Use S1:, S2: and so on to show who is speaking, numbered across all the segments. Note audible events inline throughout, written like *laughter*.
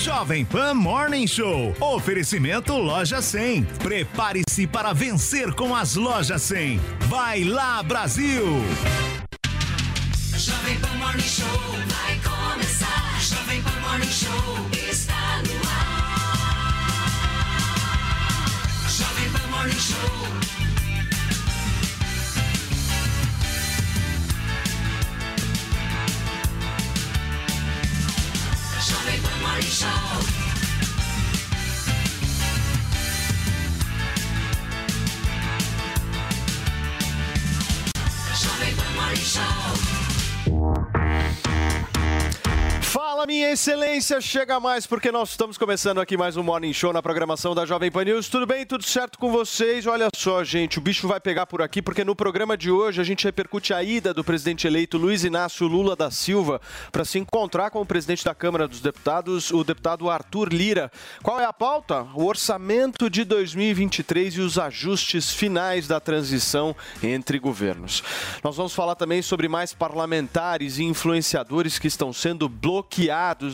S1: Jovem Pan Morning Show. Oferecimento Loja 100. Prepare-se para vencer com as Lojas 100. Vai lá, Brasil!
S2: Jovem Pan Morning Show vai começar. Jovem Pan Morning Show está no ar. Jovem Pan Morning Show. Show.
S3: Fala, minha excelência, chega mais porque nós estamos começando aqui mais um Morning Show na programação da Jovem Pan News. Tudo bem? Tudo certo com vocês? Olha só, gente, o bicho vai pegar por aqui porque no programa de hoje a gente repercute a ida do presidente eleito Luiz Inácio Lula da Silva para se encontrar com o presidente da Câmara dos Deputados, o deputado Arthur Lira. Qual é a pauta? O orçamento de 2023 e os ajustes finais da transição entre governos. Nós vamos falar também sobre mais parlamentares e influenciadores que estão sendo bloqueados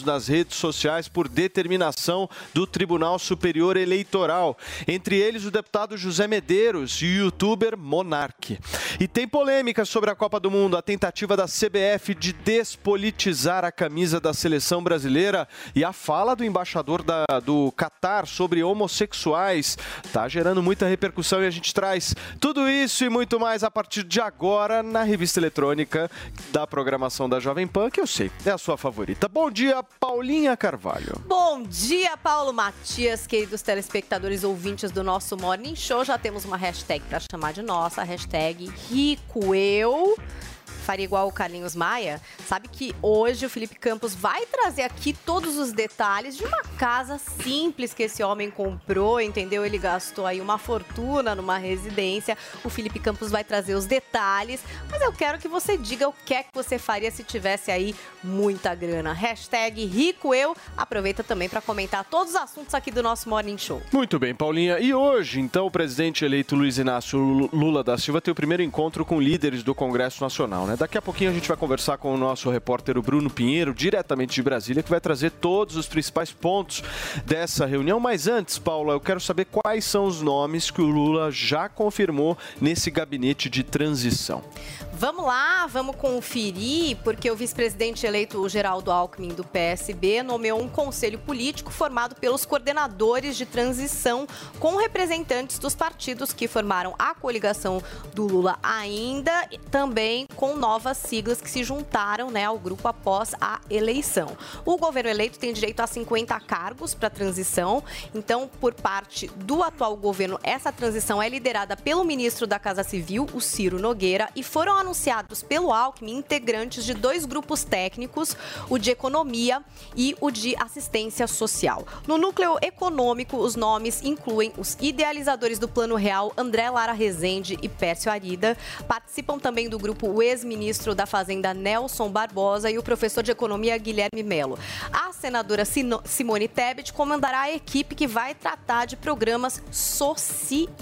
S3: nas redes sociais por determinação do Tribunal Superior Eleitoral. Entre eles, o deputado José Medeiros e o youtuber Monarque. E tem polêmica sobre a Copa do Mundo, a tentativa da CBF de despolitizar a camisa da seleção brasileira e a fala do embaixador da- do Catar sobre homossexuais. Tá gerando muita repercussão e a gente traz tudo isso e muito mais a partir de agora na revista eletrônica da programação da Jovem Pan, que eu sei é a sua favorita. Bom dia, Paulinha Carvalho.
S4: Bom dia, Paulo Matias, queridos telespectadores ouvintes do nosso Morning Show. Já temos uma hashtag para chamar de nossa, hashtag Rico Eu. Faria igual o Carlinhos Maia. Sabe que hoje o Felipe Campos vai trazer aqui todos os detalhes de uma casa simples que esse homem comprou, entendeu? Ele gastou aí uma fortuna numa residência. O Felipe Campos vai trazer os detalhes, mas eu quero que você diga o que é que você faria se tivesse aí muita grana. Hashtag Rico Eu. Aproveita também para comentar todos os assuntos aqui do nosso Morning Show.
S3: Muito bem, Paulinha. E hoje, então, o presidente eleito Luiz Inácio Lula da Silva tem o primeiro encontro com líderes do Congresso Nacional, né? Daqui a pouquinho a gente vai conversar com o nosso repórter o Bruno Pinheiro, diretamente de Brasília, que vai trazer todos os principais pontos dessa reunião. Mas antes, Paula, eu quero saber quais são os nomes que o Lula já confirmou nesse gabinete de transição.
S4: Vamos lá, vamos conferir, porque o vice-presidente eleito Geraldo Alckmin do PSB nomeou um conselho político formado pelos coordenadores de transição com representantes dos partidos que formaram a coligação do Lula ainda, também com novas siglas que se juntaram né, ao grupo após a eleição. O governo eleito tem direito a 50 cargos para transição, então, por parte do atual governo, essa transição é liderada pelo ministro da Casa Civil, o Ciro Nogueira, e foram anunciados pelo Alckmin integrantes de dois grupos técnicos, o de economia e o de assistência social. No núcleo econômico, os nomes incluem os idealizadores do Plano Real, André Lara Rezende e Pércio Arida. Participam também do grupo o ex-ministro da Fazenda Nelson Barbosa e o professor de economia Guilherme Melo. A senadora Simone Tebet comandará a equipe que vai tratar de programas sociais.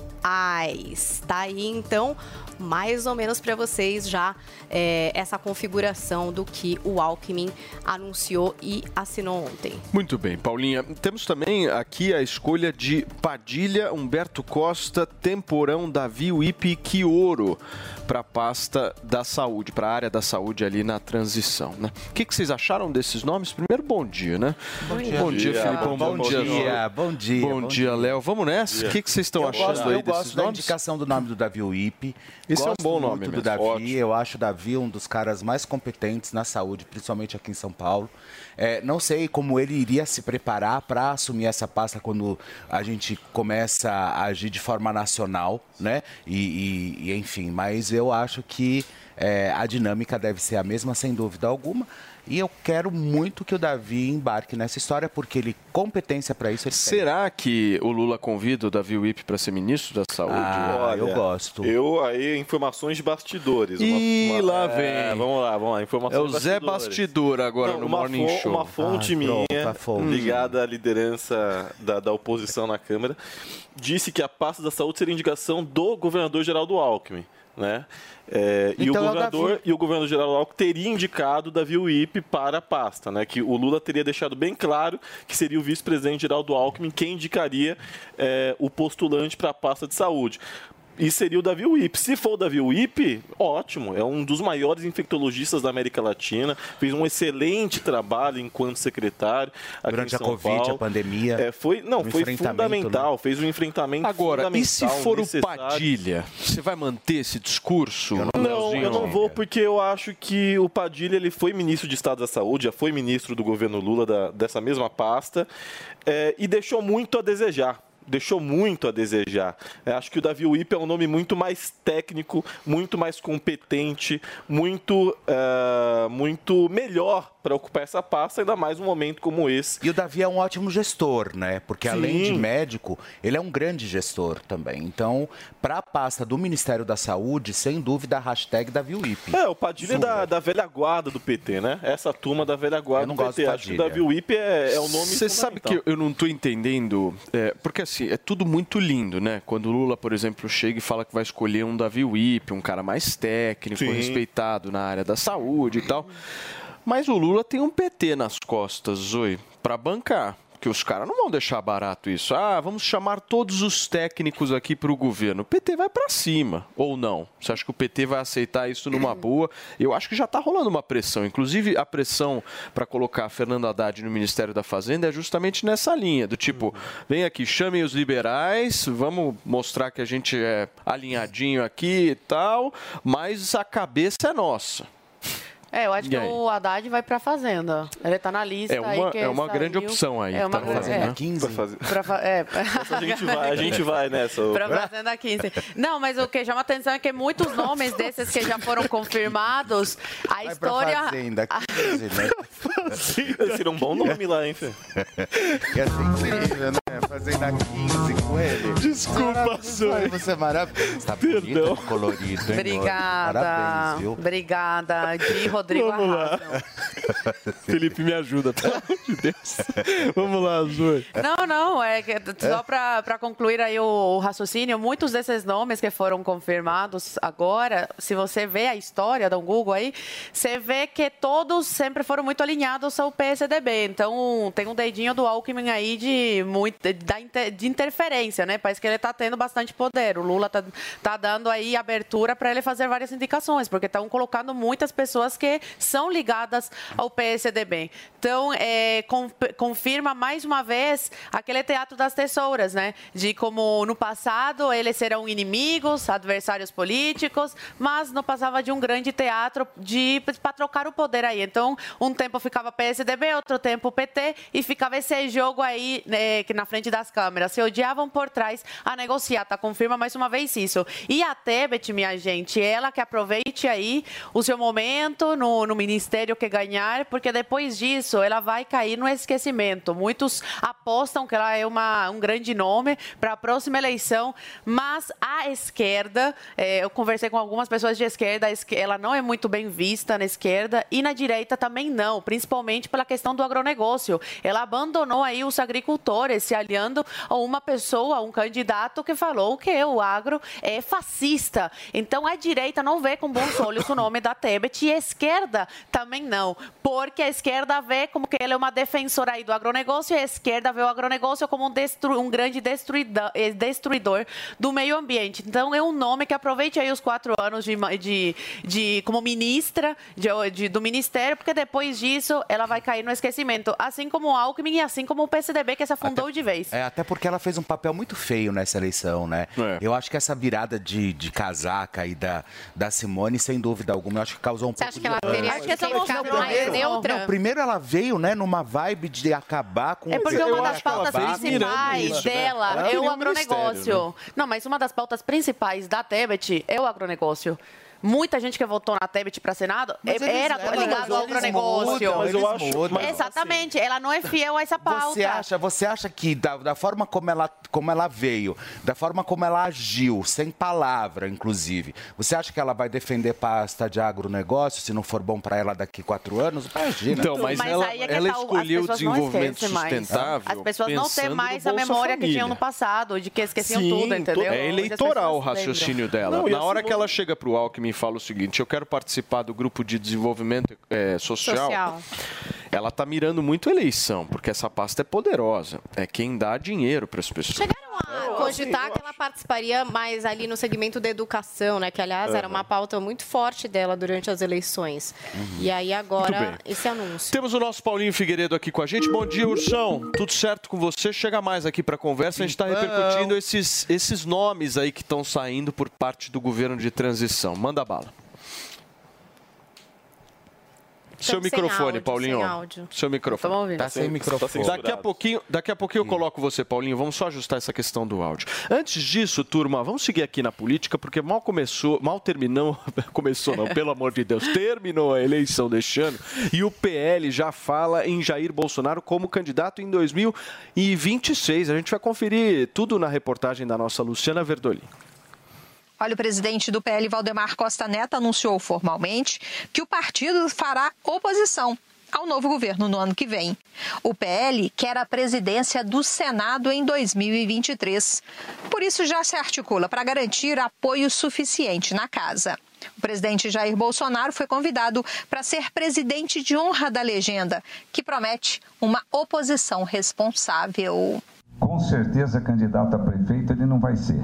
S4: Tá aí então mais ou menos para vocês já é, essa configuração do que o Alckmin anunciou e assinou ontem.
S3: Muito bem, Paulinha. Temos também aqui a escolha de Padilha, Humberto Costa, Temporão, Davi, Uipe e Quioro para a pasta da saúde, para a área da saúde ali na transição. Né? O que, que vocês acharam desses nomes? Primeiro, bom dia, né?
S5: Bom dia.
S3: Bom dia, Filipão.
S5: Bom dia,
S3: Léo.
S5: bom dia,
S3: Bom
S5: bom
S3: dia,
S5: dia.
S3: Léo. Vamos nessa? O que, que vocês estão
S5: eu
S3: achando
S5: gosto,
S3: aí
S5: eu
S3: desses
S5: gosto da
S3: nomes?
S5: indicação do nome do Davi Uip.
S3: Esse é um bom nome
S5: muito
S3: mesmo.
S5: do Davi.
S3: Ótimo.
S5: Eu acho o Davi um dos caras mais competentes na saúde, principalmente aqui em São Paulo. É, não sei como ele iria se preparar para assumir essa pasta quando a gente começa a agir de forma nacional, né? E, e- e, enfim, mas eu acho que é, a dinâmica deve ser a mesma, sem dúvida alguma. E eu quero muito que o Davi embarque nessa história, porque ele competência para isso ele tem.
S3: Será que o Lula convida o Davi Wip para ser ministro da Saúde?
S5: Ah, eu gosto.
S6: Eu aí, informações de bastidores.
S3: Ih, lá
S6: é,
S3: vem.
S6: vamos lá, vamos lá. Informações
S3: É o Zé. Bastidor agora
S6: Não,
S3: no
S6: uma
S3: Morning Show.
S6: Uma fonte
S5: Ai,
S6: minha,
S5: pronto, fonte.
S6: ligada à liderança da, da oposição na Câmara, disse que a pasta da saúde seria indicação do governador Geraldo Alckmin. Né? É, e, o
S5: Então é o
S6: governador,
S5: Davi.
S6: e o governador Geraldo Alckmin teria indicado Davi Wip para a pasta, né? Que o Lula teria deixado bem claro que seria o vice-presidente Geraldo Alckmin quem indicaria é, o postulante para a pasta de saúde. E seria o Davi Wip. Se for o Davi Wip, ótimo. É um dos maiores infectologistas da América Latina. Fez um excelente trabalho enquanto secretário. aqui
S5: Durante
S6: em
S5: a Covid,
S6: Paulo.
S5: a pandemia.
S6: É, foi, não,
S5: um
S6: foi
S5: enfrentamento,
S6: fundamental. Fez um enfrentamento
S3: Agora, e se for o
S6: necessário.
S3: Padilha? Você vai manter esse discurso?
S6: Não,
S3: Leozinho?
S6: eu não vou porque eu acho que o Padilha ele foi ministro de Estado da Saúde, já foi ministro do governo Lula da- dessa mesma pasta é, e deixou muito a desejar. Deixou muito a desejar. É, acho que o Davi Wip é um nome muito mais técnico, muito mais competente, muito, é, muito melhor para ocupar essa pasta, ainda mais num momento como esse.
S5: E o Davi é um ótimo gestor, né? Porque além de
S6: Sim.
S5: médico, ele é um grande gestor também. Então, para a pasta do Ministério da Saúde, sem dúvida, a hashtag Davi Wip.
S6: É, o Padilha é da, da velha guarda do PT, né? Essa turma da velha guarda
S5: Eu não
S6: do
S5: gosto
S6: PT.
S5: do
S6: Acho que. Davi Wip é, é o nome
S3: Você sabe que eu não estou entendendo, é, porque assim, é tudo muito lindo, né? Quando o Lula, por exemplo, chega e fala que vai escolher um Davi Wip, um cara mais técnico,
S6: Sim.
S3: respeitado na área da saúde e tal. Mas o Lula tem um PT nas costas, Zoe, para bancar. Que os caras não vão deixar barato isso. Ah, vamos chamar todos os técnicos aqui para o governo. O PT vai para cima, ou não? Você acha que o PT vai aceitar isso numa *clears throat* boa? Eu acho que já está rolando uma pressão. Inclusive, a pressão para colocar a Fernanda Haddad no Ministério da Fazenda é justamente nessa linha, do tipo, vem aqui, chamem os liberais, vamos mostrar que a gente é alinhadinho aqui e tal, mas a cabeça é nossa.
S7: É, eu acho
S3: E
S7: que
S3: aí?
S7: o Haddad vai pra Fazenda. Ele tá na lista
S3: É uma-
S7: aí que
S3: é uma grande opção aí,
S7: É uma
S3: tá
S7: grande-
S3: fazendo,
S7: é.
S3: né?
S5: 15.
S6: Pra fazer-
S7: Pra fa- é.
S6: A gente vai, a gente vai nessa.
S7: Pra Fazenda 15. Não, mas o que chama atenção é que muitos nomes desses que já foram confirmados, a
S5: Vai pra
S7: história.
S5: Fazenda, 15, né?
S6: Seria um bom nome lá, hein, Fê?
S5: Ia ser incrível, né? Fazenda 15 com ele.
S3: Desculpa,
S5: Zoe. Você é maravilhoso. Você tá bonito, colorido, hein?
S7: Obrigada.
S5: Parabéns, viu?
S7: Obrigada. De Rodrigo
S3: Vamos lá.
S7: Arraso. *laughs*
S3: Felipe, me ajuda, pelo amor de Deus. *laughs* Vamos lá, Zoe.
S7: Não, não, é que só para concluir aí o, o raciocínio, muitos desses nomes que foram confirmados agora, se você vê a história do Google aí, você vê que todos sempre foram muito alinhados ao PSDB. Então, tem um dedinho do Alckmin aí de, muito, inter- de interferência, né? Parece que ele está tendo bastante poder. O Lula tá, tá dando aí abertura para ele fazer várias indicações, porque estão colocando muitas pessoas que são ligadas ao PSDB. Então, é, con- confirma mais uma vez aquele teatro das tesouras, né? De como no passado eles eram inimigos, adversários políticos, mas não passava de um grande teatro de para trocar o poder aí. Então, um tempo ficava PSDB, outro tempo PT e ficava esse jogo aí né, que na frente das câmeras. Se odiavam por trás a negociar, tá? Confirma mais uma vez isso. E a Tebet, minha gente, ela que aproveite aí o seu momento no, no ministério que ganhar, porque depois disso ela vai cair no esquecimento. Muitos apostam que ela é uma, um grande nome para a próxima eleição, mas a esquerda, eh, eu conversei com algumas pessoas de esquerda, ela não é muito bem vista na esquerda e na direita também não, principalmente pela questão do agronegócio. Ela abandonou aí os agricultores, se aliando a uma pessoa, um candidato que falou que o agro é fascista. Então a direita não vê com bons olhos o nome da Tebet e esquerda também não, porque a esquerda vê como que ele é uma defensora aí do agronegócio e a esquerda vê o agronegócio como um, destru- um grande destruidor, eh, destruidor do meio ambiente. Então é um nome que aproveite aí os quatro anos de, de, de como ministra de- de- do ministério, porque depois disso ela vai cair no esquecimento, assim como o Alckmin e assim como o PSDB que se afundou de vez.
S5: É, até porque ela fez um papel muito feio nessa eleição, né?
S3: É.
S5: Eu acho que essa virada de, de casaca aí da, da Simone, sem dúvida alguma, eu acho que causou um
S4: Você
S5: pouco
S4: acha que ela teria
S7: Acho que essa
S4: ficado
S7: mostrou
S4: mais neutra?
S5: Não, primeiro ela veio, né, numa vibe de acabar com
S7: É porque uma das
S3: que
S7: pautas
S3: mirando
S7: principais
S3: né?
S7: dela
S3: Ela
S7: é o
S3: um
S7: agronegócio. Não, mas uma das pautas principais da Tebet é o agronegócio. Muita gente que votou na Tebet para Senado
S5: Mas
S7: é-
S5: eles-
S7: era ligado ao agronegócio. Exatamente, ela não é fiel a essa pauta.
S5: Você acha, você acha que da, da forma como ela, como ela veio, da forma como ela agiu, sem palavra, inclusive, você acha que ela vai defender pasta de agronegócio se não for bom para ela daqui quatro anos? Imagina.
S3: Então, mas,
S7: Mas
S3: ela,
S7: aí é que
S3: ela
S7: tá,
S3: escolheu o desenvolvimento
S7: esquecem mais.
S3: sustentável.
S7: As pessoas não têm mais a memória que
S3: Família.
S7: tinham no passado, de que esqueciam
S6: Sim,
S7: tudo, entendeu?
S3: É eleitoral o
S7: pessoas lembram.
S3: raciocínio dela.
S6: Não,
S3: Na hora que ela chega para o Alckmin fala o seguinte: eu quero participar do grupo de desenvolvimento eh, social,
S4: Social.
S3: ela está mirando muito a eleição, porque essa pasta é poderosa. É quem dá dinheiro para as pessoas.
S4: Chegaram a cogitar que ela participaria mais ali no segmento da educação, né? Que, aliás, era uma pauta muito forte dela durante as eleições. E aí, agora, esse anúncio.
S3: Temos o nosso Paulinho Figueiredo aqui com a gente. Bom dia, Ursão. Tudo certo com você? Chega mais aqui para a conversa. A gente está repercutindo esses, esses nomes aí que estão saindo por parte do governo de transição. Manda bala. Seu microfone,
S4: áudio,
S3: Paulinho.
S4: sem áudio.
S3: Seu microfone.
S7: Estamos ouvindo.
S5: Tá sem
S6: Tá
S5: microfone.
S3: Daqui a pouquinho, daqui a pouquinho eu coloco você, Paulinho. Vamos só ajustar essa questão do áudio. Antes disso, turma, vamos seguir aqui na política, porque mal começou, mal terminou, *laughs* começou não, pelo amor de Deus, terminou a eleição deste ano e o PL já fala em Jair Bolsonaro como candidato em 2026. A gente vai conferir tudo na reportagem da nossa Luciana Verdolin.
S8: Olha, o presidente do PL, Valdemar Costa Neto, anunciou formalmente que o partido fará oposição ao novo governo no ano que vem. O PL quer a presidência do Senado em 2023. Por isso, já se articula para garantir apoio suficiente na casa. O presidente Jair Bolsonaro foi convidado para ser presidente de honra da legenda, que promete uma oposição responsável.
S9: Com certeza, candidato a prefeito ele não vai ser.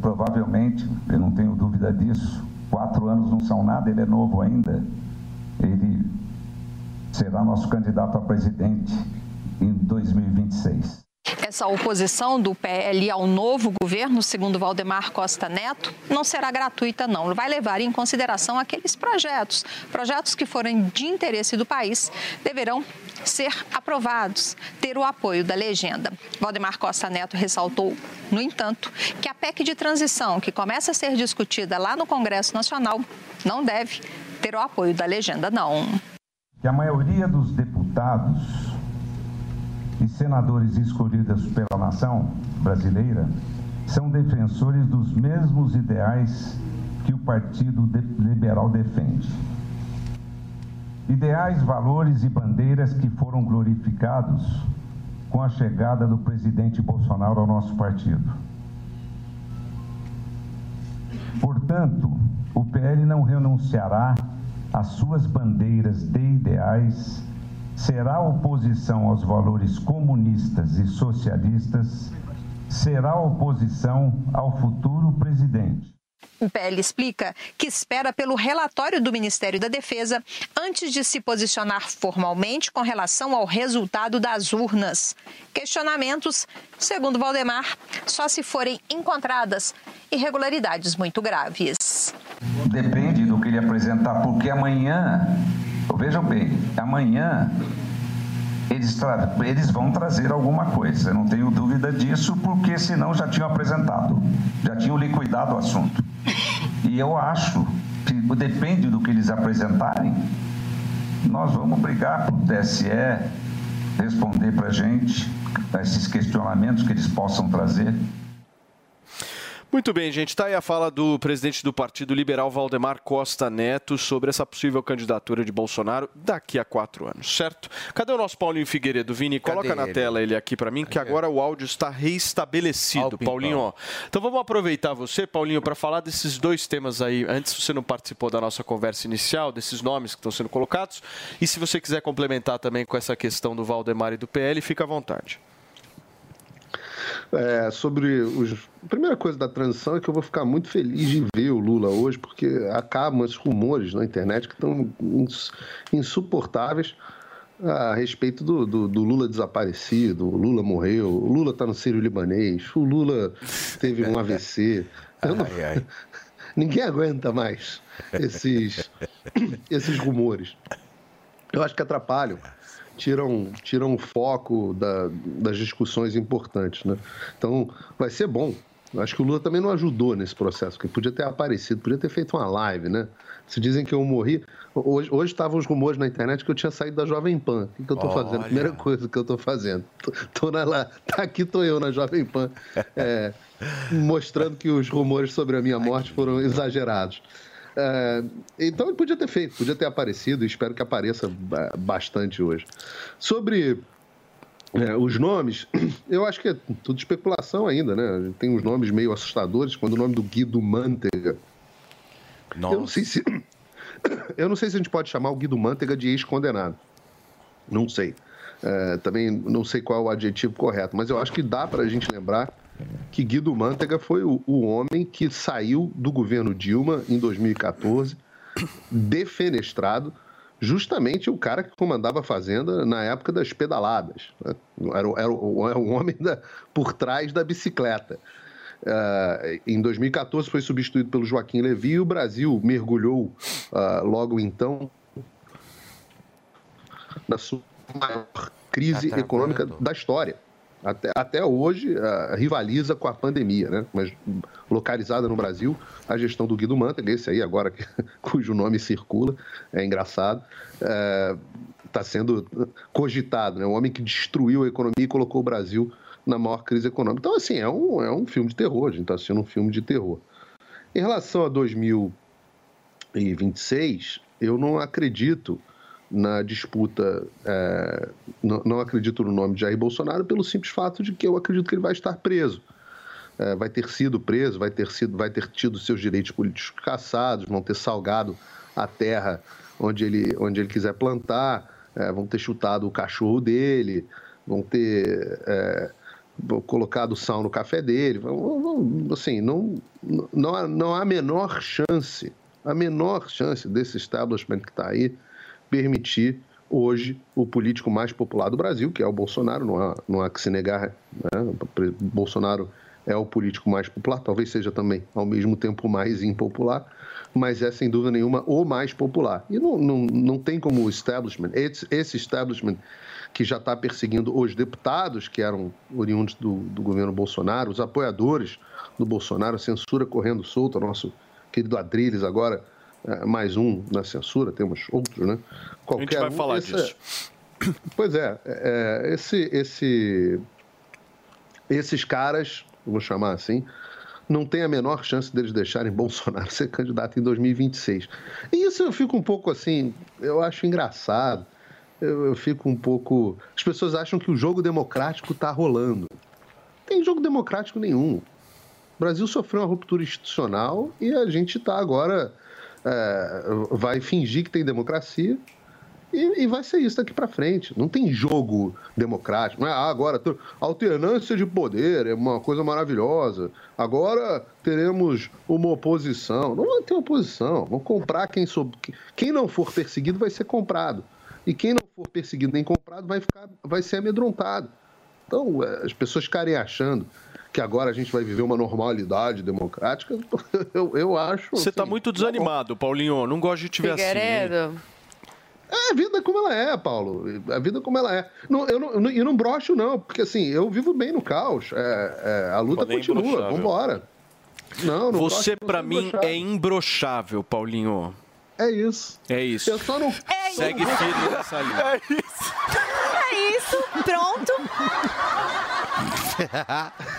S9: Provavelmente, eu não tenho dúvida disso, quatro anos não são nada, ele é novo ainda. Ele será nosso candidato a presidente em 2026.
S8: Essa oposição do PL ao novo governo, segundo Valdemar Costa Neto, não será gratuita, não. Vai levar em consideração aqueles projetos. Projetos que forem de interesse do país deverão ser aprovados, ter o apoio da legenda. Valdemar Costa Neto ressaltou, no entanto, que a PEC de transição, que começa a ser discutida lá no Congresso Nacional, não deve ter o apoio da legenda, não.
S9: Que a maioria dos deputados e senadores escolhidos pela nação brasileira são defensores dos mesmos ideais que o Partido Liberal defende. Ideais, valores e bandeiras que foram glorificados com a chegada do presidente Bolsonaro ao nosso partido. Portanto, o PL não renunciará às suas bandeiras de ideais, será oposição aos valores comunistas e socialistas, será oposição ao futuro presidente.
S8: O PL explica que espera pelo relatório do Ministério da Defesa antes de se posicionar formalmente com relação ao resultado das urnas. Questionamentos, segundo Valdemar, só se forem encontradas irregularidades muito graves.
S9: Depende do que ele apresentar, porque amanhã, vejam bem, amanhã eles, eles vão trazer alguma coisa. Eu não tenho dúvida disso, porque senão já tinham apresentado, já tinham liquidado o assunto. E eu acho que depende do que eles apresentarem, nós vamos brigar para o TSE responder para a gente esses questionamentos que eles possam trazer.
S3: Muito bem, gente. Está aí a fala do presidente do Partido Liberal, Valdemar Costa Neto, sobre essa possível candidatura de Bolsonaro daqui a quatro anos, certo? Cadê o nosso Paulinho Figueiredo? Vini,
S5: Cadê
S3: coloca na
S5: ele?
S3: tela ele aqui para mim, que agora o áudio está reestabelecido.
S5: Pimpão.
S3: Paulinho, ó. Então vamos aproveitar você, Paulinho, para falar desses dois temas aí. Antes você não participou da nossa conversa inicial, desses nomes que estão sendo colocados. E se você quiser complementar também com essa questão do Valdemar e do PL, fica à vontade.
S10: É, sobre os. A primeira coisa da transição é que eu vou ficar muito feliz de ver o Lula hoje, porque acabam esses rumores na internet que estão ins- insuportáveis a respeito do, do- do Lula desaparecido, o Lula morreu, o Lula está no Sírio Libanês, o Lula teve um AVC. *laughs* Não-
S5: Ai, ai. *laughs*
S10: Ninguém aguenta mais esses, esses rumores. Eu acho que atrapalham, tiram, tiram o foco da- das discussões importantes. Né? Então, vai ser bom acho que o Lula também não ajudou nesse processo, porque podia ter aparecido, podia ter feito uma live, né? Se dizem que eu morri. Hoje, hoje estavam os rumores na internet que eu tinha saído da Jovem Pan. O que, que eu estou fazendo?
S5: Olha.
S10: Primeira coisa que eu estou fazendo. Tô, tô na, lá, tá aqui tô eu na Jovem Pan, é, *laughs* mostrando que os rumores sobre a minha morte foram exagerados. É, então ele podia ter feito, podia ter aparecido, e espero que apareça ba- bastante hoje. Sobre é, os nomes, *clears throat* eu acho que é tudo especulação ainda, né? Tem uns nomes meio assustadores, quando o nome do Guido Mantega. Eu não sei se. *clears throat* Eu não sei se a gente pode chamar o Guido Mantega de ex-condenado. Não sei. É, também não sei qual é o adjetivo correto, mas eu acho que dá para a gente lembrar que Guido Mantega foi o, o homem que saiu do governo Dilma em 2014, defenestrado, justamente o cara que comandava a Fazenda na época das pedaladas. né? Era, o- era, era o homem da- por trás da bicicleta. Ah, em 2014 foi substituído pelo Joaquim Levy e o Brasil mergulhou ah, logo então na sua maior crise econômica da história. Até, até hoje ah, rivaliza com a pandemia, né? Mas localizada no Brasil, a gestão do Guido Mantega, esse aí agora que- *laughs* cujo nome circula, é engraçado, está sendo cogitado, né? Um homem que destruiu a economia e colocou o Brasil na maior crise econômica. Então, assim, é um, é um filme de terror, a gente está assistindo um filme de terror. Em relação a 2026, eu não acredito na disputa, é, não, não acredito no nome de Jair Bolsonaro pelo simples fato de que eu acredito que ele vai estar preso. É, vai ter sido preso, vai ter, sido, vai ter tido seus direitos políticos cassados, vão ter salgado a terra onde ele, onde ele quiser plantar, é, vão ter chutado o cachorro dele, vão ter é, colocado sal no café dele. vão- vão- assim, não, não, há, não há a menor chance, a menor chance desse establishment que está aí permitir hoje o político mais popular do Brasil, que é o Bolsonaro, não há, não há que se negar. Né? Bolsonaro é o político mais popular, talvez seja também, ao mesmo tempo, mais impopular, mas é, sem dúvida nenhuma, o mais popular. E não, não, não tem como o establishment, esse, establishment que já está perseguindo os deputados que eram oriundos do, do governo Bolsonaro, os apoiadores do Bolsonaro, censura correndo solta, nosso querido Adriles agora, mais um na censura, temos outros, né?
S3: A gente vai
S10: um,
S3: falar
S10: esse-
S3: disso. *coughs*
S10: Pois é, é, esse, esse, esses caras, vou chamar assim, não tem a menor chance deles deixarem *laughs* Bolsonaro ser candidato em 2026. E isso eu fico um pouco assim, eu acho engraçado. Eu, eu fico um pouco. As pessoas acham que o jogo democrático está rolando. Tem jogo democrático nenhum. O Brasil sofreu uma ruptura institucional e a gente está agora. É, vai fingir que tem democracia e, e vai ser isso daqui para frente. Não tem jogo democrático. Não é, ah, agora alternância de poder é uma coisa maravilhosa. Agora teremos uma oposição. Não vai ter oposição. Vão comprar quem soube. Quem não for perseguido vai ser comprado. E quem não for perseguido nem comprado vai, ficar, vai ser amedrontado. Então, é, as pessoas ficarem achando que agora a gente vai viver uma normalidade democrática, *laughs* eu, eu acho.
S3: Você está
S10: assim,
S3: muito desanimado, Paulinho. Não gosto de te ver assim.
S7: Figueiredo.
S10: É a vida como ela é, Paulo. A vida como ela é. Não, eu, não, eu não- brocho, não, porque assim, eu vivo bem no caus. É, é, a luta
S6: Podem
S10: continua, vambora. Não, não
S3: Você,
S10: sou
S3: mim, é imbrochável, Paulinho.
S10: É isso.
S3: É isso.
S10: Eu só não.
S3: Segue firme nessa linha.
S4: É isso, pronto.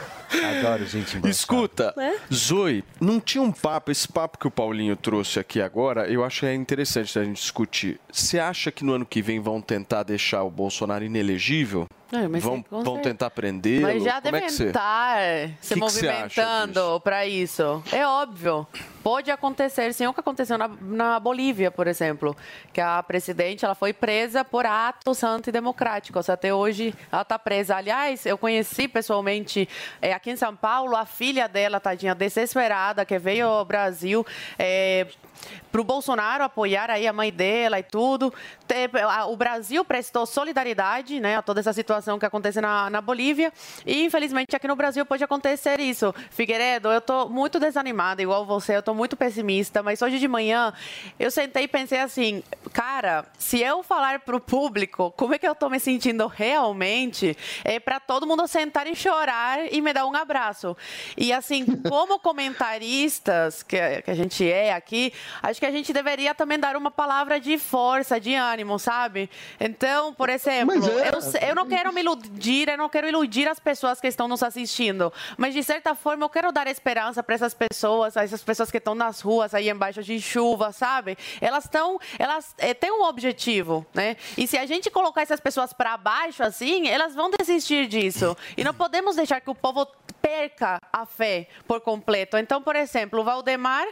S4: *laughs*
S5: Adoro gente.
S3: Escuta,
S4: É?
S3: Zoe, não tinha um papo, esse papo que o Paulinho trouxe aqui agora, eu acho que é interessante a gente discutir. Você acha que no ano que vem vão tentar deixar o Bolsonaro inelegível?
S7: É,
S3: vão vão tentar prender?
S7: Mas já
S3: Como é
S7: devem
S3: que você...
S7: estar se
S3: Que
S7: movimentando para isso. É óbvio. Pode acontecer, sim, o que aconteceu na, na Bolívia, por exemplo, que a presidente ela foi presa por atos antidemocráticos. Até hoje ela está presa. Aliás, eu conheci pessoalmente eh, aqui em São Paulo a filha dela, tadinha, desesperada, que veio ao Brasil. para o Bolsonaro apoiar aí a mãe dela e tudo. O Brasil prestou solidariedade né, a toda essa situação situação que acontece na, na Bolívia. E, infelizmente, aqui no Brasil pode acontecer isso. Figueiredo, eu estou muito desanimada, igual você, eu estou muito pessimista, mas hoje de manhã eu sentei e pensei assim, cara, se eu falar para o público como é que eu estou me sentindo realmente, é para todo mundo sentar e chorar e me dar um abraço. E assim, *laughs* como comentaristas que, que a gente é aqui, acho que a gente deveria também dar uma palavra de força, de ânimo, sabe? Então, por exemplo,
S10: é-
S7: eu, eu não quero me iludir, eu não quero iludir as pessoas que estão nos assistindo, mas de certa forma eu quero dar esperança para essas pessoas, essas pessoas que estão nas ruas aí embaixo de chuva, sabe? Elas estão, elas eh, têm um objetivo, né? E se a gente colocar essas pessoas para baixo assim, elas vão desistir disso. E não podemos deixar que o povo perca a fé por completo. Então, por exemplo, o Valdemar,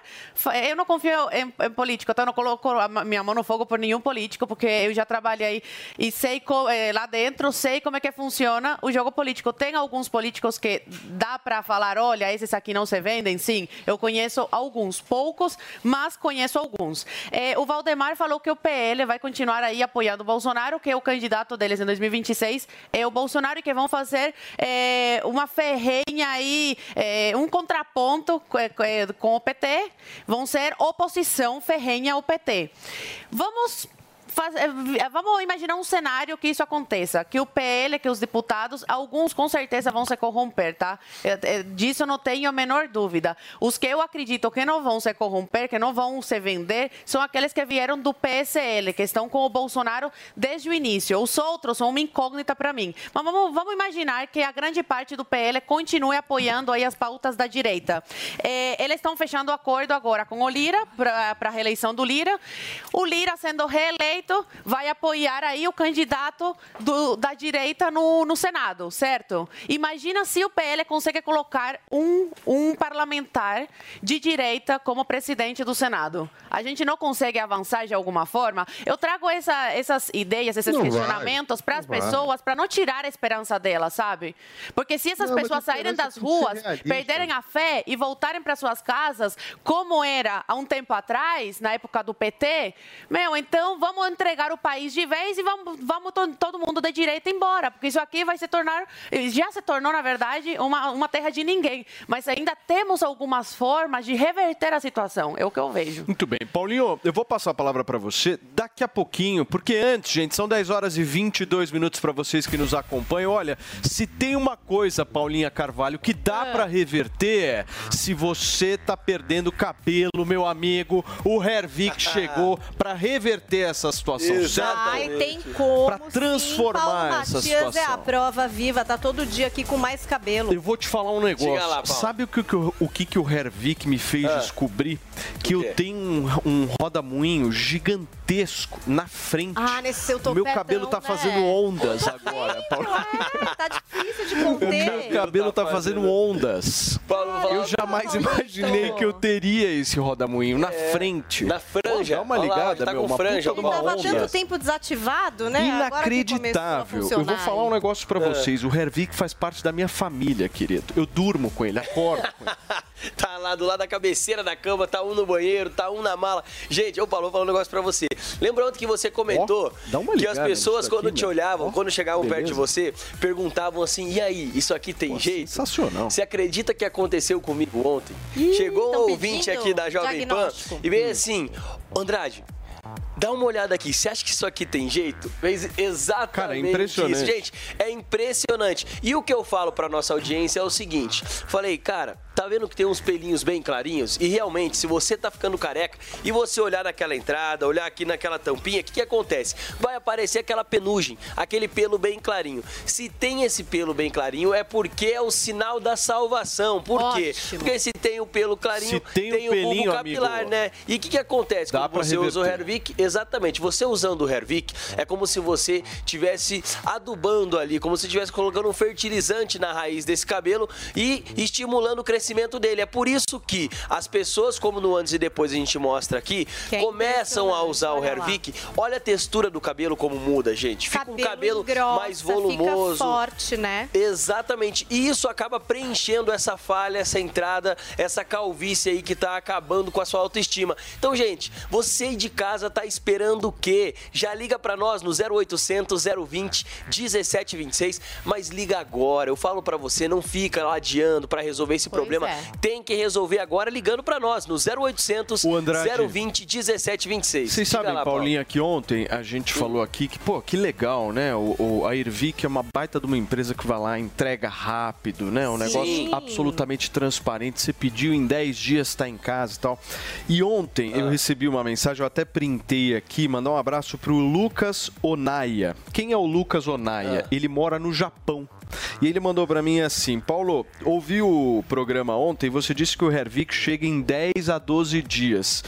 S7: eu não confio em, em político, então eu não coloco a minha mão no fogo por nenhum político, porque eu já trabalhei e sei eh, lá dentro, sei como é que funciona o jogo político. Tem alguns políticos que dá para falar, olha, esses aqui não se vendem, sim. Eu conheço alguns, poucos, mas conheço alguns. Eh, o Valdemar falou que o PL vai continuar aí apoiando o Bolsonaro, que é o candidato deles em 2026 é o Bolsonaro e que vão fazer eh, uma ferrenha aí, eh, um contraponto co- co- com o PT, vão ser oposição ferrenha ao PT. Vamos faz- eh, vamos imaginar um cenário que isso aconteça, que o PL, que os deputados, alguns com certeza vão se corromper, tá? Disso eu não tenho a menor dúvida. Os que eu acredito que não vão se corromper, que não vão se vender, são aqueles que vieram do PSL, que estão com o Bolsonaro desde o início. Os outros são uma incógnita para mim. Mas vamos, vamos imaginar que a grande parte do PL continue apoiando aí as pautas da direita. Eh, eles estão fechando acordo agora com o Lira para a reeleição do Lira. O Lira sendo reeleito vai apoiar aí o candidato do- da direita no, no Senado, certo? Imagina se o PL consegue colocar um, um parlamentar de direita como presidente do Senado. A gente não consegue avançar de alguma forma? Eu trago essa- essas ideias, esses
S10: Não
S7: questionamentos para as pessoas, para não tirar a esperança delas, sabe? Porque se essas
S10: Não,
S7: pessoas saírem das
S10: ser
S7: ruas, perderem a fé e voltarem para suas casas, como era há um tempo atrás, na época do PT, meu, então vamos entregar o país de vez e vamos, vamos to- todo mundo da direita embora, porque isso aqui vai se tornar, já se tornou, na verdade, uma, uma terra de ninguém. Mas ainda temos algumas formas de reverter a situação, é o que eu vejo.
S3: Muito bem. Paulinho, eu vou passar a palavra para você daqui a pouquinho, porque antes, gente, são 10 horas e 22 minutos para vocês que nos acompanham. Olha, se tem uma coisa, Paulinha Carvalho, que dá para reverter, é se você tá perdendo cabelo, meu amigo, o Hervik *laughs* chegou para reverter essa situação, certo?
S4: Ai, tem como.
S3: Pra transformar
S4: sim. Paulo
S3: essa
S4: Matias é a
S3: situação.
S4: prova viva, tá todo dia aqui com mais cabelo.
S3: Eu vou te falar um negócio.
S4: Lá.
S3: Sabe o que, o- o que, que o Hervik me fez
S4: Ah.
S3: descobrir? Que eu tenho um, um rodamuinho gigantesco na frente.
S4: Ah, nesse seu
S3: O meu
S4: topetão,
S3: cabelo tá
S4: né?
S3: fazendo ondas agora, Paulo.
S4: Tá difícil de
S3: O meu
S4: conter.
S3: cabelo tá fazendo ondas. Eu jamais imaginei que eu teria esse rodamuinho na frente. Na
S11: franja.
S3: Dá uma ligada,
S11: tá
S3: meu. Uma
S11: franja,
S3: puta uma
S4: Tava tanto tempo desativado, né?
S3: Inacreditável. Eu vou falar um negócio pra vocês. O Hervik faz parte da minha família, querido. Eu durmo com ele, acordo com ele. *laughs*
S11: Tá lá do lado da cabeceira da cama, tá um no banheiro, tá um na mala. Gente, eu Paulo, vou falar um negócio pra você. Lembra ontem que você comentou
S3: dá uma
S11: que as
S3: ligada
S11: pessoas, quando
S3: aqui,
S11: te olhavam, quando chegavam perto de
S3: beleza.
S11: você, perguntavam assim: e aí, isso aqui tem jeito?
S3: Sensacional.
S11: Você acredita que aconteceu comigo ontem?
S4: Ih,
S11: Chegou um ouvinte aqui da Jovem Pan e veio assim: Andrade. Dá uma olhada aqui, você acha que isso aqui tem jeito? Fez exatamente
S3: Cara, é impressionante.
S11: isso. Gente, é impressionante. E o que eu falo pra nossa audiência é o seguinte: falei, cara, tá vendo que tem uns pelinhos bem clarinhos? E realmente, se você tá ficando careca e você olhar naquela entrada, olhar aqui naquela tampinha, o que, que acontece? Vai aparecer aquela penugem, aquele pelo bem clarinho. Se tem esse pelo bem clarinho, é porque é o sinal da salvação. Por quê?
S4: Ótimo.
S11: Porque se tem o pelo clarinho,
S3: Se tem o
S11: o bulbo
S3: pelinho,
S11: capilar,
S3: amigo,
S11: né? E o que, que acontece
S3: dá
S11: quando você usa o
S3: reverter.
S11: Hervik? Exatamente. Você usando o Hervik é como se você tivesse adubando ali, como se estivesse colocando um fertilizante na raiz desse cabelo e estimulando o crescimento dele. É por isso que as pessoas, como no antes e depois a gente mostra aqui,
S4: é
S11: começam a usar o. Hervik. Olha a textura do cabelo como muda, gente. Fica um cabelo
S4: engrossa,
S11: mais volumoso.
S4: Fica forte, né?
S11: Exatamente. E isso acaba preenchendo essa falha, essa entrada, essa calvície aí que tá acabando com a sua autoestima. Então, gente, você de casa tá esperando o quê? Já liga pra nós no 0800 020 1726, mas liga agora. Eu falo pra você, não fica lá adiando pra resolver esse problema.
S4: é.
S11: Tem que resolver agora ligando pra nós no 0800
S3: O Andrade.
S11: 020 1726.
S3: Vocês sabem,
S11: lá, Paulo.
S3: Paulinha, que ontem a gente falou aqui que, pô, que legal, né? O, o- a Irvic é uma baita de uma empresa que vai lá, entrega rápido, né? Um
S11: Sim.
S3: negócio absolutamente transparente. Você pediu em 10 dias, está em casa e tal. E ontem
S11: Ah.
S3: eu recebi uma mensagem, eu até printei aqui, mandar um abraço pro Lucas Onaya. Quem é o Lucas Onaya?
S11: Ah.
S3: Ele mora no Japão. E ele mandou pra mim assim: Paulo, ouvi o programa ontem, você disse que o Hervik chega em 10 a 12 dias.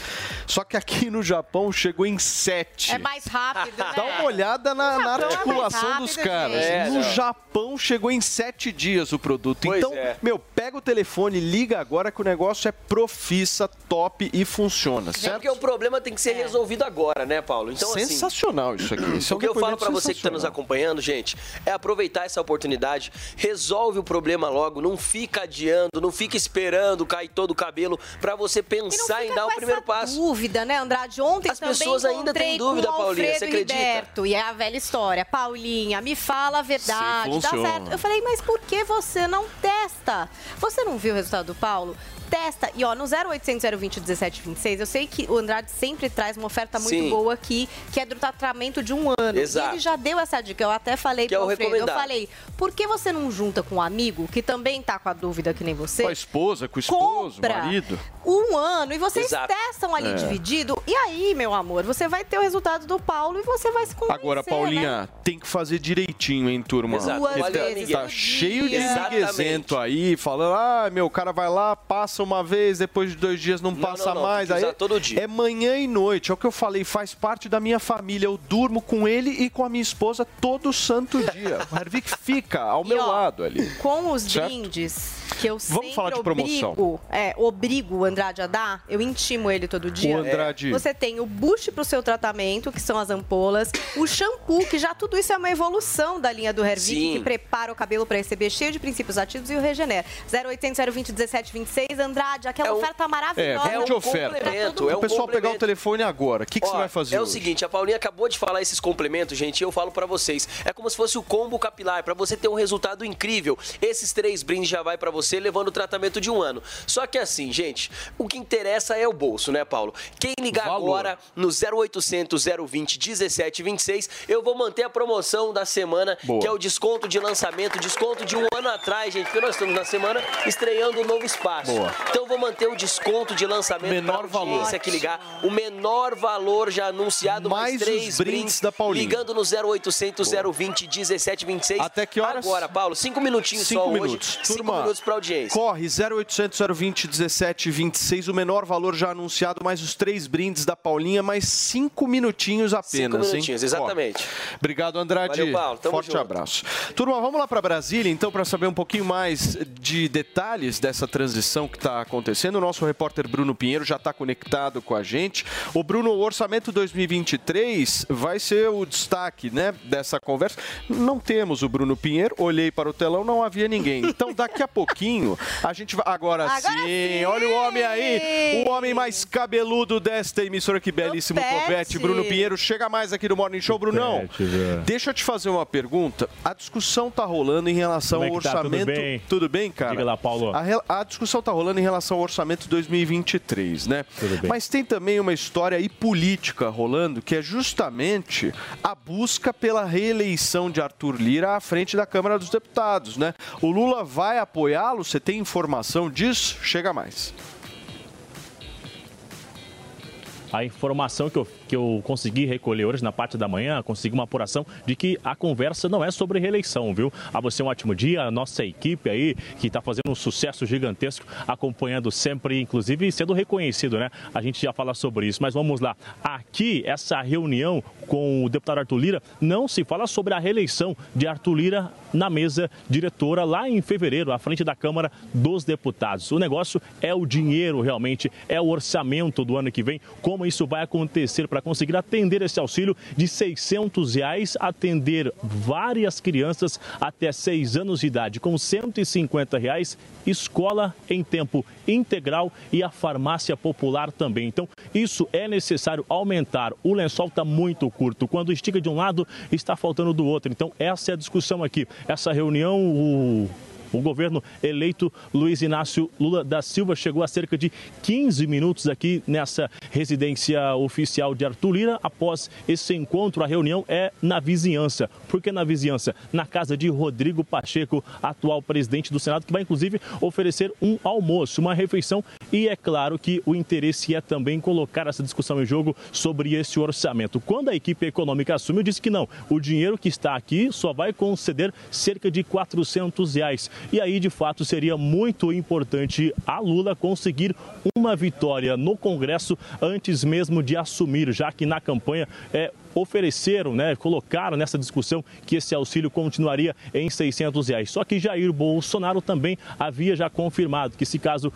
S3: Só que aqui no Japão chegou em 7.
S4: É mais rápido, né?
S3: Dá uma olhada na, na
S4: é
S3: articulação
S4: rápido,
S3: dos caras.
S11: É,
S3: no. Japão chegou em 7 dias o produto.
S11: Pois
S3: então,
S11: é.
S3: meu, pega o telefone, liga agora que o negócio é profissa, top e funciona,
S11: É
S3: certo?
S11: porque o problema tem que ser resolvido agora, né, Paulo? Então, assim,
S3: sensacional isso aqui. Isso é
S11: o que eu falo pra você que tá nos acompanhando, gente, é aproveitar essa oportunidade, resolve o problema logo, não fica adiando, não fica esperando cair todo o cabelo pra você pensar em dar
S4: com
S11: o primeiro
S4: essa
S11: passo.
S4: dúvida, né, Andrade? Ontem
S11: As
S4: também
S11: pessoas ainda têm dúvida, Paulinha,
S4: Alfredo
S11: você acredita?
S4: Riberto, e é a velha história. Paulinha, me fala a verdade,
S3: Sim,
S4: dá
S3: funciona.
S4: certo. Eu falei, mas por que você não testa? Você não viu o resultado do Paulo? Testa. E ó, no 0800 020 1726, eu sei que o Andrade sempre traz uma oferta muito
S11: Sim.
S4: boa aqui, que é do tratamento de um ano.
S11: Exato.
S4: E ele já deu essa dica. Eu até falei
S11: Que é
S4: pro
S11: o
S4: Alfredo. Eu falei, por que você não junta com um amigo que também tá com a dúvida que nem você?
S3: Com a esposa, com o esposo,
S4: compra
S3: marido.
S4: Um ano e vocês
S11: Exato.
S4: testam ali
S3: É.
S4: dividido. E aí, meu amor, você vai ter o resultado do Paulo e você vai se convencer,
S3: Agora,
S4: né?
S3: Paulinha, tem que fazer direitinho, hein, turma?
S11: Exato.
S4: Duas
S3: tá-
S4: vezes
S3: tá
S4: por
S3: cheio de miguezento aí, falando, ah, meu, o cara vai lá, passa uma vez, depois de dois dias não,
S11: Não,
S3: passa
S11: não, não,
S3: mais.
S11: tem que
S3: Aí
S11: todo dia.
S3: É manhã e noite, é o que eu falei, faz parte da minha família. Eu durmo com ele e com a minha esposa todo santo dia. *laughs* O Hervik fica ao
S4: E,
S3: meu
S4: ó,
S3: lado ali.
S4: Com os
S3: Certo?
S4: brindes que eu sempre
S3: falar de promoção.
S4: obrigo, é, obrigo Andrade a dar, eu intimo ele todo dia.
S3: O Andrade.
S4: Você tem o boost pro seu tratamento, que são as ampolas, o shampoo, que já tudo isso é uma evolução da linha do Hervik,
S11: Sim.
S4: que prepara o cabelo para receber cheio de princípios ativos e o regenera. 0800 020 1726, Andrade, aquela
S11: É um-
S4: oferta
S3: É,
S4: maravilhosa.
S3: vamos de
S11: um
S3: oferta.
S11: complemento, é
S3: o
S11: um
S3: pessoal pegar o
S11: complemento.
S3: telefone agora, o que, que você
S11: Ó,
S3: vai fazer
S11: É o
S3: hoje?
S11: seguinte, a Paulinha acabou de falar esses complementos, gente, e eu falo pra vocês. É como se fosse o combo capilar, pra você ter um resultado incrível. Esses três brindes já vai pra você, levando o tratamento de um ano. Só que assim, gente, o que interessa é o bolso, né, Paulo? Quem ligar
S3: Valor.
S11: agora no 0800 020 1726, eu vou manter a promoção da semana,
S3: Boa.
S11: que é o desconto de lançamento, desconto de um ano atrás, gente, porque nós estamos na semana estreando um novo espaço.
S3: Boa.
S11: Então eu vou manter o desconto de lançamento
S3: Menor
S11: audiência
S3: valor.
S11: que ligar. O menor valor já anunciado, mais,
S3: Mais
S11: três
S3: os brindes da Paulinha.
S11: Ligando no 0800 020 1726.
S3: Até que horas?
S11: Agora, Paulo, cinco minutinhos
S3: Cinco
S11: só
S3: minutos.
S11: hoje. Cinco
S3: Turma,
S11: minutos pra audiência.
S3: Corre 0800 020 17 26, o menor valor já anunciado, mais os três brindes da Paulinha, mais cinco minutinhos apenas, hein?
S11: minutinhos, exatamente.
S3: Ó, obrigado, Andrade.
S11: Valeu, Paulo, tamo
S3: Forte
S11: junto.
S3: abraço. Turma, vamos lá para Brasília, então, para saber um pouquinho mais de detalhes dessa transição que está acontecendo. O nosso repórter Bruno Pinheiro já está conectado com a gente. O Bruno, o orçamento 2023 vai ser o destaque, né, dessa conversa. Não temos o Bruno Pinheiro, olhei para o telão, não havia ninguém. Então, daqui a pouquinho, a gente vai. Agora,
S4: Agora
S3: sim,
S4: sim!
S3: olha o homem aí, o homem mais cabeludo desta emissora, que belíssimo
S4: topete.
S3: Bruno Pinheiro, chega mais aqui no Morning Show, Brunão. Deixa eu te fazer uma pergunta. A discussão tá rolando em relação
S12: Como é
S3: ao
S12: que tá? Tudo
S3: orçamento.
S12: bem?
S3: Tudo bem, cara?
S12: Diga lá, Paulo.
S3: A, a discussão tá rolando em relação ao orçamento 2023, né?
S12: Tudo bem.
S3: Mas tem também uma história aí política rolando, que é justamente a busca pela reeleição de Arthur Lira à frente da Câmara dos Deputados, né? O Lula vai apoiá-lo? Você tem informação disso? Chega mais.
S12: A informação que eu, que eu consegui recolher hoje na parte da manhã, consegui uma apuração de que a conversa não é sobre reeleição, viu? A você um ótimo dia, a nossa equipe aí, que está fazendo um sucesso gigantesco, acompanhando sempre, inclusive sendo reconhecido, né? A gente já fala sobre isso, mas vamos lá. Aqui, essa reunião com o deputado Arthur Lira, não se fala sobre a reeleição de Arthur Lira na mesa diretora lá em fevereiro, à frente da Câmara dos Deputados. O negócio é o dinheiro realmente, é o orçamento do ano que vem, como isso vai acontecer para conseguir atender esse auxílio de 600 reais, atender várias crianças até 6 anos de idade com 150 reais, escola em tempo integral e a farmácia popular também. Então, isso é necessário aumentar. O lençol está muito curto. Quando estica de um lado, está faltando do outro. Então, essa é a discussão aqui. Essa reunião, o o governo eleito Luiz Inácio Lula da Silva chegou a cerca de 15 minutos aqui nessa residência oficial de Arthur Lira. Após esse encontro, a reunião é na vizinhança. Por que na vizinhança? Na casa de Rodrigo Pacheco, atual presidente do Senado, que vai inclusive oferecer um almoço, uma refeição. E é claro que o interesse é também colocar essa discussão em jogo sobre esse orçamento. Quando a equipe econômica assumiu, disse que não. O dinheiro que está aqui só vai conceder cerca de 400 reais. E aí, de fato, seria muito importante a Lula conseguir uma vitória no Congresso antes mesmo de assumir, já que na campanha é, ofereceram, né, colocaram nessa discussão que esse auxílio continuaria em 600 reais. Só que Jair Bolsonaro também havia já confirmado que se caso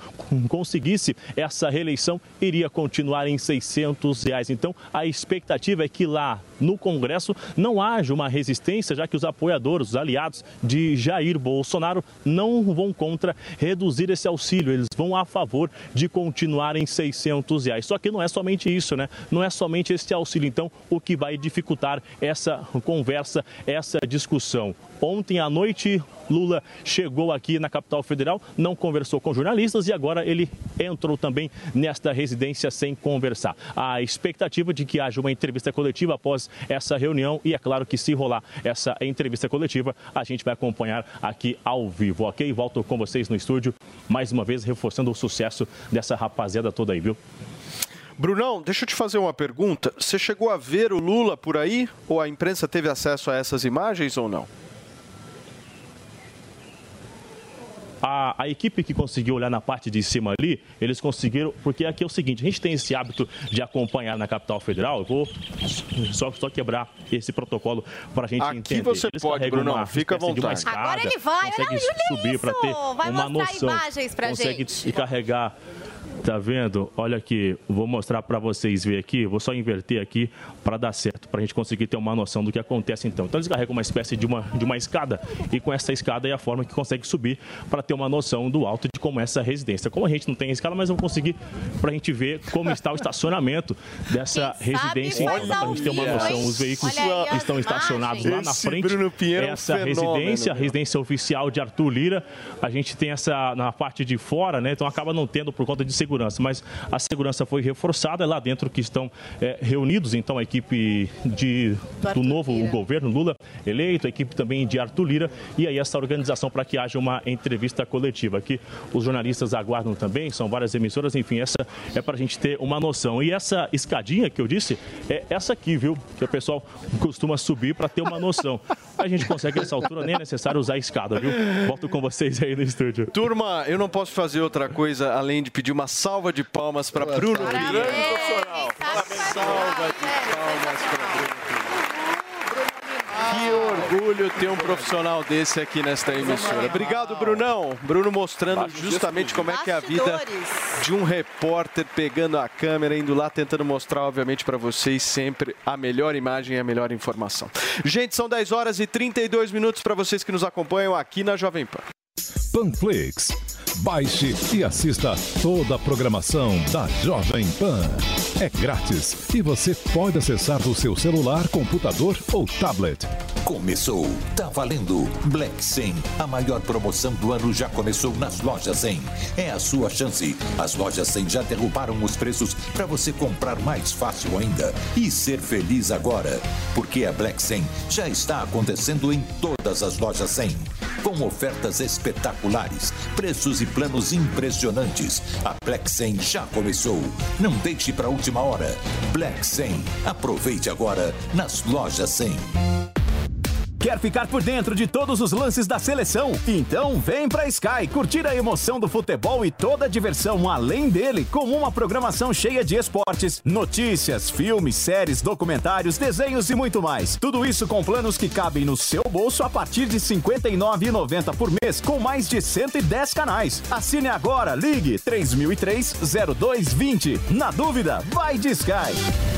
S12: conseguisse essa reeleição, iria continuar em 600 reais. Então, a expectativa é que lá no Congresso não haja uma resistência, já que os apoiadores, os aliados de Jair Bolsonaro não vão contra reduzir esse auxílio, eles vão a favor de continuar em 600 reais. Só que não é somente isso, né? Não é somente esse auxílio. Então, o que vai dificultar essa conversa, essa discussão. Ontem à noite, Lula chegou aqui na capital federal, não conversou com jornalistas e agora ele entrou também nesta residência sem conversar. A expectativa de que haja uma entrevista coletiva após essa reunião e é claro que se rolar essa entrevista coletiva, a gente vai acompanhar aqui ao vivo, ok? Volto com vocês no estúdio, mais uma vez reforçando o sucesso dessa rapaziada toda aí, viu?
S3: Brunão, deixa eu te fazer uma pergunta. Você chegou a ver o Lula por aí? Ou a imprensa teve acesso a essas imagens ou não?
S12: A, a, equipe que conseguiu olhar na parte de cima ali, eles conseguiram, porque aqui é o seguinte, a gente tem esse hábito de acompanhar na capital federal, eu vou só, só quebrar esse protocolo para a gente
S3: aqui
S12: entender.
S3: Aqui você
S12: eles
S3: pode, Bruno,
S12: uma
S3: fica à vontade.
S12: Escada,
S4: Agora ele vai, olha, olha
S12: subir para ter
S4: vai
S12: uma
S4: mostrar
S12: noção,
S4: imagens pra
S12: consegue
S4: gente.
S12: carregar Tá vendo? Olha aqui, vou mostrar para vocês ver aqui, vou só inverter aqui para dar certo, para a gente conseguir ter uma noção do que acontece então. Então eles carregam uma espécie de uma, de uma escada e com essa escada é a forma que consegue subir para ter uma noção do alto de como é essa residência. Como a gente não tem escada, mas eu vou conseguir para a gente ver como está o estacionamento dessa
S4: Quem
S12: residência, então, para a gente ter uma noção. Os veículos
S4: Olha aí as
S12: estão estacionados lá na frente.
S3: Bruno Pinheiro é um
S12: essa residência, a residência oficial de Arthur Lira, a gente tem essa na parte de fora, né? Então acaba não tendo por conta de segurança, mas a segurança foi reforçada, é lá dentro que estão é, reunidos, então, a equipe de, do novo governo Lula eleito, a equipe também de Arthur Lira, e aí essa organização para que haja uma entrevista coletiva. Aqui os jornalistas aguardam também, são várias emissoras, enfim, essa é para a gente ter uma noção. E essa escadinha que eu disse, é essa aqui, viu? Que o pessoal costuma subir para ter uma noção. A gente consegue nessa altura, nem é necessário usar a escada, viu? Volto com vocês aí no estúdio.
S3: Turma, eu não posso fazer outra coisa além de pedir uma salva de palmas para Bruno Pinheiro. Salva de palmas para Bruno Que orgulho ter um profissional desse aqui nesta emissora. Obrigado, Brunão. Bruno mostrando justamente como é que é a vida de um repórter pegando a câmera, indo lá tentando mostrar, obviamente, para vocês sempre a melhor imagem e a melhor informação. Gente, são 10 horas e 32 minutos para vocês que nos acompanham aqui na Jovem Pan.
S13: Panflix. Baixe e assista toda a programação da Jovem Pan. É grátis e você pode acessar do seu celular, computador ou tablet.
S14: Começou, tá valendo. Black 100, a maior promoção do ano já começou nas lojas 100. É a sua chance. As lojas 100 já derrubaram os preços para você comprar mais fácil ainda e ser feliz agora, porque a Black 100 já está acontecendo em todas as lojas 100, com ofertas espetaculares, preços e planos impressionantes. A Black 100 já começou. Não deixe para última hora. Black 100. Aproveite agora nas lojas 100.
S15: Quer ficar por dentro de todos os lances da seleção? Então vem pra Sky curtir a emoção do futebol e toda a diversão além dele, com uma programação cheia de esportes, notícias, filmes, séries, documentários, desenhos e muito mais. Tudo isso com planos que cabem no seu bolso a partir de R$ 59,90 por mês, com mais de 110 canais. Assine agora, ligue 3003-0220. Na dúvida, vai de Sky.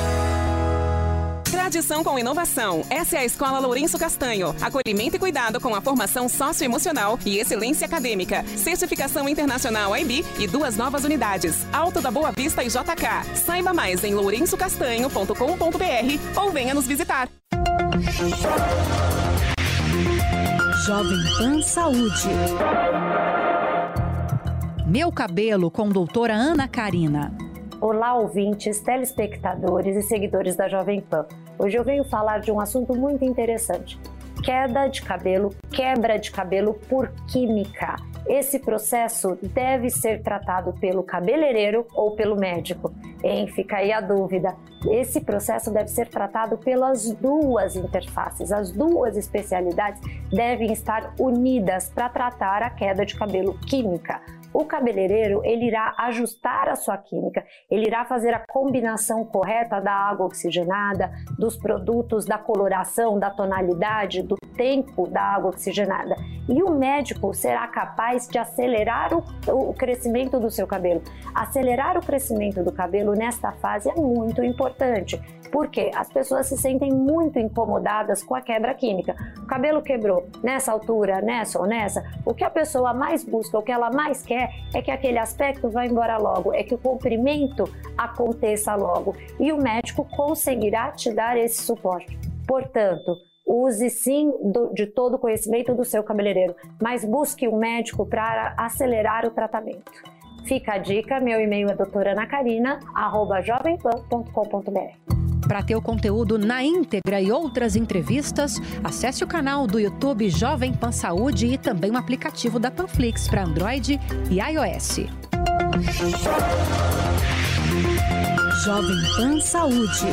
S16: Tradição com inovação. Essa é a Escola Lourenço Castanho. Acolhimento e cuidado com a formação socioemocional e excelência acadêmica. Certificação internacional IB e duas novas unidades. Alto da Boa Vista e JK. Saiba mais em lourençocastanho.com.br ou venha nos visitar.
S17: Jovem Pan Saúde. Meu cabelo com doutora Ana Karina.
S18: Olá, ouvintes, telespectadores e seguidores da Jovem Pan. Hoje eu venho falar de um assunto muito interessante: queda de cabelo, quebra de cabelo por química. Esse processo deve ser tratado pelo cabeleireiro ou pelo médico? Hein, fica aí a dúvida. Esse processo deve ser tratado pelas duas interfaces. As duas especialidades devem estar unidas para tratar a queda de cabelo química. O cabeleireiro ele irá ajustar a sua química, ele irá fazer a combinação correta da água oxigenada, dos produtos, da coloração, da tonalidade, do tempo da água oxigenada. E o médico será capaz de acelerar o, o crescimento do seu cabelo. Acelerar o crescimento do cabelo nesta fase é muito importante. Porque as pessoas se sentem muito incomodadas com a quebra química. O cabelo quebrou nessa altura, nessa ou nessa. O que a pessoa mais busca, o que ela mais quer é que aquele aspecto vá embora logo, é que o comprimento aconteça logo. E o médico conseguirá te dar esse suporte. Portanto, use sim do- de todo o conhecimento do seu cabeleireiro, mas busque um médico para acelerar o tratamento. Fica a dica, meu e-mail é doutoranacarina.jovempan.com.br.
S17: Para ter o conteúdo na íntegra e outras entrevistas, acesse o canal do YouTube Jovem Pan Saúde e também o aplicativo da Panflix para Android e iOS. Jovem Pan Saúde.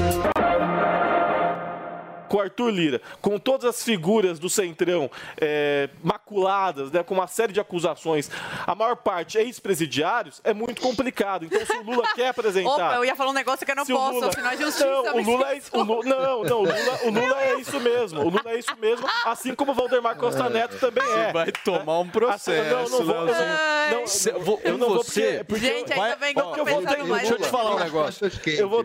S6: Com o Arthur Lira, com todas as figuras do Centrão é, maculadas, né, com uma série de acusações, a maior parte ex-presidiários, é muito complicado. Então, se o Lula *laughs* quer apresentar.
S7: Opa, eu ia falar um negócio que eu não
S6: Se
S7: posso,
S6: Lula-
S7: afinal a justiça
S6: Não, o Lula é, o Lula, não, não, o Lula, o Lula é isso mesmo. O Lula é isso mesmo, assim como o Valdemar Costa Neto também é.
S3: vai tomar um processo,
S6: Assim, não, não vou, eu não-
S3: Cê- vou-
S6: eu não vou
S3: você-
S6: porque, porque
S7: Gente, ainda bem que eu tô pensando
S6: no
S7: mais.
S3: Deixa eu te falar um negócio.
S6: Eu
S3: Com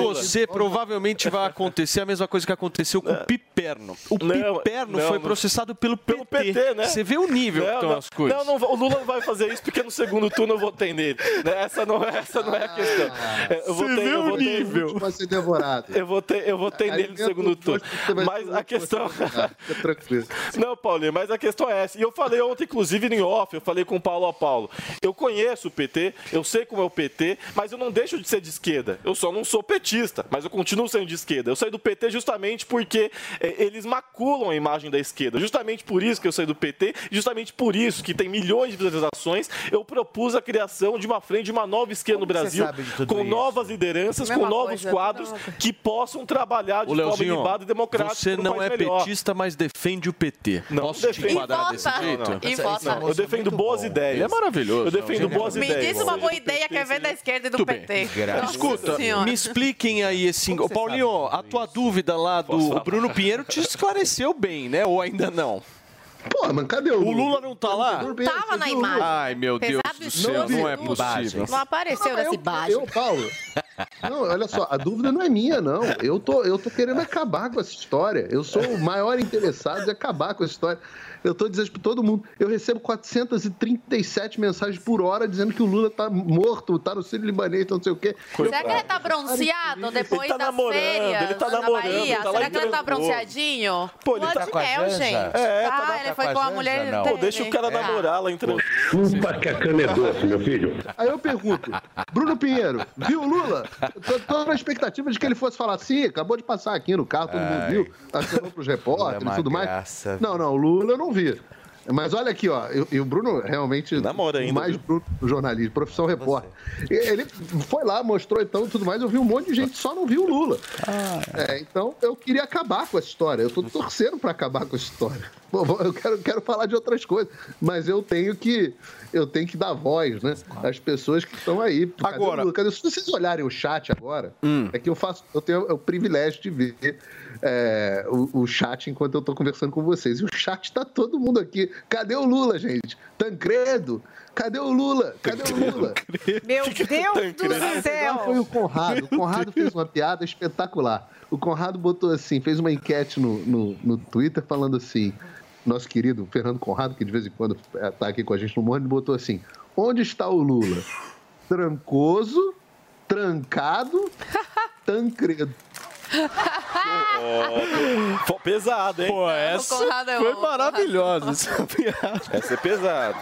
S6: Lula.
S3: você provavelmente vai acontecer a mesma coisa que aconteceu com o Piperno. O
S6: Não,
S3: Piperno
S6: não,
S3: foi
S6: não.
S3: processado pelo PT.
S6: PT, né?
S3: Você vê o nível que estão
S6: não,
S3: as coisas.
S6: Não, não, o Lula não vai fazer isso porque no segundo turno eu votei nele. Né? Essa não, é- essa não é a questão. É, Eu
S10: Você
S6: votei,
S10: vê
S6: eu
S10: o
S6: votei,
S10: nível. Vai ser devorado.
S6: Eu votei, eu votei nele no segundo
S10: o
S6: turno.
S10: você
S6: Mas a questão.
S10: Tranquilo. *laughs*
S6: Não, Paulinho, mas a questão é essa. E eu falei ontem, inclusive, em off, eu falei com o Paulo a Paulo. Eu conheço o PT, eu sei como é o PT, mas eu não deixo de ser de esquerda. Eu só não sou petista, mas eu continuo sendo de esquerda. Eu saí do PT justamente porque eh, eles maculam a imagem da esquerda. Justamente por isso que eu saí do PT, justamente por isso que tem milhões de visualizações, eu propus a criação de uma frente, de uma nova esquerda no
S5: Como você
S6: Brasil, com
S5: isso?
S6: novas lideranças, com novos
S3: coisa,
S6: quadros
S3: tudo
S6: que possam trabalhar de
S3: Ô,
S6: forma ilibada e democrática.
S3: você
S6: um
S3: não é
S6: melhor.
S3: petista, mas defende o PT.
S6: Não,
S3: Posso te
S6: defende.
S3: enquadrar desse jeito?
S6: Essa-
S7: vota.
S6: não, eu defendo boas ideias.
S3: Ele é maravilhoso.
S6: Eu defendo
S3: Não,
S6: boas
S7: Me
S6: ideias.
S7: diz uma boa ideia que é ver da esquerda e do PT.
S3: Escuta, me expliquem aí esse. Paulinho, a tua dúvida lá do o Bruno Pinheiro te esclareceu bem, né? Ou ainda não?
S10: Pô, mas cadê o
S3: O Lula não tá lá?
S4: Tava na imagem.
S3: Ai, meu Deus do céu,
S4: dois
S3: não é possível.
S4: Não apareceu nessa
S10: eu,
S4: imagem.
S10: eu, Paulo. Não, olha só, a dúvida não é minha, não. Eu tô, eu tô querendo acabar com essa história. Eu sou o maior interessado em acabar com essa história. Eu tô dizendo pra todo mundo. Eu recebo 437 mensagens por hora dizendo que o Lula tá morto, tá no Sírio Libanês, não sei o quê.
S7: Será que ele tá bronzeado depois
S6: tá
S7: das
S6: namorando,
S7: férias
S6: ele tá
S7: na
S6: namorando,
S7: Bahia?
S6: tá
S7: Será que ele tá bronzeadinho?
S6: Pô, ele
S7: Lua
S6: tá com a Janja?
S7: gente.
S6: É,
S7: tá,
S6: tá na-
S7: ele
S6: tá
S7: foi
S6: com a
S7: mulher
S6: não. Pô, deixa o cara
S7: Tá.
S6: namorar lá em.
S10: Chupa que a cana é doce, meu filho. Aí eu pergunto, Bruno Pinheiro, viu o Lula? Tô, tô na expectativa de que ele fosse falar assim, acabou de passar aqui no carro, todo mundo viu, acenou pros
S5: é
S10: repórteres e tudo mais. Não, não, o Lula eu não vi. Mas olha aqui, ó, e o Bruno realmente
S6: Namora ainda,
S10: o mais do jornalismo, profissão repórter. Ele foi lá, mostrou então tudo mais, eu vi um monte de gente, só não viu o Lula. É, então eu queria acabar com essa história, eu tô torcendo para acabar com essa história. Eu quero, quero falar de outras coisas, mas eu tenho que eu tenho que dar voz, né, às pessoas que estão aí. Cadê
S3: Agora-
S10: o Lula? Cadê- se vocês olharem o chat agora,
S3: Hum.
S10: é que eu faço, eu tenho o privilégio de ver é, o, o chat enquanto eu tô conversando com vocês. E o chat tá todo mundo aqui. Cadê o Lula, gente? Tancredo? Cadê o Lula? Cadê o Lula?
S4: Meu Deus do céu!
S10: Foi o Conrado. O Conrado fez uma piada espetacular. O Conrado botou assim, fez uma enquete no, no, no Twitter falando assim. Nosso querido Fernando Conrado, que de vez em quando está aqui com a gente no mundo, botou assim: onde está o Lula? Trancoso, trancado, *laughs* Tancredo. *laughs*
S6: Pô, pesado, hein?
S3: Pô, essa
S7: Conrado é
S3: foi maravilhosa essa piada.
S6: Essa é pesada.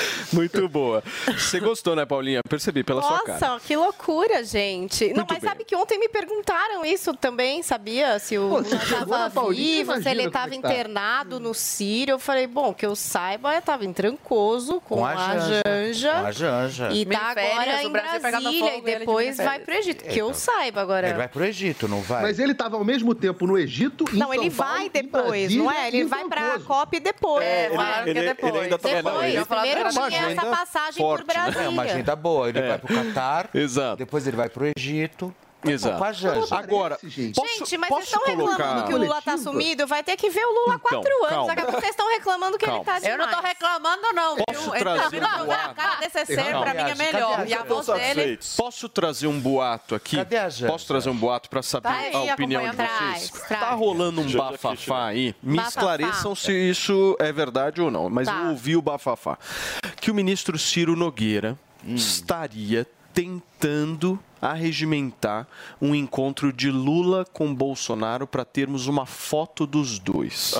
S6: *laughs*
S3: Muito boa. Você gostou, né, Paulinha? Percebi pela sua cara.
S4: Nossa, que loucura, gente. Não,
S3: Muito
S4: mas
S3: bem.
S4: sabe que ontem me perguntaram isso também, sabia? Se o Lula estava vivo, se ele estava
S10: é tá.
S4: internado no Sírio. Eu falei, bom, que eu saiba, eu estava em Trancoso com,
S5: Com a Janja.
S4: Janja.
S5: Com a Janja.
S4: E tá agora em Brasília
S7: fogo
S4: e
S7: e ele de
S4: depois
S7: mil
S4: vai pro Egito. Que eu
S5: Então,
S4: saiba agora.
S5: Ele vai pro Egito, não vai?
S10: Mas ele estava ao mesmo tempo no Egito e
S4: Não, ele vai depois, não é? Ele vai pra COP depois.
S7: É,
S4: não
S7: que
S6: ele-
S7: é
S6: ele
S7: depois.
S6: ainda tá-
S4: Depois,
S6: ele-
S4: primeiro
S3: Era uma
S4: tinha essa passagem
S3: forte,
S4: por
S3: né?
S4: Brasília.
S5: É uma agenda boa. Ele
S3: É.
S5: vai pro Catar,
S3: Exato.
S5: depois ele vai pro Egito.
S3: Exato.
S5: Janja.
S3: Agora,
S10: gente.
S3: posso,
S4: Gente, mas
S3: posso
S4: vocês estão reclamando
S3: colocar...
S4: que o Lula tá
S10: Coletiva?
S4: sumido? Vai ter que ver o Lula há
S3: Então,
S4: quatro anos.
S3: calma.
S4: Daqui a pouco vocês estão reclamando que
S3: Calma.
S4: ele tá demais.
S7: Eu não tô reclamando, não.
S3: Posso
S7: viu?
S3: trazer
S7: Então,
S3: um
S7: não,
S3: boato?
S7: a cara desse pra mim, é melhor. E a voz dele...
S3: Posso trazer um boato aqui?
S5: Cadê a Janja?
S3: Posso trazer um boato para saber
S7: Tá aí,
S3: a opinião de vocês?
S4: Traz, traz.
S3: Tá rolando um bafafá aí? Me
S4: Bafafá.
S3: esclareçam se isso é verdade ou não. Mas
S4: Tá.
S3: eu ouvi o bafafá. Que o ministro Ciro Nogueira estaria tentando arregimentar um encontro de Lula com Bolsonaro para termos uma foto dos dois.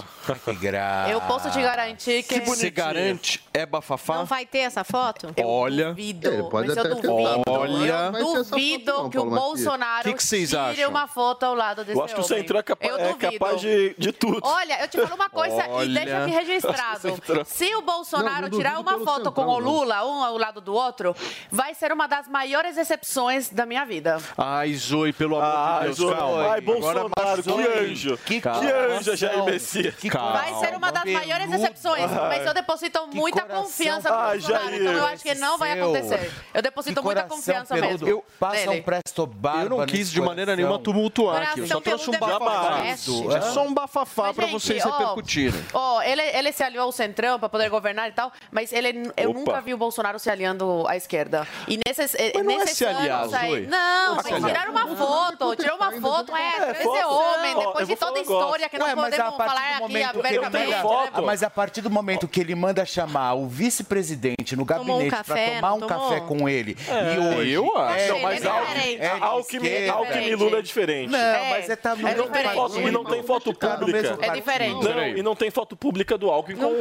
S5: Que graça.
S7: Eu posso te garantir que...
S3: Você garante? É bafafá?
S4: Não vai ter essa foto?
S3: Olha,
S7: Duvido,
S10: Ele pode
S7: mas eu duvido.
S3: Olha.
S10: essa
S7: Duvido
S10: foto não,
S7: que o. Bolsonaro
S3: Que que vocês
S7: tire
S3: acham?
S7: uma foto ao lado desse
S6: Eu acho que o
S7: homem.
S6: Centrão é, capa-
S7: Eu
S6: é
S7: duvido.
S6: capaz de, de tudo.
S7: Olha, eu te falo uma coisa e
S3: Olha.
S7: deixa aqui registrado. *laughs* Se o Bolsonaro
S10: Não, não
S7: tirar uma foto com o. Lula, um ao lado do outro, vai ser uma das maiores decepções da minha vida.
S3: Ai, Zoe, pelo amor
S6: Ai,
S3: de Deus,
S6: Zoe.
S3: calma.
S6: Ai,
S3: Agora
S6: Bolsonaro, que
S3: Zoe.
S6: anjo.
S5: Que,
S3: Calma.
S6: Que anjo, Jair Messias.
S5: Que
S3: Calma.
S7: Vai ser uma das maiores decepções, mas eu deposito
S5: Que
S7: muita
S5: coração
S7: confiança no
S6: Ai,
S7: Bolsonaro,
S6: Jair.
S7: então eu acho que não vai acontecer. Eu deposito
S5: Que
S7: muita confiança
S5: peludo.
S7: mesmo.
S5: Eu, passa
S7: nele.
S5: um presto barba
S3: Eu não quis de maneira
S5: coração.
S3: nenhuma tumultuar aqui. Eu só trouxe um
S4: é
S3: bafafá. É só um bafafá
S7: gente,
S3: vocês
S7: ó,
S3: repercutirem.
S7: Ó, ele, ele se aliou ao Centrão para poder governar e tal, mas ele, eu
S6: Opa.
S7: nunca vi o Bolsonaro se aliando à esquerda. E nesses,
S3: Mas não é
S7: nesses
S3: se aliar,
S7: anos aí...
S3: Zoe.
S7: Não,
S3: é se
S7: mas tiraram uma foto, tirou uma foto, é, esse
S6: foto,
S7: homem, depois de toda a história que não podemos falar
S5: do
S7: aqui abertamente.
S6: foto.
S7: né?
S5: mas a partir do momento que ele manda chamar o vice-presidente no gabinete para tomar um café com ele e hoje
S3: eu acho.
S5: é,
S6: mas
S7: é
S6: Alckmin,
S5: é
S6: e Lula é diferente.
S5: não,
S7: É,
S5: mas é tá no
S7: é.
S6: E não tem foto
S5: Tá
S6: pública.
S7: É diferente.
S6: E não tem foto pública do Alckmin com o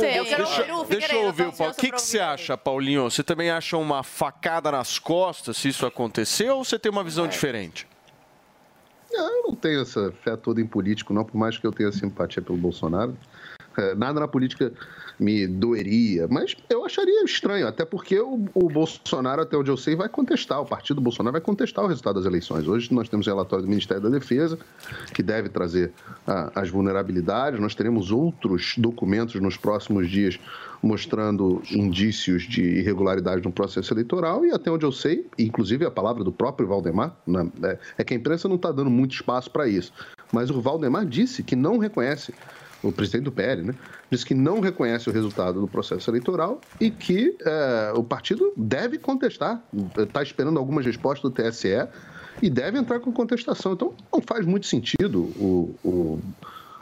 S3: Deixa eu ouvir, o Paulo. O que, você acha, Paulinho? Você também acha uma facada nas costas se isso aconteceu ou você tem uma visão diferente?
S10: Não, eu não tenho essa fé toda em político, não, por mais que eu tenha simpatia pelo Bolsonaro. É, nada na política me doeria, mas eu acharia estranho, até porque o, o Bolsonaro, até onde eu sei, vai contestar, o partido Bolsonaro vai contestar o resultado das eleições. Hoje nós temos relatório do Ministério da Defesa, que deve trazer ah, as vulnerabilidades, nós teremos outros documentos nos próximos dias mostrando indícios de irregularidade no processo eleitoral e até onde eu sei, inclusive a palavra do próprio Valdemar, né, é- é que a imprensa não está dando muito espaço para isso, mas o Valdemar disse que não reconhece o presidente do PL, né, disse que não reconhece o resultado do processo eleitoral e que eh, o partido deve contestar, está esperando algumas respostas do TSE e deve entrar com contestação. Então, não faz muito sentido o. o...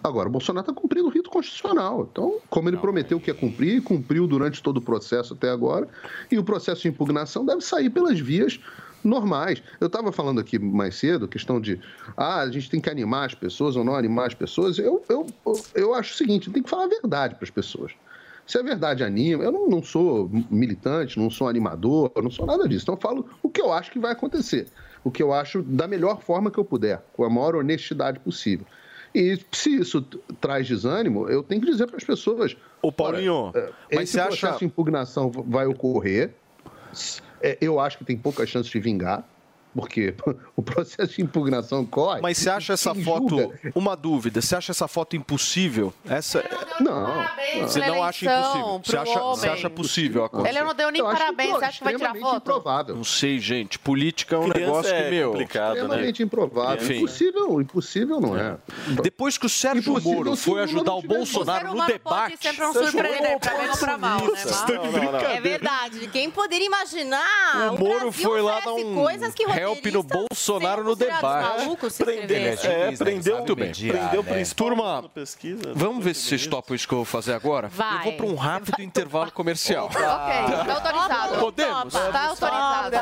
S10: Agora, o Bolsonaro está cumprindo o rito constitucional. Então, como ele prometeu que ia cumprir, cumpriu durante todo o processo até agora, e o processo de impugnação deve sair pelas vias normais. Eu estava falando aqui mais cedo, questão de ah, a gente tem que animar as pessoas ou não animar as pessoas. Eu, eu, eu acho o seguinte, tem que falar a verdade para as pessoas. Se a verdade anima, eu não, não sou militante, não sou animador, eu não sou nada disso. Então eu falo o que eu acho que vai acontecer. O que eu acho da melhor forma que eu puder, com a maior honestidade possível. E se isso traz desânimo, eu tenho que dizer para as pessoas.
S3: Ô, Paulinho,
S10: olha, é,
S3: mas
S10: esse
S3: você
S10: processo
S3: acha-
S10: de impugnação vai ocorrer. É, Eu acho que tem pouca chance de vingar, porque *laughs* o processo de impugnação corre.
S3: Mas você acha essa foto.
S10: julga-
S3: Uma dúvida, você acha essa foto impossível? Essa.
S10: Não.
S3: Você não acha impossível? Você acha, você acha possível acontecer?
S7: Ele não deu nem parabéns, você acha que vai tirar foto?
S10: improvável.
S3: Não sei, gente. Política é um
S6: Criança
S3: negócio
S6: é
S3: que, meu.
S6: complicado, né?
S10: Extremamente improvável.
S3: Enfim.
S10: Impossível, impossível não é.
S3: Depois que o Sérgio
S10: Impossível
S3: Moro foi
S10: o
S3: ajudar o Bolsonaro no debate.
S7: um pra bem ou pra mal, né, Mal?
S4: É verdade. Quem poderia imaginar?
S3: O Moro
S4: Brasil
S3: foi lá dar um
S4: coisas que
S3: help no Bolsonaro no debate.
S6: Prendeu,
S4: inscreverem.
S6: é, prendeu,
S3: Muito bem.
S6: prendeu
S3: né? Turma. Vamos ver se vocês topam isso que eu vou fazer agora?
S4: Vai.
S3: Eu vou para um rápido *laughs* intervalo comercial.
S7: Ok, tá autorizado.
S3: Podemos?
S7: Tá autorizado.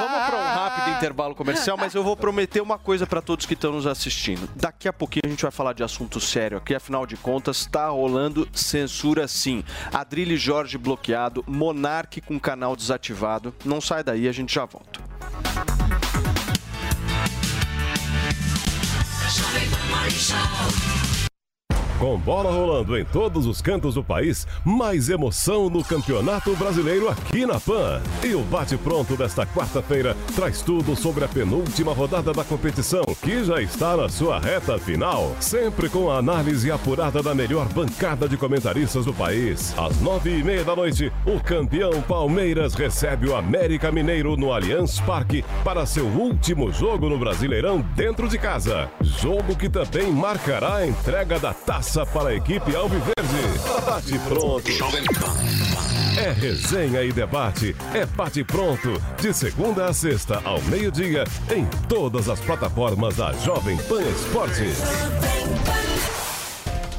S3: Vamos para um rápido intervalo comercial, mas eu vou prometer uma coisa para todos que estão nos assistindo. Daqui a pouquinho a gente vai falar de assunto sério aqui, afinal de contas, está rolando censura sim. Adrilho Jorge bloqueado, Monarque com canal desativado. Não sai daí, a gente já volta.
S2: Jovem Pan Morning Show.
S13: Com bola rolando em todos os cantos do país, mais emoção no Campeonato Brasileiro aqui na PAN. E o bate-pronto desta quarta-feira traz tudo sobre a penúltima rodada da competição, que já está na sua reta final. Sempre com a análise apurada da melhor bancada de comentaristas do país. Às nove e meia da noite, o campeão Palmeiras recebe o América Mineiro no Allianz Parque para seu último jogo no Brasileirão dentro de casa. Jogo que também marcará a entrega da taça para a equipe Alviverde. Bate pronto. É resenha e debate. É bate pronto. De segunda a sexta, ao meio-dia, em todas as plataformas da Jovem Pan Esportes.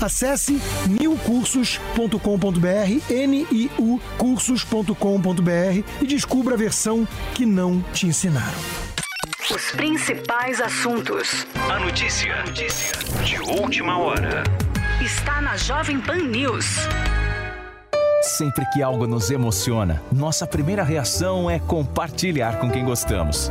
S19: Acesse niucursos.com.br, N-I-U cursos.com.br e descubra a versão que não te ensinaram.
S20: Os principais assuntos.
S21: A notícia, notícia de última hora.
S20: Está na Jovem Pan News.
S22: Sempre que algo nos emociona, nossa primeira reação é compartilhar com quem gostamos.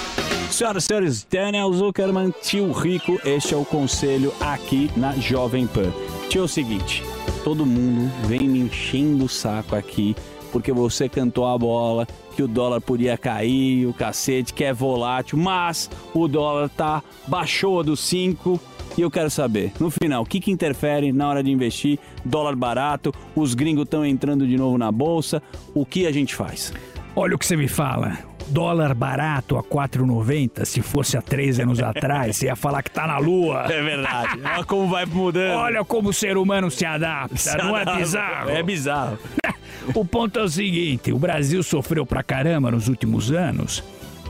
S23: Senhoras e senhores, Daniel Zuckerman, tio rico, este é o conselho aqui na Jovem Pan. Tio, é o seguinte, todo mundo vem me enchendo o saco aqui porque você cantou a bola, que o dólar podia cair, o cacete, que é volátil, mas o dólar tá baixou dos 5 e eu quero saber, no final, o que, que interfere na hora de investir? Dólar barato, os gringos estão entrando de novo na bolsa, o que a gente faz?
S24: Olha o que você me fala. Dólar barato a 4,90, se fosse há três anos *laughs* atrás, você ia falar que tá na lua.
S23: É verdade. Olha como vai mudando.
S24: Olha como o ser humano se adapta,
S23: Se
S24: não é
S23: adapta,
S24: bizarro?
S23: é bizarro. *laughs*
S24: o ponto é o seguinte, o Brasil sofreu pra caramba nos últimos anos,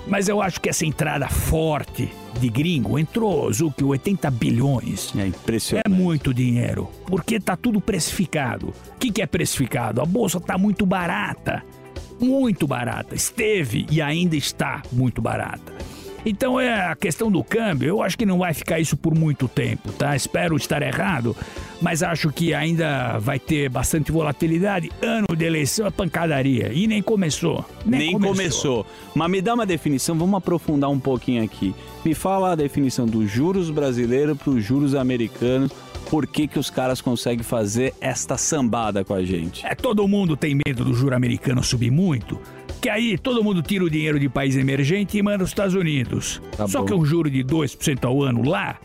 S24: mas eu acho que essa entrada forte de gringo entrou, Zuki, 80 bilhões.
S23: É impressionante.
S24: É muito dinheiro, porque tá tudo precificado. O que, que é precificado? A bolsa tá muito barata. Muito barata. Esteve e ainda está muito barata. Então é a questão do câmbio, eu acho que não vai ficar isso por muito tempo, tá? Espero estar errado, mas acho que ainda vai ter bastante volatilidade. Ano de eleição é pancadaria. E nem começou.
S23: Nem, começou. Mas me dá uma definição, vamos aprofundar um pouquinho aqui. Me fala a definição dos juros brasileiros para os juros americanos. Por que, que os caras conseguem fazer esta sambada com a gente?
S24: É, todo mundo tem medo do juro americano subir muito. Que aí todo mundo tira o dinheiro de país emergente e manda os Estados Unidos.
S23: Tá
S24: Só
S23: bom.
S24: que um juro de 2% ao ano lá,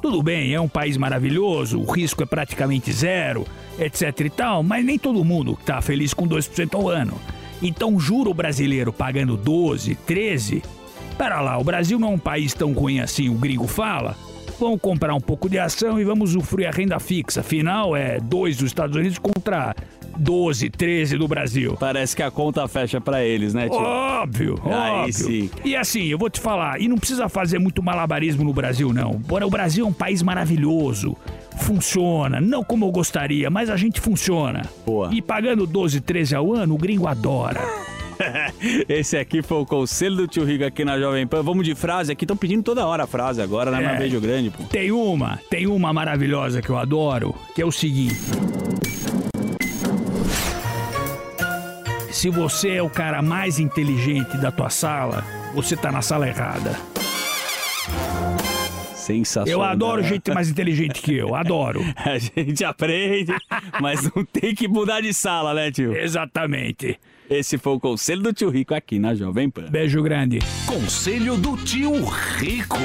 S24: tudo bem, é um país maravilhoso, o risco é praticamente zero, etc e tal, mas nem todo mundo tá feliz com 2% ao ano. Então, juro brasileiro pagando 12, 13, Pera lá, o Brasil não é um país tão ruim assim, o gringo fala. Vamos comprar um pouco de ação e vamos usufruir a renda fixa. Afinal, é 2 dos Estados Unidos contra 12, 13 do Brasil.
S23: Parece que a conta fecha pra eles, né, tio?
S24: Óbvio,
S23: Aí
S24: óbvio.
S23: sim.
S24: E assim, eu vou te falar, e não precisa fazer muito malabarismo no Brasil, não. Bora, o Brasil é um país maravilhoso. Funciona, não como eu gostaria, mas a gente funciona.
S23: Boa.
S24: E pagando 12, 13 ao ano, o gringo adora. *laughs*
S23: Esse aqui foi o conselho do tio Rico aqui na Jovem Pan. Vamos de frase aqui, estão pedindo toda hora a frase agora, né?
S24: É.
S23: Mas beijo grande, pô.
S24: Tem uma, tem uma maravilhosa que eu adoro, que é o seguinte. Se você é o cara mais inteligente da tua sala, você tá na sala errada.
S23: Sensacional.
S24: Eu adoro gente mais inteligente que eu, *laughs* adoro.
S23: A gente aprende, mas não tem que mudar de sala, né, tio?
S24: Exatamente.
S23: Esse foi o conselho do tio Rico aqui na Jovem Pan.
S24: Beijo grande.
S21: Conselho do tio Rico.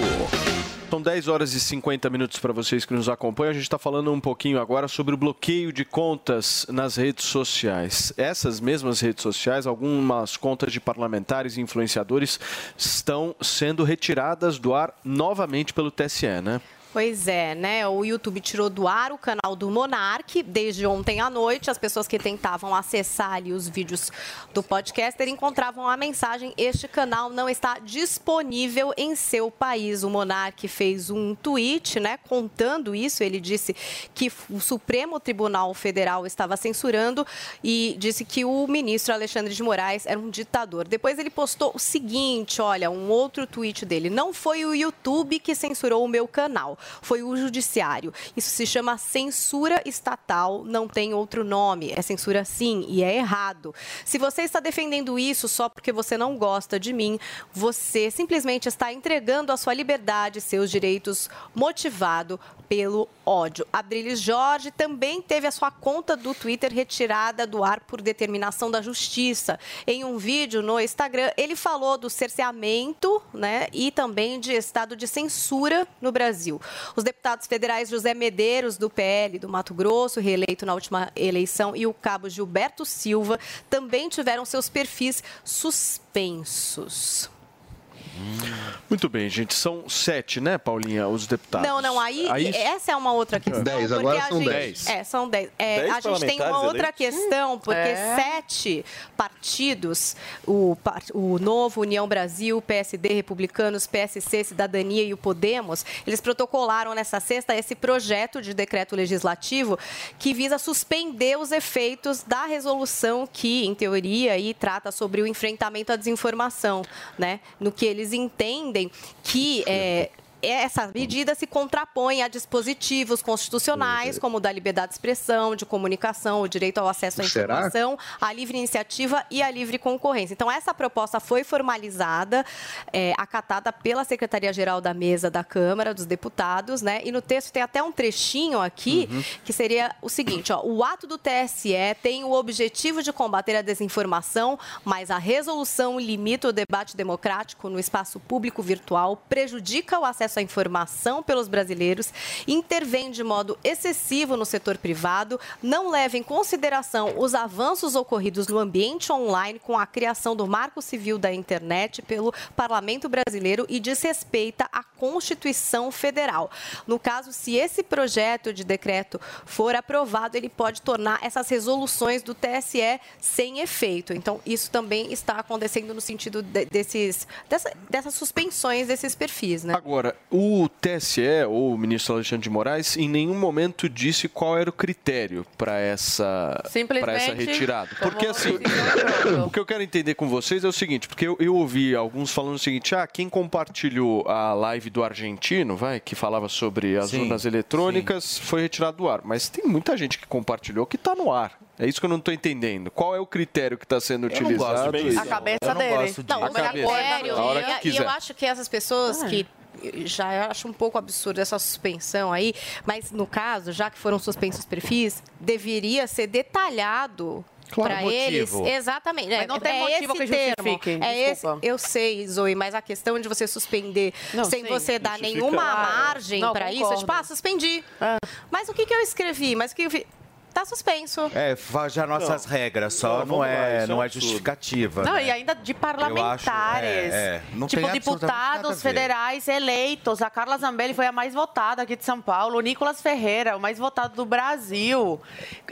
S3: São 10 horas e 50 minutos para vocês que nos acompanham. A gente está falando um pouquinho agora sobre o bloqueio de contas nas redes sociais. Essas mesmas redes sociais, algumas contas de parlamentares e influenciadores estão sendo retiradas do ar novamente pelo TSE, né?
S4: Pois é, né? O YouTube tirou do ar o canal do Monark desde ontem à noite. As pessoas que tentavam acessar ali os vídeos do podcaster encontravam a mensagem: este canal não está disponível em seu país. O Monark fez um tweet, né, contando isso. Ele disse que o Supremo Tribunal Federal estava censurando e disse que o ministro Alexandre de Moraes era um ditador. Depois ele postou o seguinte: olha, um outro tweet dele. Não foi o YouTube que censurou o meu canal foi o judiciário. Isso se chama censura estatal, não tem outro nome. É censura sim e é errado. Se você está defendendo isso só porque você não gosta de mim, você simplesmente está entregando a sua liberdade, seus direitos motivado pelo ódio. Adriles Jorge também teve a sua conta do Twitter retirada do ar por determinação da justiça. Em um vídeo no Instagram, ele falou do cerceamento né, e também de estado de censura no Brasil. Os deputados federais José Medeiros, do PL do Mato Grosso, reeleito na última eleição, e o cabo Gilberto Silva também tiveram seus perfis suspensos.
S3: Muito bem, gente. São sete, né, Paulinha, os deputados.
S4: Não, não, aí,
S3: Aí-
S4: essa é uma outra questão.
S3: Dez, agora
S4: a
S3: são
S4: gente-
S3: dez.
S4: É, são dez. É,
S3: Dez
S4: a gente tem uma outra
S3: eleitos?
S4: questão, porque
S7: É.
S4: sete partidos, o, o Novo, União Brasil, PSD, Republicanos, PSC, Cidadania e o Podemos, eles protocolaram nessa sexta esse projeto de decreto legislativo que visa suspender os efeitos da resolução que, em teoria, aí, trata sobre o enfrentamento à desinformação, né? No que eles entendem que é, essa medida se contrapõe a dispositivos constitucionais, como o da liberdade de expressão, de comunicação, o direito ao acesso à
S10: Será?
S4: informação, a livre iniciativa e a livre concorrência. Então, essa proposta foi formalizada, é, acatada pela Secretaria-Geral da Mesa da Câmara dos Deputados, né? E no texto tem até um trechinho aqui que seria o seguinte: ó, o ato do TSE tem o objetivo de combater a desinformação, mas a resolução limita o debate democrático no espaço público virtual, prejudica o acesso à informação pelos brasileiros, intervém de modo excessivo no setor privado, não leva em consideração os avanços ocorridos no ambiente online com a criação do Marco Civil da Internet pelo Parlamento Brasileiro e desrespeita a Constituição Federal. No caso, se esse projeto de decreto for aprovado, ele pode tornar essas resoluções do TSE sem efeito. Então, isso também está acontecendo no sentido de- desses, dessa- dessas suspensões desses perfis, né?
S3: Agora, o TSE, ou o ministro Alexandre de Moraes, em nenhum momento disse qual era o critério para essa, pra essa retirada. Porque assim, o que eu quero entender com vocês é o seguinte, porque eu, eu ouvi alguns falando o seguinte, ah, quem compartilhou a live do argentino, vai, que falava sobre as
S5: Sim,
S3: urnas eletrônicas, foi retirado do ar. Mas tem muita gente que compartilhou que está no ar. É isso que eu não estou entendendo. Qual é o critério que está sendo
S4: Eu não
S3: utilizado?
S4: gosto disso.
S7: A cabeça
S3: Eu não
S7: dele.
S3: gosto disso.
S4: Não,
S3: A
S4: o critério.
S3: Hora
S4: e- eu acho que essas pessoas
S7: Ah.
S4: que já acho um pouco absurdo essa suspensão aí, mas no caso, já que foram suspensos os perfis, deveria ser detalhado
S7: Claro,
S4: para eles. Exatamente.
S7: Mas
S4: é-
S7: não tem
S4: é
S7: motivo
S4: esse
S7: que
S4: termo.
S7: justifique,
S4: É esse, eu sei, Zoe, mas a questão de você suspender
S7: Não,
S4: sem
S7: sim.
S4: você dar
S7: Justifica.
S4: nenhuma margem para isso, é tipo, ah, suspendi. Mas o que, que eu escrevi? Mas o que eu vi? Tá suspenso.
S5: É, faz já nossas regras, só
S6: Não,
S5: não,
S6: vamos lá,
S5: é,
S6: é
S5: não é
S6: absurdo.
S5: justificativa.
S7: Não,
S5: né?
S7: e ainda de parlamentares.
S5: acho, é, é, não
S7: tipo,
S5: tem absolutamente nada a
S7: deputados federais eleitos. A Carla Zambelli foi a mais votada aqui de São Paulo. O Nicolas Ferreira, o mais votado do Brasil.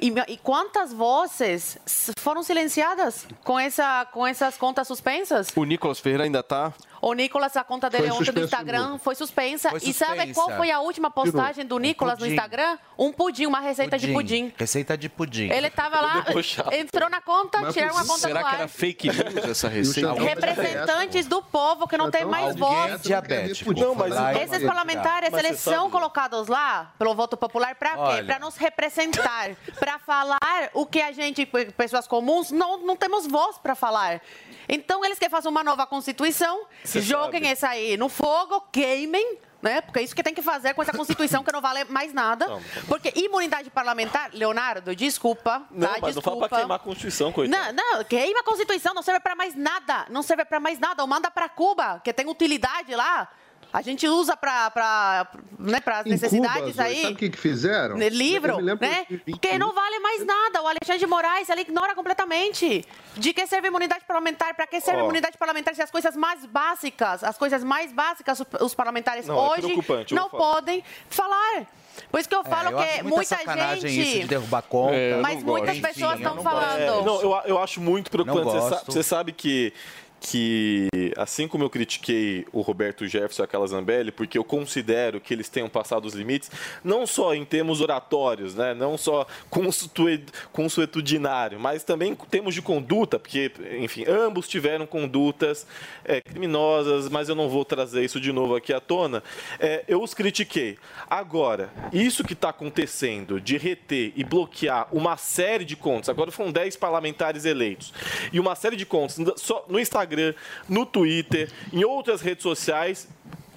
S7: E, e quantas vozes foram silenciadas com, essa, com essas contas suspensas?
S3: O Nicolas Ferreira ainda tá.
S7: O Nicolas, a conta dele
S3: Foi
S7: ontem do Instagram foi suspensa.
S3: Foi
S7: E sabe
S3: suspensa.
S7: qual foi a última postagem do
S5: Um
S7: Nicolas no
S5: pudim.
S7: Instagram? Um pudim, uma receita de pudim.
S5: Receita de pudim.
S7: Ele tava lá, entrou na conta, tiraram a conta
S3: Será
S7: do
S3: que
S7: ar.
S3: era fake news essa receita?
S7: Representantes do povo que não tem mais voz.
S5: diabético.
S6: Não, mas-
S7: Esses parlamentares,
S6: Mas
S7: eles são colocados lá pelo voto popular para quê? Para nos representar, para falar o que a gente, pessoas comuns, não, não temos voz para falar. Então, eles que façam uma nova Constituição, joguem
S6: sabe.
S7: essa aí no fogo, queimem, né? Porque é isso que tem que fazer com essa Constituição que não vale mais nada. Porque imunidade parlamentar, Leonardo, desculpa,
S6: Não,
S7: tá?
S6: mas não fala
S7: desculpa.
S6: pra queimar a Constituição, coitado.
S7: Não, não, queima a Constituição, não serve para mais nada. Não serve para mais nada. Ou manda para Cuba, que tem utilidade lá. A gente usa para né, as necessidades
S10: Cuba,
S7: aí.
S10: Sabe o que, que fizeram?
S7: né, Livro, né?
S10: que-
S7: Que não vale mais nada. O Alexandre de Moraes, ele ignora completamente. De que serve imunidade parlamentar? Para que serve
S6: Ó.
S7: imunidade parlamentar se as coisas mais básicas, as coisas mais básicas, os- parlamentares
S6: Não, é
S7: hoje
S6: eu
S7: não podem falar. Por isso que eu
S5: É,
S7: falo
S5: eu
S7: que
S5: muita
S7: muita gente.
S5: isso de derrubar conta.
S6: É,
S7: Mas muitas
S6: gosto.
S7: pessoas
S6: Enfim,
S7: estão falando.
S6: É, não, eu, eu acho muito preocupante. Você sabe que, que, assim como eu critiquei o Roberto Jefferson e a Carla Zambelli, porque eu considero que eles tenham passado os limites, não só em termos oratórios, né, não só consuetu- consuetudinário, mas também em termos de conduta, porque, enfim, ambos tiveram condutas é, criminosas, mas eu não vou trazer isso de novo aqui à tona. É, eu os critiquei. Agora, isso que está acontecendo de reter e bloquear uma série de contas, agora foram 10 parlamentares eleitos, e uma série de contas só no Instagram, no Twitter, em outras redes sociais,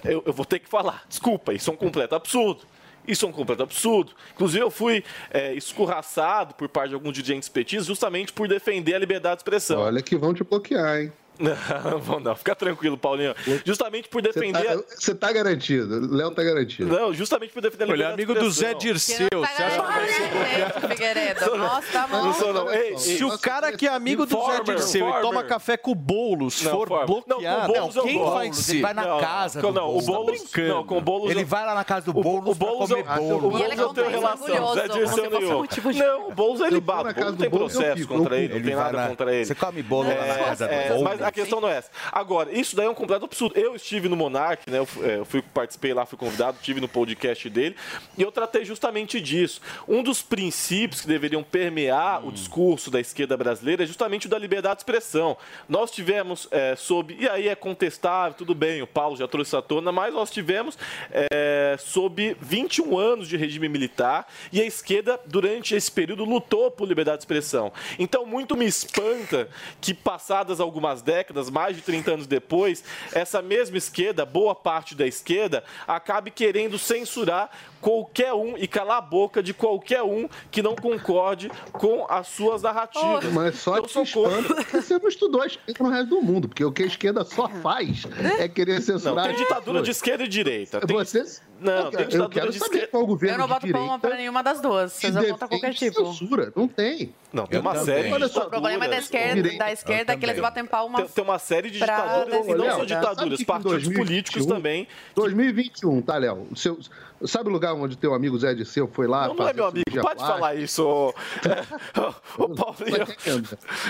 S6: eu, eu vou ter que falar. Desculpa, isso é um completo absurdo. Isso é um completo absurdo. Inclusive, eu fui é, escorraçado por parte de alguns dirigentes petistas justamente por defender a liberdade de expressão.
S10: Olha que vão te bloquear, hein?
S6: Não, vão não. Fica tranquilo, Paulinho. Justamente por defender...
S10: tá, você tá garantido. Léo tá garantido.
S6: Não, justamente por defender
S3: Ele é amigo do. Zé Dirceu. Você acha que vai ser.
S7: Nossa, tá
S6: Não
S7: bom.
S6: sou, não. Ei,
S3: Se o cara que é amigo do Zé
S6: Former,
S3: Dirceu e
S6: Former.
S3: toma café com o Boulos
S6: Não,
S3: for
S6: Former.
S3: bloqueado,
S6: Não, com o Boulos eu
S3: quem vai
S5: Boulos,
S3: ser?
S5: ele vai na
S6: Não,
S5: casa
S6: não,
S5: do
S6: não, o
S5: Boulos.
S6: Boulos, não, com o Boulos
S5: Ele
S6: eu-
S5: vai lá na casa do
S6: o,
S5: Boulos
S6: o Boulos
S5: pra
S6: eu,
S5: comer
S6: o
S5: bolo.
S7: E ele
S6: Boulos eu tenho relação, Zé Dirceu
S7: fosse
S6: nenhum. Não, o Boulos ele
S10: Eu vou
S6: bate, o Boulos não tem
S10: Boulos, eu
S6: processo contra
S10: eu
S6: ele, não tem nada contra ele.
S5: Você come bolo lá na
S6: É,
S5: casa
S6: é,
S5: do Boulos?
S6: A questão não é essa. Agora, isso daí é um completo absurdo. Eu estive no Monark, né? Eu é, fui, participei lá, fui convidado, estive no podcast dele, e eu tratei justamente disso. Um dos princípios que deveriam permear o discurso da esquerda brasileira é justamente o da liberdade de expressão. Nós tivemos é, sob. E aí é contestável, tudo bem, o Paulo já trouxe essa tona, mas nós tivemos é, sob 21 anos de regime militar e a esquerda, durante esse período, lutou por liberdade de expressão. Então, muito me espanta que, passadas algumas décadas, mais de 30 anos depois, essa mesma esquerda, boa parte da esquerda, acabe querendo censurar qualquer um e calar a boca de qualquer um que não concorde com as suas narrativas.
S10: Mas só
S6: Eu
S10: te
S6: sou contra. *laughs*
S10: você não estudou a esquerda no resto do mundo, porque o que a esquerda só faz é querer
S6: Não,
S10: censurar.
S6: tem
S10: as
S6: ditadura de esquerda e direita. Tem...
S10: Você,
S6: Não,
S10: eu,
S6: tem
S10: quero- eu
S6: ditadura
S10: quero
S6: de
S10: saber
S6: esquerda.
S10: qual governo
S7: Eu não
S10: de
S7: boto palma pra nenhuma das duas.
S10: que
S7: Vocês vão contra qualquer tipo.
S10: censura. Não tem.
S6: Não, tem
S5: Eu
S6: uma
S5: também.
S6: série de
S7: O problema é da esquerda, da esquerda que eles batem palma.
S6: Tem, tem uma série de ditaduras, e não só ditaduras,
S10: que
S6: partidos
S10: 2021,
S6: políticos também.
S10: 2021, tá, Léo? Seu, sabe o lugar onde teu amigo Zé Disseu foi lá?
S6: Não, não é meu amigo, pode
S10: plástica?
S6: falar isso, ô, *laughs* ô, ô Paulinho.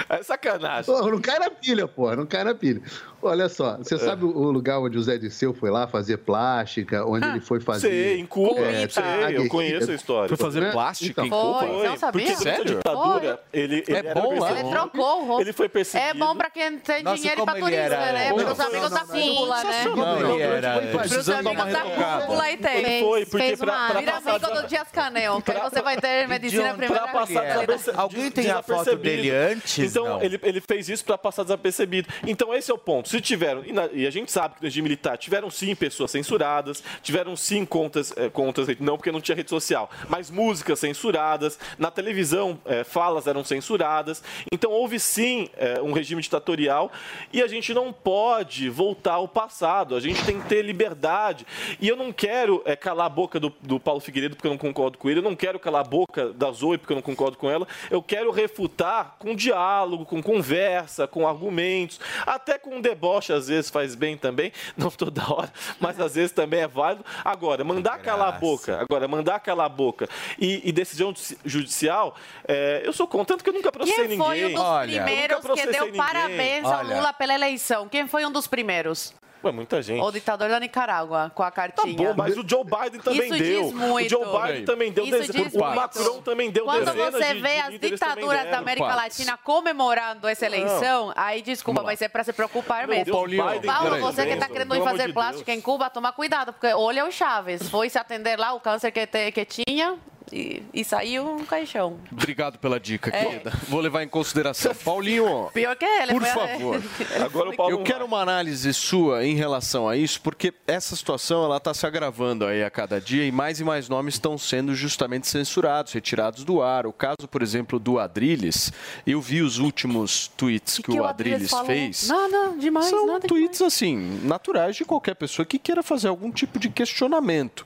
S6: É sacanagem.
S10: Pô, não cai na pilha, porra, não cai na pilha. Olha só, você
S6: É.
S10: sabe o lugar onde o Zé Disseu foi lá fazer plástica, onde
S7: Ah.
S10: ele foi foi fazer.
S6: Sei, em Cuba,
S10: é,
S6: sei, eu conheço a história.
S3: Foi fazer
S10: Né?
S3: plástica em
S10: Então,
S3: Cuba?
S7: Foi, não sabia?
S6: Porque durante a
S3: Sério?
S6: ditadura, ele, ele
S3: É
S6: era
S3: bom lá?
S6: perseguido.
S7: Ele trocou o rosto.
S6: Ele foi perseguido.
S7: É bom pra quem tem
S5: Nossa,
S7: dinheiro e pra turista,
S5: era-
S7: né?
S5: Não,
S7: Pros
S5: não,
S7: amigos
S5: não,
S7: da cúpula, né?
S5: Não, ele era-
S7: Pros
S3: Precisando dar uma
S7: amigos da cúpula aí tem.
S6: Ele foi, porque
S4: fez
S6: pra,
S4: uma-
S6: pra
S7: Vira
S6: passar
S7: amigo do Dias Canel, que aí você vai ter medicina primeira
S6: pra passar
S5: Alguém tem a foto
S6: desapercebido.
S5: dele antes?
S6: Então, ele, ele fez isso para passar desapercebido. Então, esse é o ponto. Se tiveram, e, na- e a gente sabe que no regime militar tiveram sim pessoas censuradas, tiveram sim contas, eh, contas, não porque não tinha rede social, mas músicas censuradas, na televisão eh, falas eram censuradas. Então, houve sim eh, um regime ditatorial e a gente não pode voltar ao passado. A gente tem que ter liberdade. E eu não quero calar a boca do, do Paulo Figueiredo porque eu não concordo com ele, eu não quero calar a boca da Zoe porque eu não concordo com ela. Eu quero refutar com diálogo, com conversa, com argumentos, até com deboche às vezes faz bem também, *laughs* não toda hora, mas às vezes também é válido. Agora, mandar calar a boca, agora, mandar calar a boca e, e decisão judici- judicial, eh, eu sou contra, tanto que eu nunca processei
S7: Quem foi
S6: ninguém.
S7: um dos
S6: Olha, eu
S7: primeiros que deu
S6: ninguém.
S7: parabéns ao
S6: Olha,
S7: Lula pela eleição? Quem foi um dos primeiros?
S6: Ué, muita gente.
S7: O ditador da Nicarágua, com a cartinha.
S6: Bom, mas o Joe Biden também
S7: Isso
S6: deu.
S7: diz muito.
S6: O Joe Biden também deu.
S7: Isso
S6: dez-
S7: diz
S6: o
S7: muito.
S6: Macron também deu
S7: Quando você
S6: de,
S7: vê
S6: de
S7: as ditaduras da América Latina comemorando essa eleição, aí desculpa, mas é pra se preocupar
S6: Meu
S7: mesmo.
S6: Deus, Paulinho, Biden,
S7: Paulo, você que tá
S6: peraí,
S7: querendo ir fazer
S6: de
S7: plástica em Cuba, toma cuidado, porque olha o Chaves, foi se atender lá o câncer que, te- que tinha e, e saiu um caixão.
S3: Obrigado pela dica,
S7: É.
S3: querida. Vou levar em consideração. *laughs* Paulinho,
S7: Pior que ele.
S3: por favor. *laughs*
S6: Agora o Paulo
S3: Eu quero uma análise sua em relação a isso, porque essa situação ela está se agravando aí a cada dia e mais e mais nomes estão sendo justamente censurados, retirados do ar. O caso, por exemplo, do Adrilles, eu vi os últimos tweets que, o Adrilles
S7: falou?
S3: fez.
S7: Nada demais,
S3: São
S7: nada
S3: tweets assim, naturais de qualquer pessoa que queira fazer algum tipo de questionamento.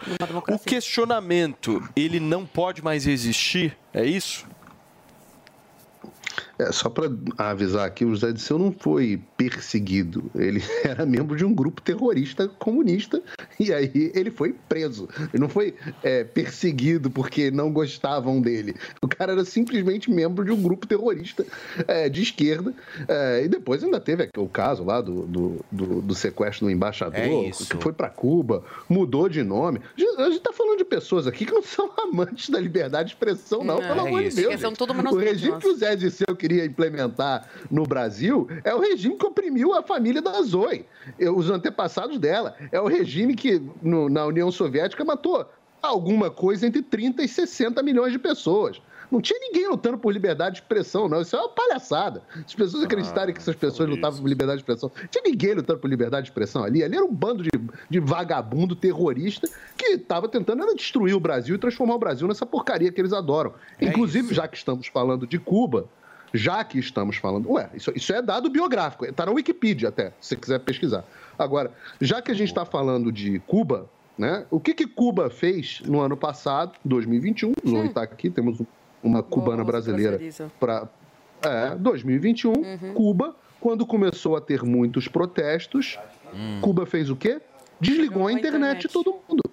S3: O questionamento, ele não pode mais existir, é isso?
S10: É, só para avisar aqui, o José Disseu não foi perseguido. Ele *laughs* era membro de um grupo terrorista comunista e aí ele foi preso. Ele não foi é, perseguido porque não gostavam dele. O cara era simplesmente membro de um grupo terrorista é, de esquerda. É, e depois ainda teve o caso lá do, do, do- do sequestro do embaixador,
S5: É
S10: que foi para Cuba, mudou de nome. A gente está falando de pessoas aqui que não são *laughs* amantes da liberdade de expressão, não,
S7: Não,
S10: pelo
S7: é
S10: amor de. Deus.
S7: São
S10: o regime que o Zé Disseu queria implementar no Brasil é o regime que oprimiu a família da Zoe, os antepassados dela. É o regime que no- na União Soviética matou alguma coisa entre 30 e 60 milhões de pessoas. Não tinha ninguém lutando por liberdade de expressão, não. Isso é uma palhaçada. Se as pessoas acreditarem que essas pessoas lutavam por liberdade de expressão, não tinha ninguém lutando por liberdade de expressão ali. Ali era um bando de, de vagabundo terrorista que estava tentando destruir o Brasil e transformar o Brasil nessa porcaria que eles adoram. Inclusive, já que estamos falando de Cuba, já que estamos falando. Ué, isso, isso é dado biográfico, está na Wikipedia até, se você quiser pesquisar. Agora, já que a gente está falando de Cuba, né? O que, que Cuba fez no ano passado, 2021? O Zoe está aqui, temos um- uma cubana brasileira para. É, 2021, Cuba, quando começou a ter muitos protestos, Cuba fez o quê? Desligou a internet de todo mundo.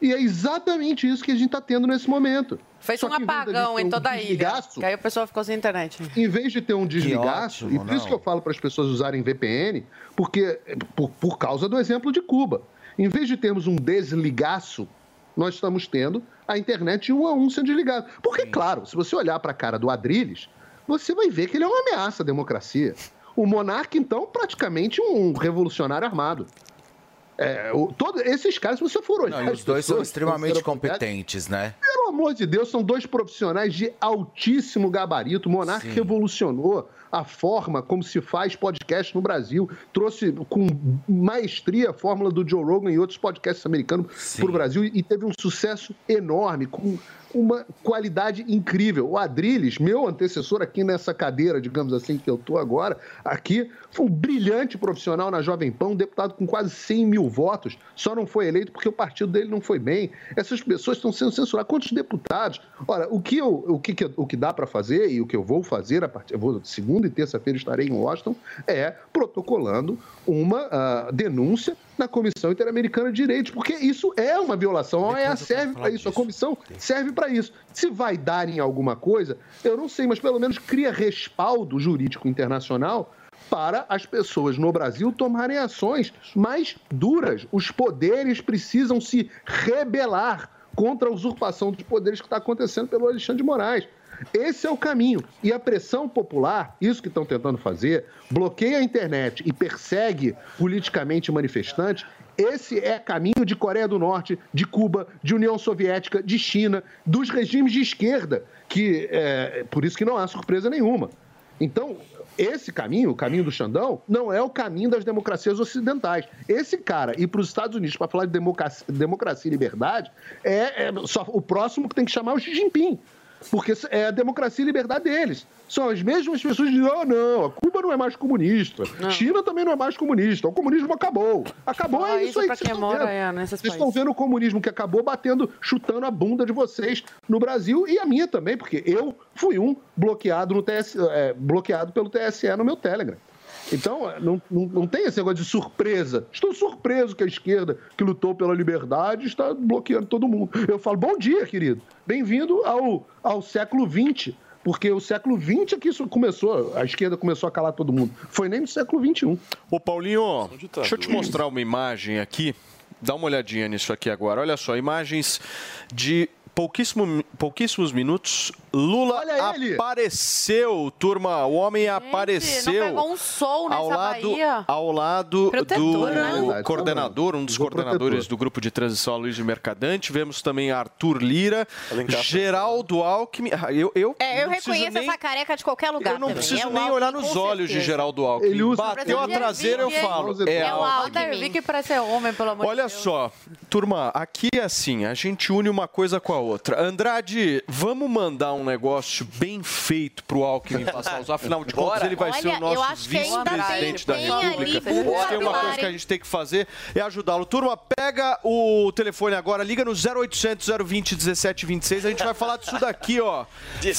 S10: E é exatamente isso que a gente está tendo nesse momento.
S7: Fez
S10: Só
S7: um
S10: em
S7: apagão em
S10: um
S7: toda a ilha.
S10: desligaço,
S7: Que aí o pessoal ficou sem internet.
S10: em vez de ter um desligaço,
S5: ótimo,
S10: e por isso
S5: não.
S10: que eu falo para as pessoas usarem VPN, porque por, por causa do exemplo de Cuba. Em vez de termos um desligaço, nós estamos tendo a internet um a um sendo desligado. Porque, claro, se você olhar para a cara do Adrilles, você vai ver que ele é uma ameaça à democracia. O monarca, então, praticamente um revolucionário armado. É, o- todo, esses caras, se você for olhar.
S5: Não, os dois são extremamente competentes, né?
S10: pelo amor de Deus, são dois profissionais de altíssimo gabarito.
S5: Sim.
S10: revolucionou a forma como se faz podcast no Brasil. Trouxe com maestria a fórmula do Joe Rogan e outros podcasts americanos para o Brasil e teve um sucesso enorme, com uma qualidade incrível. O Adrilles, meu antecessor aqui nessa cadeira, digamos assim, que eu estou agora, aqui, foi um brilhante profissional na Jovem Pão, um deputado com quase 100 mil votos, só não foi eleito porque o partido dele não foi bem. Essas pessoas estão sendo censuradas. Quantos deputados? Olha, o que, eu, o que, o que dá para fazer e o que eu vou fazer a partir. Vou, segunda e terça-feira estarei em Washington, é protocolando uma ah, denúncia na Comissão Interamericana de Direitos, porque isso é uma violação. A OEA serve para isso, a comissão serve para isso. Se vai dar em alguma coisa, eu não sei, mas pelo menos cria respaldo jurídico internacional para as pessoas no Brasil tomarem ações mais duras. Os poderes precisam se rebelar contra a usurpação dos poderes que está acontecendo pelo Alexandre de Moraes. Esse é o caminho. E a pressão popular, isso que estão tentando fazer, bloqueia a internet e persegue politicamente manifestantes. Esse é caminho de Coreia do Norte, de Cuba, de União Soviética, de China, dos regimes de esquerda, que é, por isso que não há surpresa nenhuma. Então, esse caminho, o caminho do Xandão, não é o caminho das democracias ocidentais. Esse cara ir para os Estados Unidos para falar de democracia, democracia e liberdade é, é só o próximo que tem que chamar o Xi Jinping. Porque é a democracia e liberdade deles. São as mesmas pessoas que dizem: oh, não, a Cuba não é mais comunista, China também não é mais comunista, o comunismo acabou. Acabou,
S7: Fala
S10: é isso
S7: isso
S10: aí que vocês estão vendo.
S7: é,
S10: Vocês estão vendo o comunismo que acabou batendo, chutando a bunda de vocês no Brasil e a minha também, porque eu fui um bloqueado, no TS, é, bloqueado pelo TSE no meu Telegram. Então, não, não, não tem esse negócio de surpresa. Estou surpreso que a esquerda, que lutou pela liberdade, está bloqueando todo mundo. Eu falo, bom dia, querido. Bem-vindo ao, ao século XX. Porque o século XX é que isso começou, a esquerda começou a calar todo mundo. Foi nem no século. XXI.
S3: Ô Paulinho,
S10: tá
S3: deixa eu te mostrar uma imagem aqui. Dá uma olhadinha nisso aqui agora. Olha só, imagens de pouquíssimo, pouquíssimos minutos. Lula apareceu, turma. O homem apareceu.
S7: Não pegou um sol nessa
S3: ao lado,
S7: Bahia.
S3: ao lado
S7: Protetor,
S3: do
S7: né?
S3: Coordenador, um dos coordenadores
S10: protetor.
S3: do grupo de transição, Luiz de Mercadante. Vemos também Arthur Lira, Geraldo Alckmin. Ah, Eu, eu,
S4: É, eu
S3: não preciso
S4: reconheço
S3: nem-
S4: essa careca de qualquer lugar.
S3: eu não
S4: também.
S3: preciso
S4: É
S3: nem
S4: Alckmin,
S3: olhar nos olhos de
S4: certeza.
S3: Geraldo Alckmin.
S10: Ele usa
S3: Bateu a traseira, eu falo. É,
S7: É o
S3: Alckmin.
S7: Vi que parece homem, pelo amor
S3: Olha
S7: de Deus.
S3: só, turma, aqui é assim, a gente une uma coisa com a outra. Andrade, vamos mandar um negócio bem feito pro Alckmin passar a usar. Afinal de *laughs* contas, ele vai ser
S2: Olha,
S3: o nosso vice-presidente da República. Se tem uma
S2: vocabulário.
S3: coisa que a gente tem que fazer é ajudá-lo. Turma, pega o telefone agora, liga no 0800 020 1726, a gente vai falar disso daqui, ó.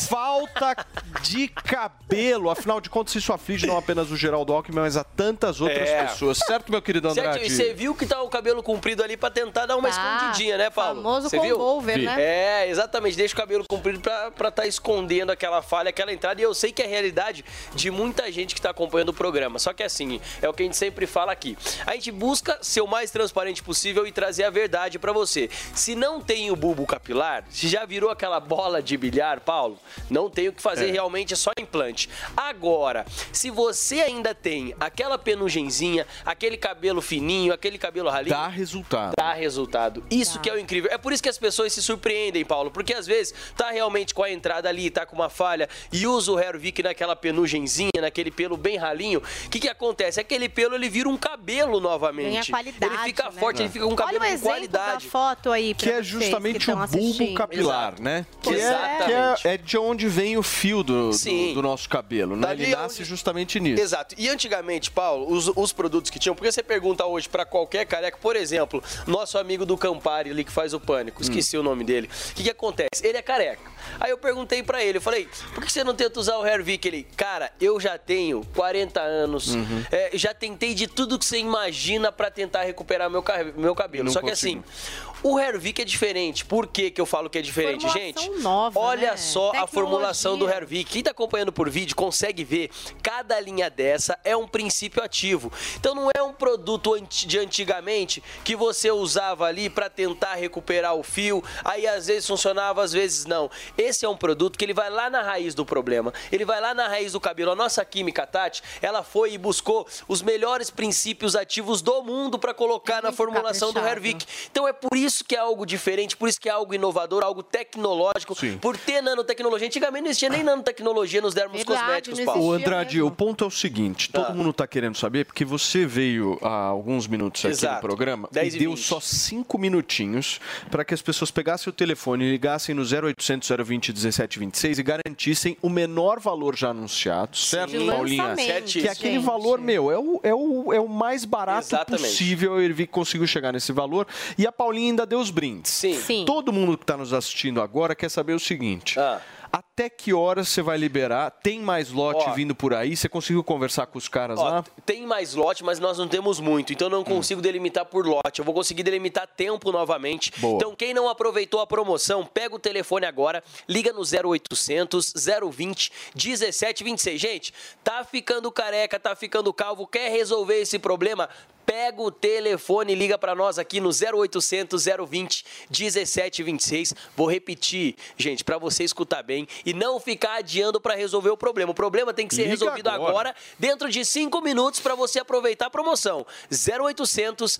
S3: Falta de cabelo. Afinal de contas, isso aflige não apenas o Geraldo Alckmin, mas a tantas outras
S11: É.
S3: pessoas. Certo, meu querido Andrade?
S11: Certo, e você viu que tá o cabelo comprido ali pra tentar dar uma
S4: Tá.
S11: escondidinha, né, Paulo?
S4: Famoso
S11: Você viu?
S4: combover, né?
S11: É, exatamente. Deixa o cabelo comprido pra estar tá escondendo aquela falha, aquela entrada. E eu sei que é a realidade de muita gente que tá acompanhando o programa. Só que assim, é o que a gente sempre fala aqui. A gente busca ser o mais transparente possível e trazer a verdade pra você. Se não tem o bulbo capilar, se já virou aquela bola de bilhar, Paulo, não tem o que fazer,
S3: É.
S11: realmente é só implante. Agora, se você ainda tem aquela penugenzinha, aquele cabelo fininho, aquele cabelo ralinho,
S3: Dá resultado.
S11: dá resultado. Isso que é o incrível. É por isso que as pessoas se surpreendem, Paulo, porque às vezes tá realmente com a entrada ali, tá com uma falha e usa o Hervik naquela penugenzinha, naquele pelo bem ralinho. O que que acontece? Aquele pelo ele vira um cabelo novamente.
S4: Ganha qualidade,
S11: Ele fica
S4: né?
S11: forte, ele fica com um cabelo
S4: Olha o
S11: com qualidade.
S4: da foto aí pra
S3: Que é justamente
S4: que
S3: o bulbo
S4: assistindo.
S3: capilar, né? Que, é,
S11: Exatamente.
S3: que é, é de onde vem o fio do, do,
S11: Sim.
S3: do nosso cabelo, né?
S11: Dali
S3: Ele nasce justamente nisso.
S11: Exato. E antigamente, Paulo, os, os produtos que tinham, porque você pergunta hoje pra qualquer careca, por exemplo, nosso amigo do Campari ali que faz o pânico, esqueci o nome dele. O que, que acontece? Ele é careca. Aí eu perguntei pra ele, eu falei, por que você não tenta usar o Hervik? Ele, cara, eu já tenho 40 anos,
S3: Uhum.
S11: é, já tentei de tudo que você imagina pra tentar recuperar meu, meu cabelo. Só que
S3: consigo.
S11: assim, o Hervik é diferente. Por que, que eu falo que é diferente,
S4: Formulação
S11: gente?
S4: nova,
S11: olha
S4: né?
S11: só a
S4: Tecnologia.
S11: formulação do Hervik. Quem tá acompanhando por vídeo consegue ver cada linha dessa é um princípio ativo. Então não é um produto de antigamente que você usava ali pra tentar recuperar o fio, aí às vezes funcionava, às vezes não. Esse é um produto que ele vai lá na raiz do problema. Ele vai lá na raiz do cabelo. A nossa química Tati, ela foi e buscou os melhores princípios ativos do mundo pra colocar na formulação do. Hervik. Então é por isso que é algo diferente, por isso que é algo inovador, algo tecnológico, por ter nanotecnologia. Antigamente não existia nem nanotecnologia nos dermos
S4: Verdade,
S11: cosméticos, Paulo.
S3: O Andrade, o ponto é o seguinte: todo mundo está querendo saber, porque você veio há alguns minutos aqui
S11: Exato.
S3: no programa
S11: 10
S3: e
S11: e
S3: deu
S11: 20.
S3: só cinco minutinhos para que as pessoas pegassem o telefone e ligassem no 0800 020 1726 e garantissem o menor valor já anunciado, certo,
S11: De
S3: Paulinha?
S11: lançamento,
S3: Que é aquele
S11: gente.
S3: valor, meu, é o, é o, é o mais barato
S11: Exatamente.
S3: possível. Ele vi- conseguiu chegar nesse valor. E a Paulinha ainda deu os brindes.
S11: Sim.
S3: Todo mundo que está nos assistindo agora quer saber o seguinte.
S11: Ah.
S3: Até que horas você vai liberar? Tem mais lote
S11: Ó.
S3: vindo por aí? Você conseguiu conversar com os caras
S11: Ó,
S3: lá?
S11: tem mais lote, mas nós não temos muito, então eu não consigo delimitar por lote. Eu vou conseguir delimitar tempo novamente.
S3: Boa.
S11: Então, quem não aproveitou a promoção, pega o telefone agora, liga no 0800 020 1726. Gente, tá ficando careca, tá ficando calvo, quer resolver esse problema? Pega o telefone e liga para nós aqui no 0800 020 1726. Vou repetir, gente, para você escutar bem e não ficar adiando para resolver o problema. O problema tem que ser
S3: Liga
S11: resolvido
S3: agora.
S11: agora dentro de 5 minutos para você aproveitar a promoção. 0800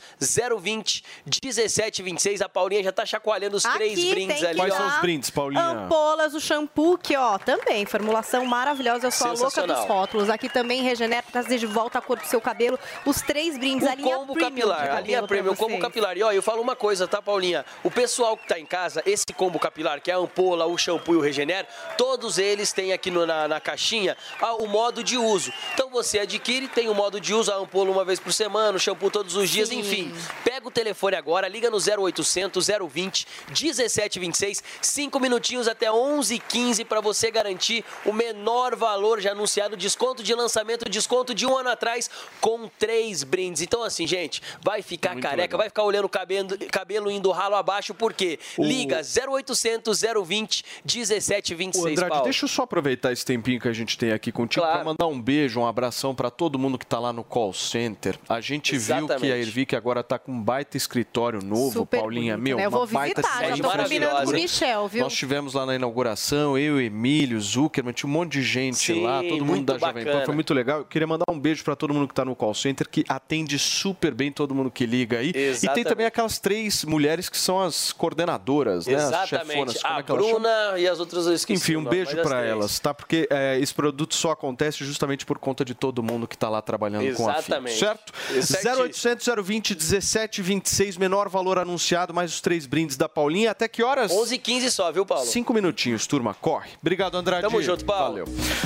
S11: 020 1726. A Paulinha já tá chacoalhando os três
S4: Aqui
S11: brindes
S4: tem
S11: ali.
S4: que
S11: ó.
S4: dar
S3: brindes, Paulinha?
S4: Ampolas, o shampoo, que ó, também, formulação maravilhosa. Eu sou a louca dos rótulos. Aqui também regenera, trazer de volta a cor do seu cabelo. Os três brindes,
S11: O
S4: a linha
S11: combo
S4: premium
S11: capilar, a linha premium, o combo capilar. E ó, eu falo uma coisa, tá, Paulinha? O pessoal que tá em casa, esse combo capilar, que é a ampola, o shampoo e o regenera, todos eles têm aqui no- na, na caixinha ah, o modo de uso. Então você adquire, tem o modo de uso, a ampola uma vez por semana, o shampoo todos os dias,
S4: Sim.
S11: enfim. Pega o telefone agora, liga no 0800 020 1726, cinco minutinhos até 11h15 para você garantir o menor valor já anunciado, desconto de lançamento, desconto de um ano atrás, com três brindes. Então, assim, gente, vai ficar
S3: Muito
S11: careca,
S3: legal.
S11: vai ficar olhando o cabelo, cabelo indo ralo abaixo, por quê?
S3: O-
S11: Liga 0800 020
S3: Ô,
S11: 1726,
S3: Andrade,
S11: Paulo.
S3: deixa eu só aproveitar esse tempinho que a gente tem aqui contigo
S11: Claro.
S3: para mandar um beijo, um abração para todo mundo que tá lá no call center. A gente viu
S11: Exatamente.
S3: que a Ervic agora tá com um baita escritório novo,
S4: Super
S3: Paulinha.
S4: bonito,
S3: Meu,
S4: né? Eu
S3: uma
S4: vou
S3: baita
S4: visitar, já tô combinando com o. Michel, viu?
S3: Nós tivemos lá na inauguração, eu, Emílio, Zuckerman, tinha um monte de gente
S11: Sim,
S3: lá, todo mundo da Jovem Pan. Foi muito legal. Eu queria mandar um beijo para todo mundo que tá no call center, que atende super bem todo mundo que liga aí. E tem
S11: Exatamente.
S3: também aquelas três mulheres que são as coordenadoras, né? As
S11: Exatamente.
S3: chefonas. Como
S11: a
S3: é que?
S11: Bruna e as outras eu esqueci.
S3: Enfim, um beijo para elas, tá? Porque é, esse produto só acontece justamente por conta de todo mundo que tá lá trabalhando com a FIA,
S11: Exatamente.
S3: certo?
S11: Certíssimo.
S3: 0800 020 1726, menor valor anunciado, mais os três brindes da Paulinha. Até que horas?
S11: 11 h 15 só, viu, Paulo?
S3: Cinco minutinhos, turma. Corre. Obrigado, Andrade.
S11: Tamo junto, Paulo.
S3: Valeu.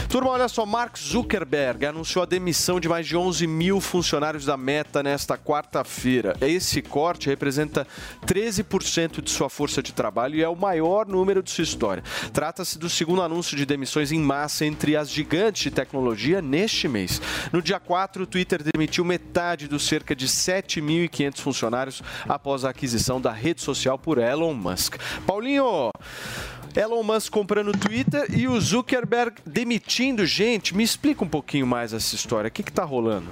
S3: Turma, olha só. Mark Zuckerberg anunciou a demissão de mais de 11 mil funcionários da Meta nesta quarta-feira. Esse corte representa 13% de sua força de trabalho e é o maior número de sua história. Trata-se do segundo anúncio de demissões em massa entre as gigantes de tecnologia neste mês. No dia 4, o Twitter demitiu metade dos cerca de 7.500 funcionários após a aquisição da rede social por Elon Musk. Paulinho, Elon Musk comprando Twitter e o Zuckerberg demitindo gente. Me explica um pouquinho mais essa história. O que está rolando?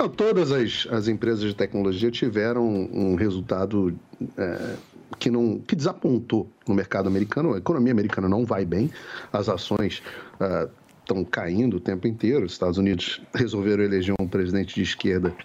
S10: Não, todas as, as empresas de tecnologia tiveram um resultado é, que, não, que desapontou no mercado americano. A economia americana não vai bem, as ações estão caindo o tempo inteiro. Os Estados Unidos resolveram eleger um presidente de esquerda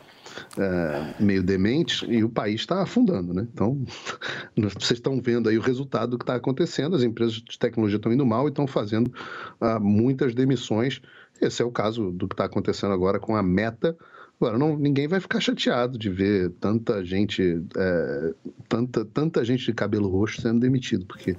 S10: é, meio demente e o país está afundando, né? Então, *laughs* vocês estão vendo aí o resultado do que está acontecendo. As empresas de tecnologia estão indo mal e estão fazendo ah, muitas demissões. Esse é o caso do que está acontecendo agora com a Meta. Agora, não, ninguém vai ficar chateado de ver tanta gente, é, tanta, tanta gente de cabelo roxo sendo demitido, porque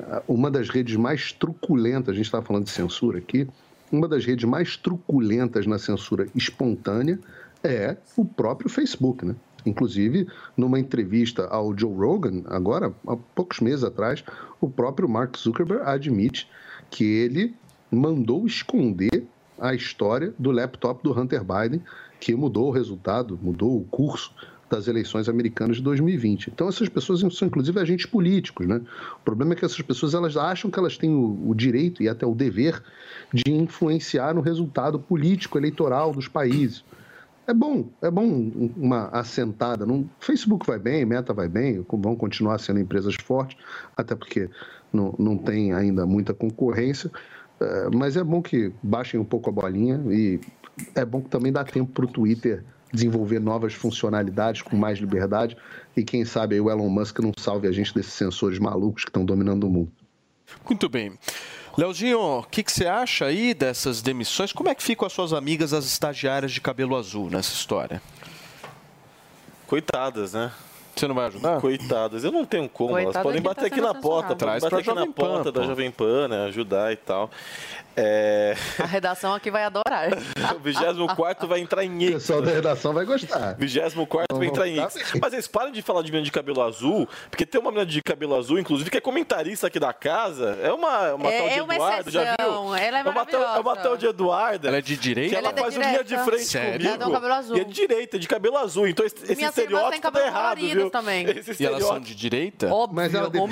S10: ah, uma das redes mais truculentas, a gente estava falando de censura aqui, uma das redes mais truculentas na censura espontânea é o próprio Facebook, né? Inclusive, numa entrevista ao Joe Rogan, agora, há poucos meses atrás, o próprio Mark Zuckerberg admite que ele mandou esconder a história do laptop do Hunter Biden, que mudou o resultado, mudou o curso das eleições americanas de 2020. Então essas pessoas são inclusive agentes políticos, né? O problema é que essas pessoas elas acham que elas têm o, o direito e até o dever de influenciar no resultado político eleitoral dos países. É bom, é bom uma assentada. Não, Facebook vai bem, Meta vai bem, vão continuar sendo empresas fortes, até porque não, não tem ainda muita concorrência. É, mas é bom que baixem um pouco a bolinha e é bom que também dá tempo para o Twitter desenvolver novas funcionalidades com mais liberdade e quem sabe aí o Elon Musk não salve a gente desses sensores malucos que estão dominando o mundo.
S3: Muito bem. Leozinho, o que, que você acha aí dessas demissões? Como é que ficam as suas amigas, as estagiárias de cabelo azul nessa história?
S6: Coitadas, né?
S3: Você não vai ajudar?
S6: Coitadas, eu não tenho como.
S7: Coitado
S6: Elas podem
S7: é
S6: bater
S7: tá
S6: aqui na porta,
S3: Traz
S6: bater aqui na
S3: Pan,
S6: porta da
S3: pô.
S6: Jovem Pan, né? Ajudar e tal. É...
S7: A redação aqui vai adorar. *laughs*
S6: o 24 vai entrar em
S10: O
S6: êxtase.
S10: pessoal da redação vai gostar. *laughs*
S6: 24 vai entrar em êxtase. Mas eles param de falar de menina de cabelo azul, porque tem uma menina de cabelo azul, inclusive, que é comentarista aqui da casa. É uma, uma
S7: É-
S6: tal de
S7: é uma
S6: Eduardo, já viu?
S7: exceção, ela é
S6: uma tal, é uma tal de Eduarda.
S3: Ela é de direita?
S6: Que ela,
S7: Ela é de
S6: faz um linha de
S7: direita.
S6: frente
S3: Sério?
S6: comigo.
S7: Ela tem um cabelo azul.
S6: E é de direita, de cabelo azul. Então esse, esse estereótipo tá errado,
S7: colorido
S6: viu?
S7: Também.
S3: E elas são de direita?
S7: Óbvio,
S10: Mas ela
S7: eu,
S10: qual-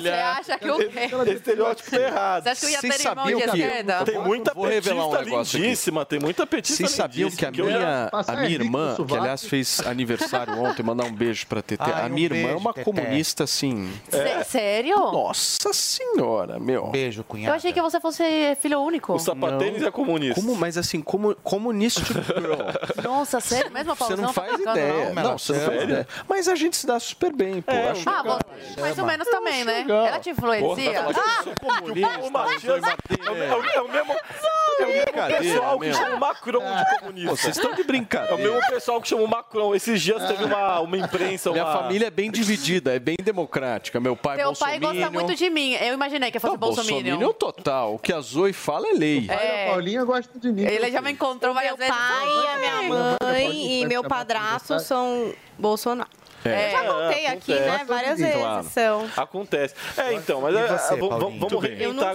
S7: você acha que o quê?
S6: esse estereótipo tá errado.
S7: Você acha que eu ia ter irmão de
S3: que-
S7: esquerda?
S6: Tem muita
S3: Vou revelar um negócio aqui.
S6: lindíssima, tem muita petista
S3: Vocês sabiam que a minha, a minha irmã, que aliás fez aniversário *laughs* ontem, mandar um beijo pra TT.
S5: Ai,
S3: a
S5: um
S3: minha irmã é uma comunista assim.
S7: Sé- Sério?
S3: Nossa senhora, meu.
S5: Beijo, cunhada.
S7: Eu achei que você fosse filho único.
S6: O sapatênis é comunista.
S3: Como, mas assim, como comunista *laughs* girl.
S7: Nossa, sério? Mesmo a
S3: Você não
S7: tá
S3: faz ideia.
S7: não?
S3: Não, você não faz ideia. Mas a gente se dá super bem, pô. Acho
S7: Ah,
S3: legal.
S7: você, mais ou menos também, né?
S3: legal.
S7: Ela te influencia?
S6: Porra, tá
S7: Ah,
S6: que o *laughs* Matias é o, é é o mesmo, é o mesmo
S3: brincadeira,
S6: pessoal que
S3: meu.
S6: chama o Macron de comunista.
S3: Pô, vocês estão de
S6: É o
S3: brincadeira.
S6: mesmo pessoal que chama o Macron. Esses dias teve uma, uma imprensa,
S3: Minha
S6: uma...
S3: família é bem dividida, é bem democrática. Meu pai é
S7: teu pai gosta muito de mim. Eu imaginei que fosse
S3: Não,
S7: bolsominion.
S3: bolsominion total. O que a Zoe fala é lei.
S7: É.
S10: A Paulinha gosta de mim.
S7: Ele já me encontrou várias
S4: Meu
S7: vezes.
S4: pai, a minha mãe e meu padrasto são Bolsonaro.
S7: É.
S4: Eu já contei aqui,
S6: acontece.
S4: né? Várias vezes
S6: Claro.
S4: são.
S6: Acontece. É, então, mas é,
S5: você,
S6: é, vamos,
S4: não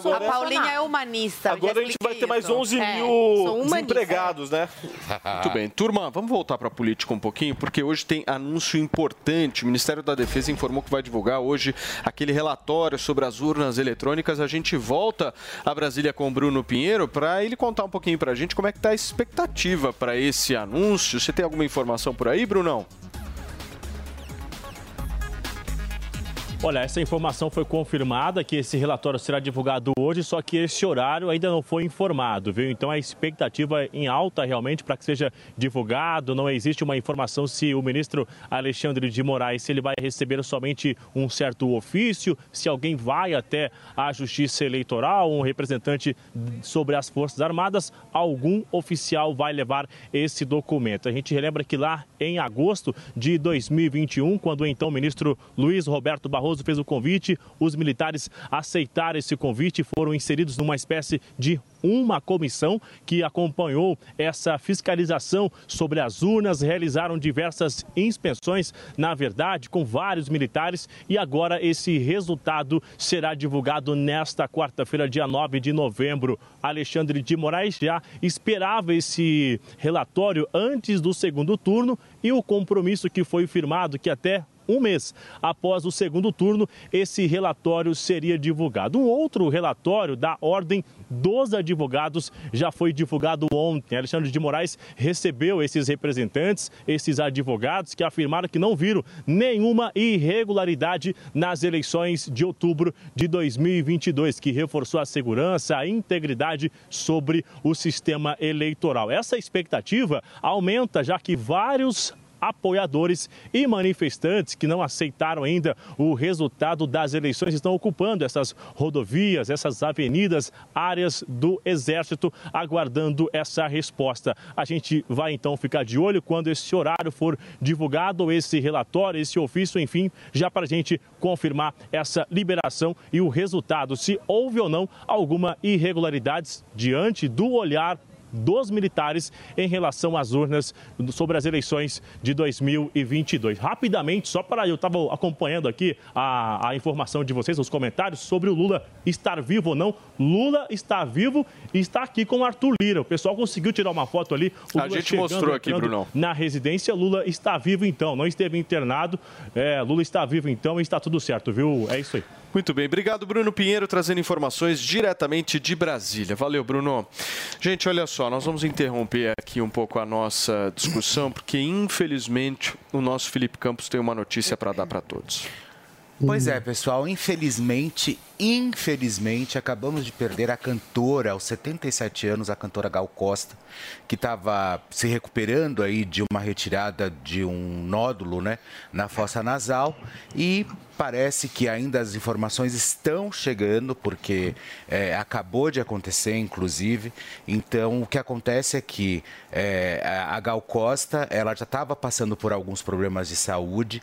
S4: sou
S7: A
S6: agora.
S7: Paulinha é humanista.
S6: Agora a gente vai ter mais
S7: isso.
S6: 11
S4: É,
S6: mil desempregados, né?
S3: Muito bem. Turma, vamos voltar para a política um pouquinho, porque hoje tem anúncio importante. O Ministério da Defesa informou que vai divulgar hoje aquele relatório sobre as urnas eletrônicas. A gente volta a Brasília com o Bruno Pinheiro para ele contar um pouquinho para a gente como é que está a expectativa para esse anúncio. Você tem alguma informação por aí, Brunão?
S12: Olha, essa informação foi confirmada que esse relatório será divulgado hoje, só que esse horário ainda não foi informado, viu? Então a expectativa é em alta realmente para que seja divulgado. Não existe uma informação se o ministro Alexandre de Moraes se ele vai receber somente um certo ofício, se alguém vai até a Justiça Eleitoral, um representante sobre as Forças Armadas, algum oficial vai levar esse documento. A gente relembra que lá em agosto de 2021, quando o então ministro Luiz Roberto Barroso fez o convite, os militares aceitaram esse convite e foram inseridos numa espécie de uma comissão que acompanhou essa fiscalização sobre as urnas, realizaram diversas inspeções, na verdade, com vários militares, e agora esse resultado será divulgado nesta quarta-feira, dia 9 de novembro. Alexandre de Moraes já esperava esse relatório antes do segundo turno e o compromisso que foi firmado que até um mês após o segundo turno, esse relatório seria divulgado. Um outro relatório da Ordem dos Advogados já foi divulgado ontem. Alexandre de Moraes recebeu esses representantes, esses advogados, que afirmaram que não viram nenhuma irregularidade nas eleições de outubro de 2022, que reforçou a segurança, a integridade sobre o sistema eleitoral. Essa expectativa aumenta, já que vários apoiadores e manifestantes que não aceitaram ainda o resultado das eleições estão ocupando essas rodovias, essas avenidas, áreas do Exército, aguardando essa resposta. A gente vai então ficar de olho quando esse horário for divulgado, esse relatório, esse ofício, enfim, já para a gente confirmar essa liberação e o resultado, se houve ou não alguma irregularidades diante do olhar dos militares em relação às urnas sobre as eleições de 2022. Rapidamente, só para eu estava acompanhando aqui a, a informação de vocês, os comentários sobre o Lula estar vivo ou não. Lula está vivo e está aqui com o Arthur Lira. O pessoal conseguiu tirar uma foto ali. O
S3: A
S12: Lula
S3: gente
S12: chegando,
S3: mostrou aqui, Brunão.
S12: Na residência, Lula está vivo então, não esteve internado. É, Lula está vivo então e está tudo certo, viu? É isso aí.
S3: Muito bem, obrigado Bruno Pinheiro trazendo informações diretamente de Brasília. Valeu, Bruno. Gente, olha só, nós vamos interromper aqui um pouco a nossa discussão, porque infelizmente o nosso Felipe Campos tem uma notícia para dar para todos.
S5: Pois é, pessoal, infelizmente, infelizmente, acabamos de perder a cantora aos 77 anos, a cantora Gal Costa, que estava se recuperando aí de uma retirada de um nódulo, né, na fossa nasal e parece que ainda as informações estão chegando, porque é, acabou de acontecer, inclusive. Então, o que acontece é que é, a Gal Costa, ela já estava passando por alguns problemas de saúde.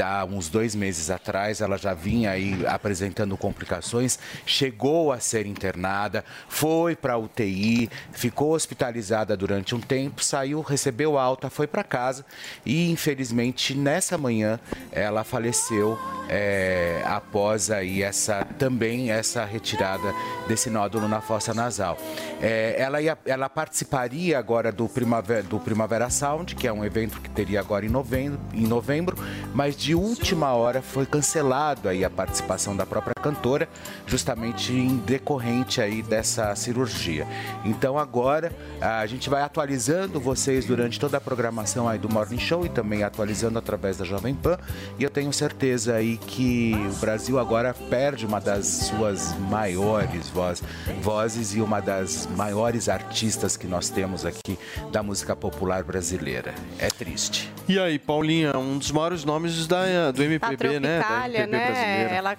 S5: Há uns dois meses atrás, ela já vinha aí apresentando complicações, chegou a ser internada, foi para UTI, ficou hospitalizada durante um tempo, saiu, recebeu alta, foi para casa e, infelizmente, nessa manhã ela faleceu é, após aí essa também essa retirada desse nódulo na fossa nasal. É, ela, ia, ela participaria agora do Primavera, do Primavera Sound, que é um evento que teria agora em novembro, em novembro, mas de última hora foi cancelado aí a participação da própria cantora, justamente em decorrente aí dessa cirurgia. Então agora a gente vai atualizando vocês durante toda a programação aí do Morning Show e também atualizando através da Jovem Pan. E eu tenho certeza aí que o Brasil agora perde uma das suas maiores voz, vozes e uma das maiores artistas que nós temos aqui da música popular brasileira. É triste.
S3: E aí, Paulinha, um dos maiores nomes da, do MPB, né? Da MPB
S4: né?
S3: brasileira.
S4: Ela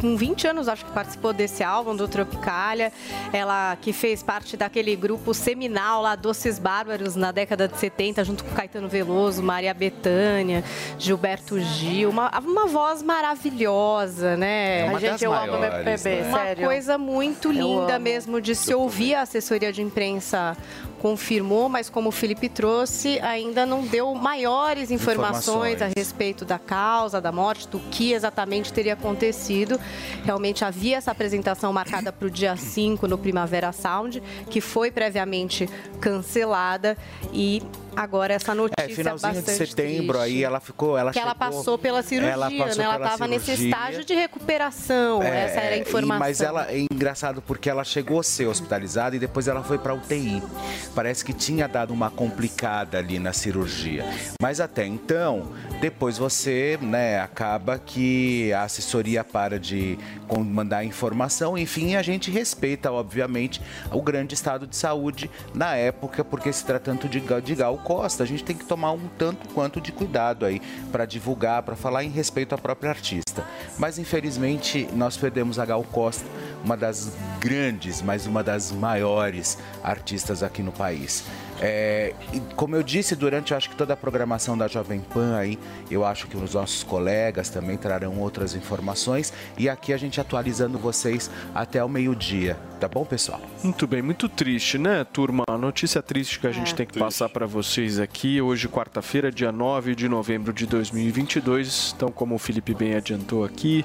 S4: com 20 anos acho que participou desse álbum do Tropicália. Ela que fez parte daquele grupo seminal lá, Doces Bárbaros, na década de 70, junto com Caetano Veloso, Maria Bethânia, Gilberto Gil. Uma, uma voz maravilhosa, né?
S7: É uma A gente, eu amo maiores, MPB,
S4: Uma
S7: sério.
S4: coisa muito linda
S7: amo.
S4: mesmo de se ouvir. A assessoria de imprensa confirmou, mas como o Felipe trouxe, ainda não deu maiores informações,
S5: Informações.
S4: a respeito da causa, da morte, do que exatamente teria acontecido. Realmente havia essa apresentação marcada para o dia 5 no Primavera Sound, que foi previamente cancelada e agora essa notícia
S5: É, finalzinho de
S4: bastante
S5: setembro
S4: triste.
S5: aí ela ficou, ela
S4: que ela
S5: chegou-
S4: passou pela cirurgia,
S5: ela passou
S4: né? Ela estava nesse estágio de recuperação.
S5: É,
S4: essa era a
S5: e-
S4: informação.
S5: mas ela é engraçado porque ela chegou a ser hospitalizada e depois ela foi para UTI. Parece que tinha dado uma complicada ali na cirurgia. Mas até então, depois você, né, acaba que a assessoria para de mandar informação, enfim, a gente respeita, obviamente, o grande estado de saúde na época, porque se tratando de, de Gal Costa, a gente tem que tomar um tanto quanto de cuidado aí para divulgar, para falar em respeito à própria artista. Mas infelizmente nós perdemos a Gal Costa, uma das grandes, mas uma das maiores artistas aqui no país. É, como eu disse durante, eu acho que toda a programação da Jovem Pan aí, eu acho que os nossos colegas também trarão outras informações e aqui a gente atualizando vocês até o meio-dia, tá bom, pessoal?
S3: Muito bem, muito triste, né, turma? A notícia triste que a gente tem que passar para vocês aqui. Hoje, quarta-feira, dia 9 de novembro de 2022. Então, como o Felipe bem adiantou aqui,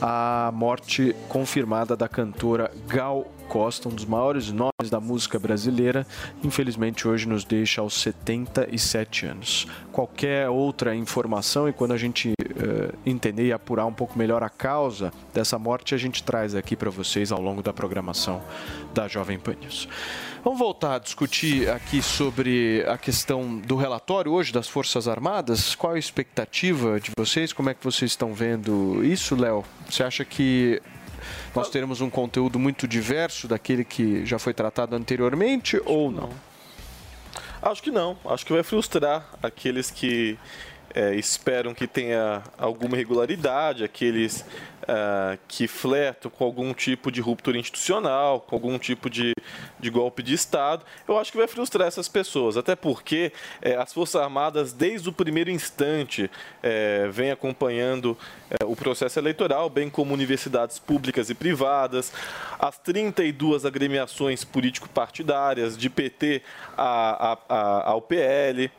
S3: a morte confirmada da cantora Gal Costa, um dos maiores nomes da música brasileira, infelizmente hoje nos deixa aos 77 anos. Qualquer outra informação e quando a gente eh, entender e apurar um pouco melhor a causa dessa morte, a gente traz aqui para vocês ao longo da programação da Jovem Pan News. Vamos voltar a discutir aqui sobre a questão do relatório hoje das Forças Armadas. Qual a expectativa de vocês? Como é que vocês estão vendo isso, Léo? Você acha que nós teremos um conteúdo muito diverso daquele que já foi tratado anteriormente ou não?
S6: Acho que não. Acho que vai frustrar aqueles que é, esperam que tenha alguma irregularidade, aqueles ah, que flertam com algum tipo de ruptura institucional, com algum tipo de, de golpe de Estado. Eu acho que vai frustrar essas pessoas, até porque é, as Forças Armadas, desde o primeiro instante, é, vem acompanhando o processo eleitoral, bem como universidades públicas e privadas, as 32 agremiações político-partidárias, de PT a, a- a- ao PL,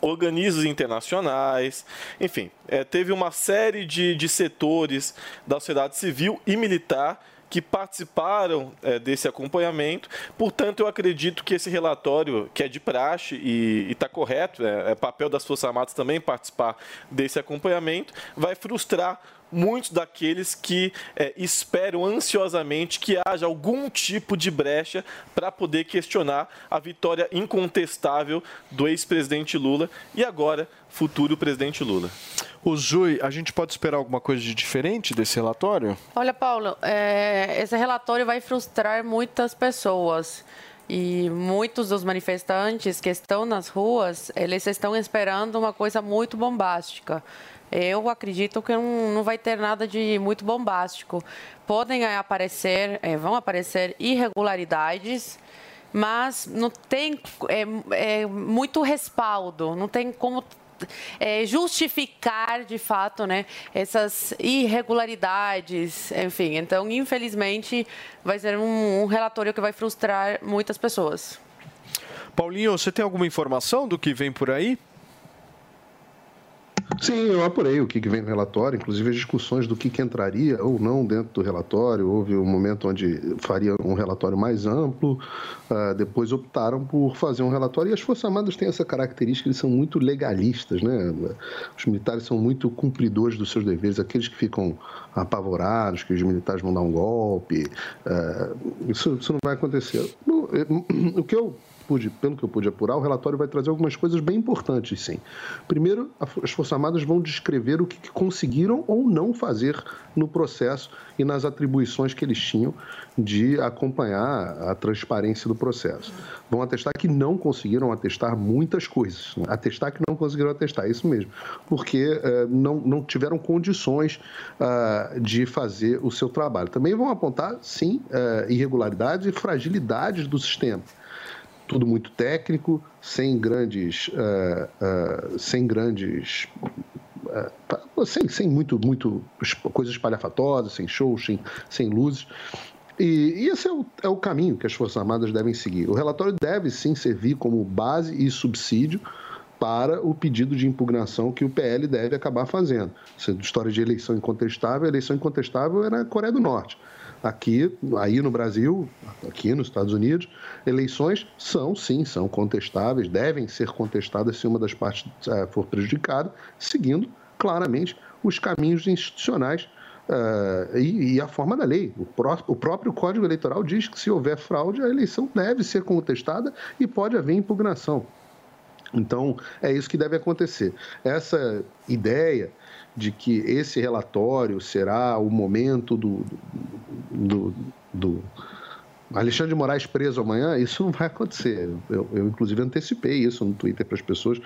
S6: organismos internacionais, enfim, eh, teve uma série de, de setores da sociedade civil e militar que participaram eh, desse acompanhamento. Portanto, eu acredito que esse relatório, que é de praxe e está correto, é, é papel das Forças Armadas também participar desse acompanhamento, vai frustrar muitos daqueles que eh, esperam ansiosamente que haja algum tipo de brecha para poder questionar a vitória incontestável do ex-presidente Lula e agora futuro presidente Lula.
S3: O Zui, a gente pode esperar alguma coisa de diferente desse relatório?
S7: Olha, Paulo, é, esse relatório vai frustrar muitas pessoas. E muitos dos manifestantes que estão nas ruas, eles estão esperando uma coisa muito bombástica. Eu acredito que não, não vai ter nada de muito bombástico. Podem aparecer, eh, vão aparecer irregularidades, mas não tem é, é, muito respaldo, não tem como é, justificar de fato né, essas irregularidades, enfim. Então, infelizmente, vai ser um, um relatório que vai frustrar muitas pessoas.
S3: Paulinho, você tem alguma informação do que vem por aí?
S10: Sim, eu apurei o que vem no relatório, inclusive as discussões do que, que entraria ou não dentro do relatório. Houve um momento onde faria um relatório mais amplo, ah, depois optaram por fazer um relatório. E as Forças Armadas têm essa característica, eles são muito legalistas, né? Os militares são muito cumpridores dos seus deveres, aqueles que ficam apavorados, que os militares vão dar um golpe. ah, isso, isso não vai acontecer. Bom, *clears throat* O que eu pude, pelo que eu pude apurar, o relatório vai trazer algumas coisas bem importantes, sim. Primeiro, as Forças Armadas vão descrever o que conseguiram ou não fazer no processo e nas atribuições que eles tinham de acompanhar a transparência do processo. Vão atestar que não conseguiram atestar muitas coisas. né? Atestar que não conseguiram atestar, isso mesmo. Porque eh, não, não tiveram condições ah, de fazer o seu trabalho. Também vão apontar, sim, eh, irregularidades e fragilidades do sistema tudo muito técnico, sem grandes, eh, eh, sem grandes, pa- sem, sem muito, muito coisas espalhafatosas, sem shows, sem, sem luzes. E, e esse é o, é o caminho que as Forças Armadas devem seguir. O relatório deve sim servir como base e subsídio para o pedido de impugnação que o PL deve acabar fazendo. Essa história de eleição incontestável, a eleição incontestável era a Coreia do Norte. Aqui, aí no Brasil, aqui nos Estados Unidos, eleições são, sim, são contestáveis, devem ser contestadas se uma das partes eh, for prejudicada, seguindo claramente os caminhos institucionais eh, e, e a forma da lei. O, pró- o próprio Código Eleitoral diz que se houver fraude, a eleição deve ser contestada e pode haver impugnação. Então, é isso que deve acontecer. Essa ideia de que esse relatório será o momento do, do, do Alexandre de Moraes preso amanhã, isso não vai acontecer. Eu, eu, inclusive, antecipei isso no Twitter para as pessoas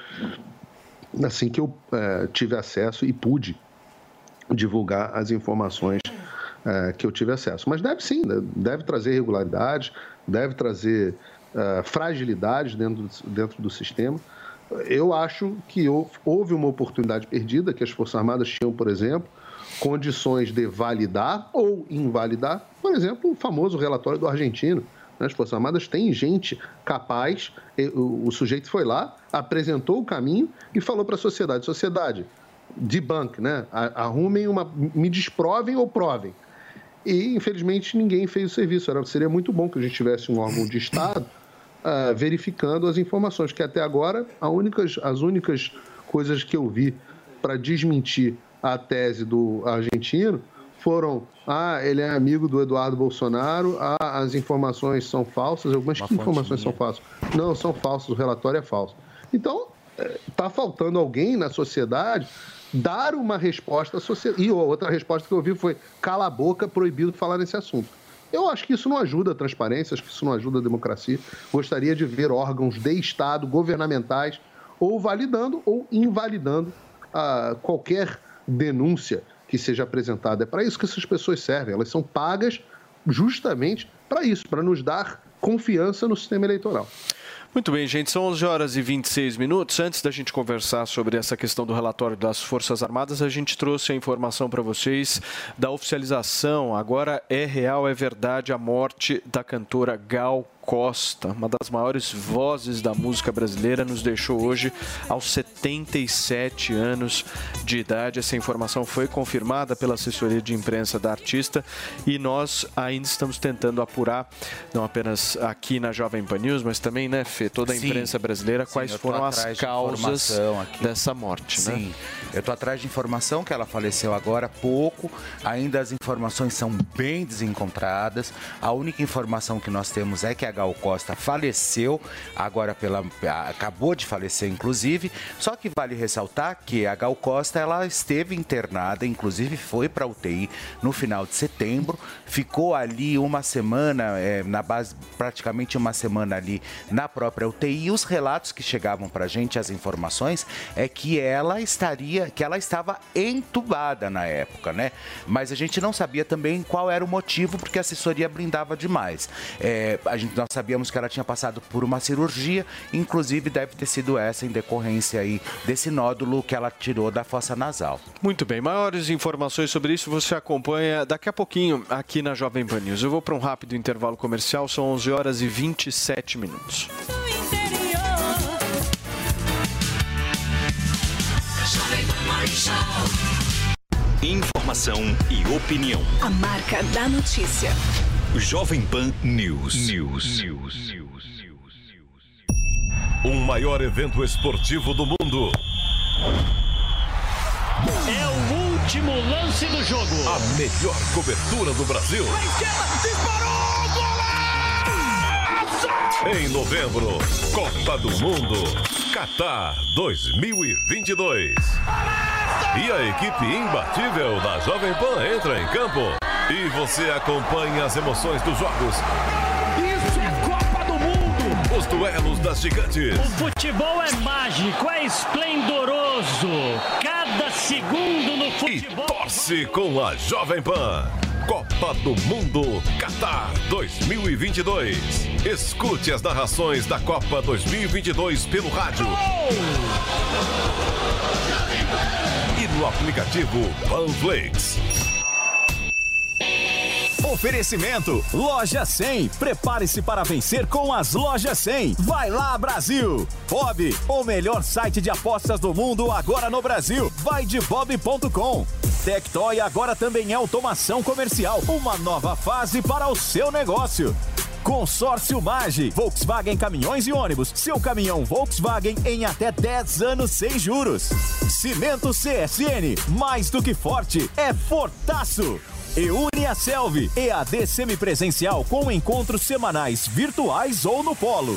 S10: assim que eu eh, tive acesso e pude divulgar as informações eh, que eu tive acesso. Mas deve sim, né? deve trazer irregularidades, deve trazer eh, fragilidades dentro, dentro do sistema. Eu acho que hou- houve uma oportunidade perdida, que as Forças Armadas tinham, por exemplo, condições de validar ou invalidar, por exemplo, o famoso relatório do argentino. né? As Forças Armadas têm gente capaz, o, sujeito foi lá, apresentou o caminho e falou para a sociedade: sociedade, debunk, né? Arrumem uma. me desprovem ou provem. E, infelizmente, ninguém fez o serviço. Era, seria muito bom que a gente tivesse um órgão de Estado ah, verificando as informações, que até agora únicas, as únicas coisas que eu vi para desmentir a tese do argentino foram: ah, ele é amigo do Eduardo Bolsonaro, ah, as informações são falsas. Algumas que informações são falsas? Não, são falsas, o relatório é falso. Então, está faltando alguém na sociedade dar uma resposta à sociedade. E outra resposta que eu ouvi foi: cala a boca, proibido falar nesse assunto. Eu acho que isso não ajuda a transparência, acho que isso não ajuda a democracia. Gostaria de ver órgãos de Estado, governamentais, ou validando ou invalidando ah, qualquer denúncia que seja apresentada. É para isso que essas pessoas servem. Elas são pagas justamente para isso, para nos dar confiança no sistema eleitoral.
S3: Muito bem, gente, são 11 horas e 26 minutos. Antes da gente conversar sobre essa questão do relatório das Forças Armadas, a gente trouxe a informação para vocês da oficialização. Agora é real, é verdade a morte da cantora Gal Costa, uma das maiores vozes da música brasileira, nos deixou hoje aos 77 anos de idade. Essa informação foi confirmada pela assessoria de imprensa da artista e nós ainda estamos tentando apurar, não apenas aqui na Jovem Pan News, mas também, né, Fê, toda a
S5: Sim.
S3: imprensa brasileira,
S5: Sim,
S3: quais foram as
S5: de
S3: causas
S5: aqui.
S3: dessa morte, né?
S5: Sim, eu tô atrás de informação que ela faleceu agora há pouco. Ainda as informações são bem desencontradas. A única informação que nós temos é que a Gal Costa faleceu, agora pela acabou de falecer inclusive. Só que vale ressaltar que a Gal Costa ela esteve internada, inclusive foi para UTI no final de setembro, ficou ali uma semana é, na base, praticamente uma semana ali na própria UTI. E os relatos que chegavam para a gente, as informações, é que ela estaria, que ela estava entubada na época, né? Mas a gente não sabia também qual era o motivo, porque a assessoria blindava demais. É, a gente, nós sabíamos que ela tinha passado por uma cirurgia, inclusive deve ter sido essa em decorrência aí desse nódulo que ela tirou da fossa nasal.
S3: Muito bem, maiores informações sobre isso você acompanha daqui a pouquinho aqui na Jovem Pan News. Eu vou para um rápido intervalo comercial, são 11 horas e 27 minutos.
S21: Informação e opinião.
S20: A marca da notícia.
S21: Jovem Pan News. News.
S13: O maior evento esportivo do mundo.
S25: É o último lance do jogo.
S13: A melhor cobertura do Brasil. Em novembro, Copa do Mundo, Qatar 2022. E a equipe imbatível da Jovem Pan entra em campo. E você acompanha as emoções dos jogos.
S25: Isso é Copa do Mundo.
S13: Os duelos das gigantes.
S25: O futebol é mágico, é esplendoroso. Cada segundo no futebol.
S13: Torce com a Jovem Pan. Copa do Mundo Qatar 2022. Escute as narrações da Copa 2022 pelo rádio. E no aplicativo Panflix.
S22: Oferecimento Loja 100. Prepare-se para vencer com as Lojas 100. Vai lá, Brasil! Bob, o melhor site de apostas do mundo agora no Brasil. Vai de bob.com. Tectoy agora também é automação comercial. Uma nova fase para o seu negócio. Consórcio Mage, Volkswagen Caminhões e Ônibus. Seu caminhão Volkswagen em até 10 anos sem juros. Cimento CSN, mais do que forte, é fortaço. E Uniaselv, EAD semipresencial com encontros semanais virtuais ou no polo.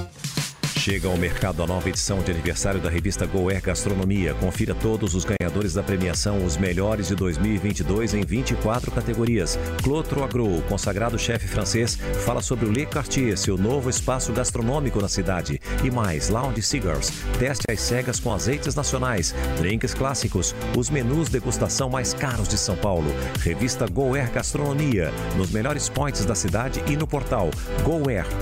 S26: Chega ao mercado a nova edição de aniversário da revista Goer Gastronomia. Confira todos os ganhadores da premiação, os melhores de 2022 em 24 categorias. Clotro Agro, consagrado chefe francês, fala sobre o Le Cartier, seu novo espaço gastronômico na cidade. E mais, Lounge Cigars, teste as cegas com azeites nacionais, drinks clássicos, os menus degustação mais caros de São Paulo. Revista Goer Gastronomia, nos melhores points da cidade e no portal goer.com.br.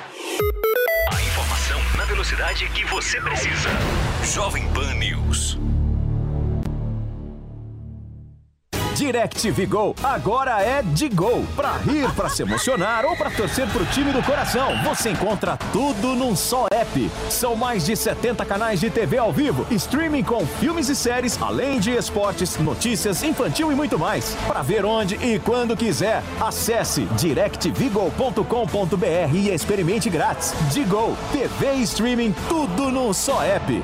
S21: A informação na velocidade que você precisa. Jovem Pan News.
S22: DirecTV Go agora é de Gol. Pra rir, pra se emocionar ou pra torcer pro time do coração, você encontra tudo num só app. São mais de 70 canais de TV ao vivo, streaming com filmes e séries, além de esportes, notícias, infantil e muito mais. Pra ver onde e quando quiser, acesse directvgo.com.br e experimente grátis. Digo, TV e streaming, tudo num só app.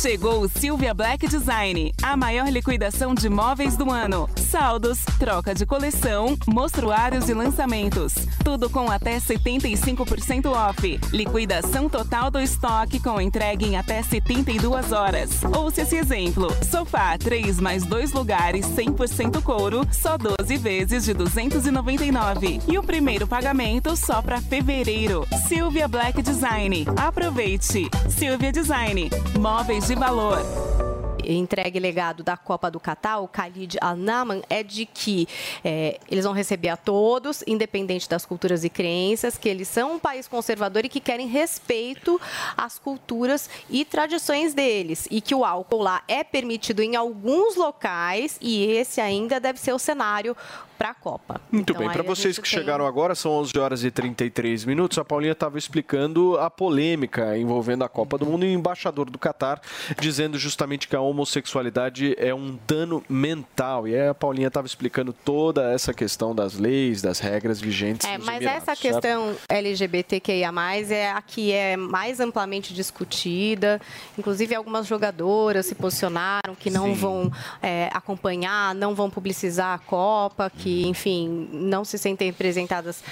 S27: Chegou o Silvia Black Design, a maior liquidação de móveis do ano. Saldos, troca de coleção, mostruários e lançamentos. Tudo com até 75% off. Liquidação total do estoque com entrega em até 72 horas. Ouça esse exemplo. Sofá 3 mais 2 lugares 100% couro, só 12 vezes de 299. E o primeiro pagamento só para fevereiro. Silvia Black Design. Aproveite. Silvia Design. Móveis de valor.
S4: entregue legado da Copa do Catar, o Khalid Al-Naman, é de que é, eles vão receber a todos, independente das culturas e crenças, que eles são um país conservador e que querem respeito às culturas e tradições deles. E que o álcool lá é permitido em alguns locais e esse ainda deve ser o cenário para a Copa.
S3: Muito
S4: Então,
S3: bem, para vocês que
S4: tem-
S3: chegaram agora, são 11 horas e 33 minutos. A Paulinha estava explicando a polêmica envolvendo a Copa do Mundo e o embaixador do Catar dizendo justamente que a homossexualidade é um dano mental. E aí a Paulinha estava explicando toda essa questão das leis, das regras vigentes.
S4: É, mas essa
S3: certo?
S4: questão LGBTQIA+, é a que é mais amplamente discutida. Inclusive, algumas jogadoras se posicionaram que não
S3: Sim.
S4: vão é, acompanhar, não vão publicizar a Copa, que, enfim, não se sentem representadas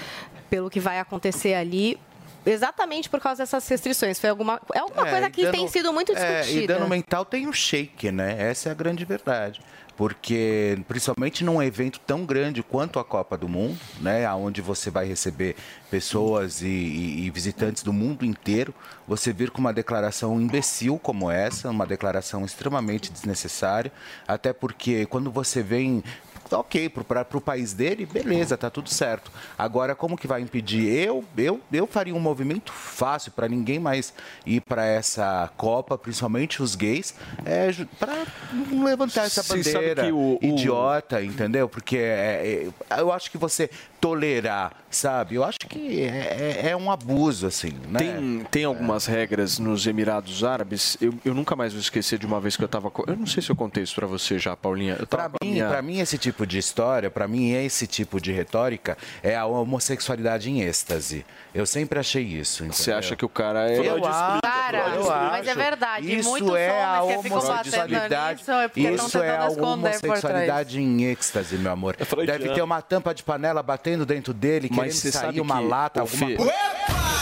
S4: pelo que vai acontecer ali. Exatamente por causa dessas restrições. Foi alguma, é alguma
S5: É,
S4: coisa que
S5: dano-
S4: tem sido muito
S5: é,
S4: discutida.
S5: e dano mental tem o shake, né? Essa é a grande verdade. Porque, principalmente num evento tão grande quanto a Copa do Mundo, né? Onde você vai receber pessoas e, e- e visitantes do mundo inteiro, você vir com uma declaração imbecil como essa, uma declaração extremamente desnecessária, até porque quando você vem ok, para o país dele, beleza, tá tudo certo. Agora, como que vai impedir? Eu, eu, eu faria um movimento fácil para ninguém mais ir para essa Copa, principalmente os gays, é, para levantar essa bandeira
S3: o- o-
S5: idiota, entendeu? Porque é- é- eu acho que você tolerar, sabe? Eu acho que é, é- é um abuso, assim, né?
S3: Tem, tem algumas regras nos Emirados Árabes. Eu, eu nunca mais vou esquecer de uma vez que eu estava. Eu não sei se eu contei isso para você já, Paulinha. Eu tava
S5: Pra
S3: com a
S5: mim,
S3: minha-
S5: mim, esse tipo de história, pra mim, esse tipo de retórica é a homossexualidade em êxtase. Eu sempre achei isso.
S3: Você acha que o cara é.
S5: Eu acho,
S7: Cara,
S5: eu
S7: mas é verdade.
S5: Isso
S7: Muitos
S5: é a
S7: homens que ficam batendo
S5: homossexualidade.
S7: nisso é
S5: Isso é a homossexualidade em êxtase, meu amor.
S3: freudiano.
S5: Deve ter uma tampa de panela batendo dentro dele,
S3: Mas
S5: querendo sair uma
S3: que,
S5: lata, alguma coisa.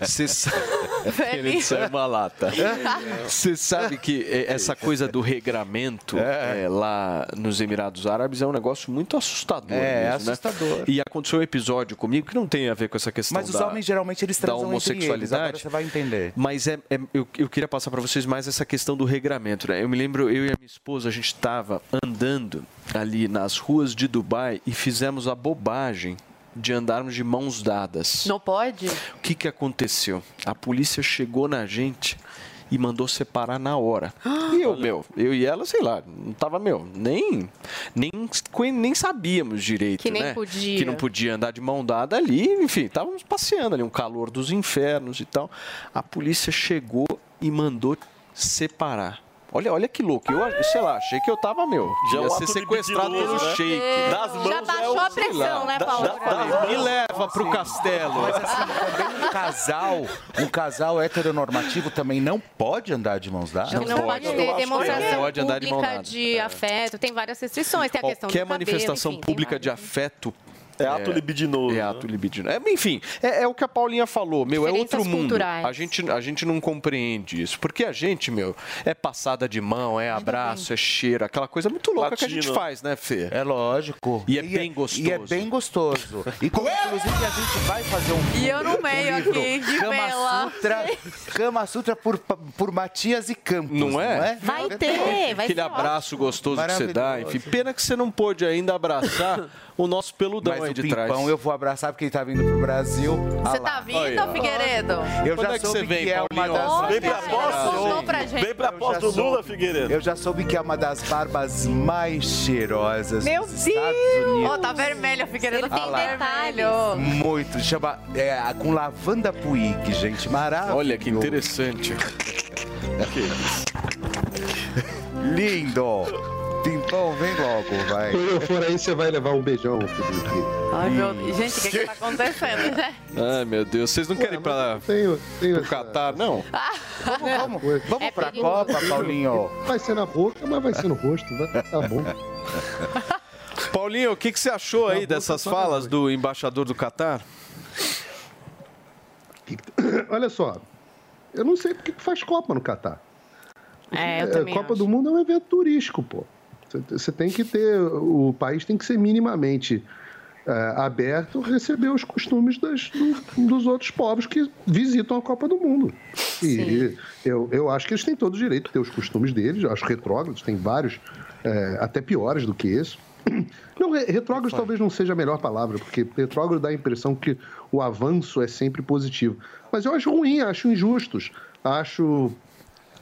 S3: Você sabe. Querendo sair uma lata. Você sabe que eh, essa coisa do regramento eh, lá nos Emirados Árabes é um negócio muito assustador.
S5: É, é
S3: mesmo, né?
S5: assustador.
S3: E aconteceu um episódio comigo que não tem a ver com essa questão
S5: Mas os
S3: da,
S5: homens geralmente eles
S3: da
S5: eles,
S3: homossexualidade.
S5: agora você vai entender.
S3: Mas é, é- eu, eu queria passar para vocês mais essa questão do regramento. Né? Eu me lembro, eu e a minha esposa, a gente estava andando ali nas ruas de Dubai e fizemos a bobagem de andarmos de mãos dadas.
S7: Não pode?
S3: O que, que aconteceu? A polícia chegou na gente e mandou separar na hora. *gasps* E eu, meu, eu e ela, sei lá, não tava, meu, nem, nem, nem sabíamos direito,
S4: Que nem
S3: né?
S4: podia.
S3: Que não podia andar de mão dada ali, enfim, estávamos passeando ali, um calor dos infernos e tal. A polícia chegou e mandou separar. Olha, olha que louco. Eu, sei lá, achei que eu tava, meu,
S6: Já
S3: ia ser sequestrado pelo
S6: né?
S3: shake.
S6: É. Das
S4: Já
S6: mãos
S4: baixou
S6: é
S4: a
S6: o- sei
S4: pressão,
S6: lá,
S4: né,
S6: da-
S4: Paulo?
S6: da- da-
S3: Me leva pro castelo.
S5: Mas assim, também um casal, um casal heteronormativo também não pode andar de mãos dadas?
S4: Que não pode ter
S3: Não
S4: demonstração
S3: pode andar de mão
S4: pública
S3: dada.
S4: de afeto. Tem várias restrições. Tem a questão
S3: Qualquer
S4: do cabelo,
S3: manifestação
S4: enfim,
S3: pública de afeto.
S6: É ato libidinoso.
S3: É ato libidinoso. É, enfim, é, é o que a Paulinha falou, meu, é outro mundo.
S4: culturais.
S3: A gente, a gente não compreende isso. Porque a gente, meu, é passada de mão, é abraço, é cheiro, aquela coisa muito louca que a gente
S6: Latino.
S3: faz, né, Fê?
S5: É lógico.
S3: E é bem gostoso.
S5: E é bem gostoso. E como, inclusive, a gente vai fazer um
S7: E eu no meio
S5: um
S7: aqui, de
S5: Kama
S7: vela.
S5: Sutra, Kama Sutra por, por Matias e Campos,
S3: Não é?
S4: Vai ter, vai
S3: Aquele abraço gostoso que você dá, enfim. Pena que você não pôde ainda abraçar *laughs* o nosso peludão
S5: Mas
S3: aí
S5: o
S3: de
S5: Pimpão
S3: trás.
S5: eu vou abraçar porque ele tá vindo pro Brasil.
S7: Você tá vindo, Figueiredo?
S5: Eu
S3: Quando
S5: já
S3: é que
S5: soube
S3: você vem,
S5: que é uma
S3: Paulinho?
S5: das...
S6: Vem pra posse,
S7: Contou pra gente.
S6: Vem pra
S5: já
S6: do Lula, Figueiredo.
S5: Eu já soube que é uma das barbas mais cheirosas
S7: Meu
S5: dos Estados Unidos.
S7: Ô, tá vermelho, Figueiredo.
S4: Ele tem
S7: vermelho.
S5: Muito. Chama é, com lavanda Puig, gente. Maravilhoso.
S3: Olha que interessante.
S5: Lindo. Vem logo, vai.
S10: Quando eu for aí, você vai levar um beijão, Felipe.
S7: Ai, meu Gente, o que, que tá acontecendo, né?
S3: Ai, meu Deus. Vocês não querem ir pra,
S10: Tenho, tenho
S3: pro
S10: essa-
S3: Catar, não?
S5: Vamos, vamos
S7: É
S5: pra
S7: perigoso.
S5: Copa, Paulinho.
S10: Vai ser na boca, mas vai ser no rosto, né? Tá bom.
S3: Paulinho, o que, que você achou aí dessas falas do embaixador do Catar? *coughs*
S10: Olha só, eu não sei porque que faz Copa no Catar.
S7: É, eu
S10: É, Copa
S7: acho.
S10: do Mundo é um evento turístico, pô. Você- tem que ter, o país tem que ser minimamente é, aberto a receber os costumes das- do- dos outros povos que visitam a Copa do Mundo. E eu, eu acho que eles têm todo o direito de ter os costumes deles, eu acho retrógrados, tem vários, é, até piores do que esse. *clears throat* Não, re- retrógrado talvez não seja a melhor palavra, porque retrógrado dá a impressão que o avanço é sempre positivo. Mas eu acho ruim, acho injustos, acho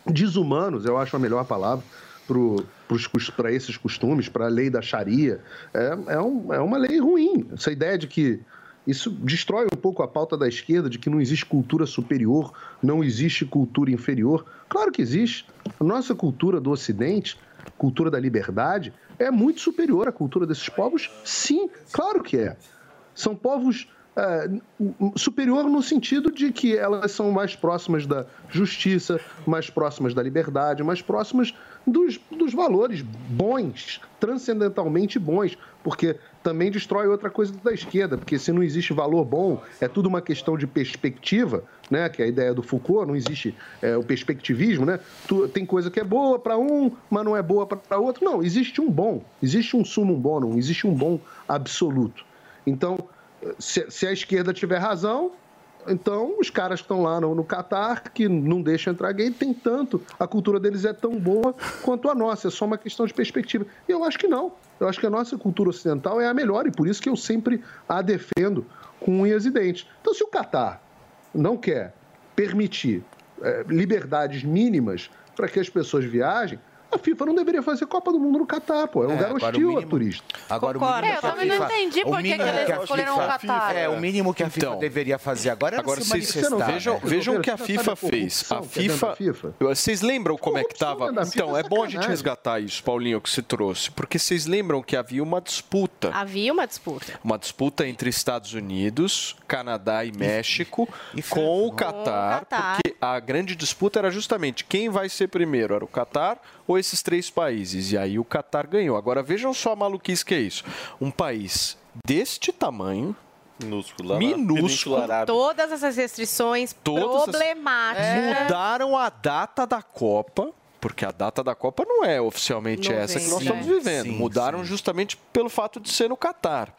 S10: desumanos, eu acho a melhor palavra para esses costumes, para a lei da Sharia. É, é, um- é uma lei ruim. Essa ideia de que isso destrói um pouco a pauta da esquerda de que não existe cultura superior, não existe cultura inferior. Claro que existe. A nossa cultura do Ocidente, cultura da liberdade, é muito superior à cultura desses povos? Sim, claro que é. São povos é, superior no sentido de que elas são mais próximas da justiça, mais próximas da liberdade, mais próximas dos, dos valores bons, transcendentalmente bons, porque também destrói outra coisa da esquerda, porque se não existe valor bom, é tudo uma questão de perspectiva, né? Que é a ideia do Foucault, não existe é, o perspectivismo, né? Tu- tem coisa que é boa para um, mas não é boa para outro. Não, existe um bom, existe um sumum bonum, existe um bom absoluto. Então, se, se a esquerda tiver razão, então os caras que estão lá no, no Catar, que não deixam entrar gay, tem tanto, a cultura deles é tão boa quanto a nossa, é só uma questão de perspectiva. E eu acho que não. Eu acho que a nossa cultura ocidental é a melhor e por isso que eu sempre a defendo com unhas e dentes. Então, se o Catar não quer permitir eh, liberdades mínimas para que as pessoas viajem, a FIFA não deveria fazer Copa do Mundo no Catar, pô. É um lugar
S5: agora o
S10: hostil
S5: mínimo-
S10: a turista.
S5: Agora
S7: Concordo.
S5: o mínimo
S7: É, eu
S5: que a
S7: também não
S5: FIFA-
S7: entendi por que eles escolheram o
S5: FIFA-
S7: Catar.
S5: É, o mínimo que a FIFA
S3: Então,
S5: deveria fazer agora era
S3: Agora
S5: se
S3: vocês,
S5: manifestar.
S3: vejam,
S5: né?
S3: vejam o que a FIFA fez. A
S10: que é
S3: FIFA,
S10: FIFA?
S3: Vocês lembram como é que estava?
S10: FIFA
S3: Então,
S10: é
S3: é bom a gente resgatar isso, Paulinho, que se trouxe. Porque vocês lembram que havia uma disputa.
S4: Havia uma disputa.
S3: Uma disputa entre Estados Unidos, Canadá e México com o Catar,
S4: Catar.
S3: porque a grande disputa era justamente quem vai ser primeiro, era o Catar ou esses três países? E aí o Catar ganhou. Agora vejam só a maluquice que é isso. Um país deste tamanho,
S6: Minúsculo.
S3: Minúsculo.
S4: Todas essas restrições
S3: Todas as-
S4: problemáticas.
S3: mudaram a data da Copa. Porque a data da Copa não é oficialmente
S4: Novembro,
S3: essa que nós
S4: né?
S3: estamos vivendo.
S5: Sim,
S3: Mudaram justamente pelo fato de ser no Catar.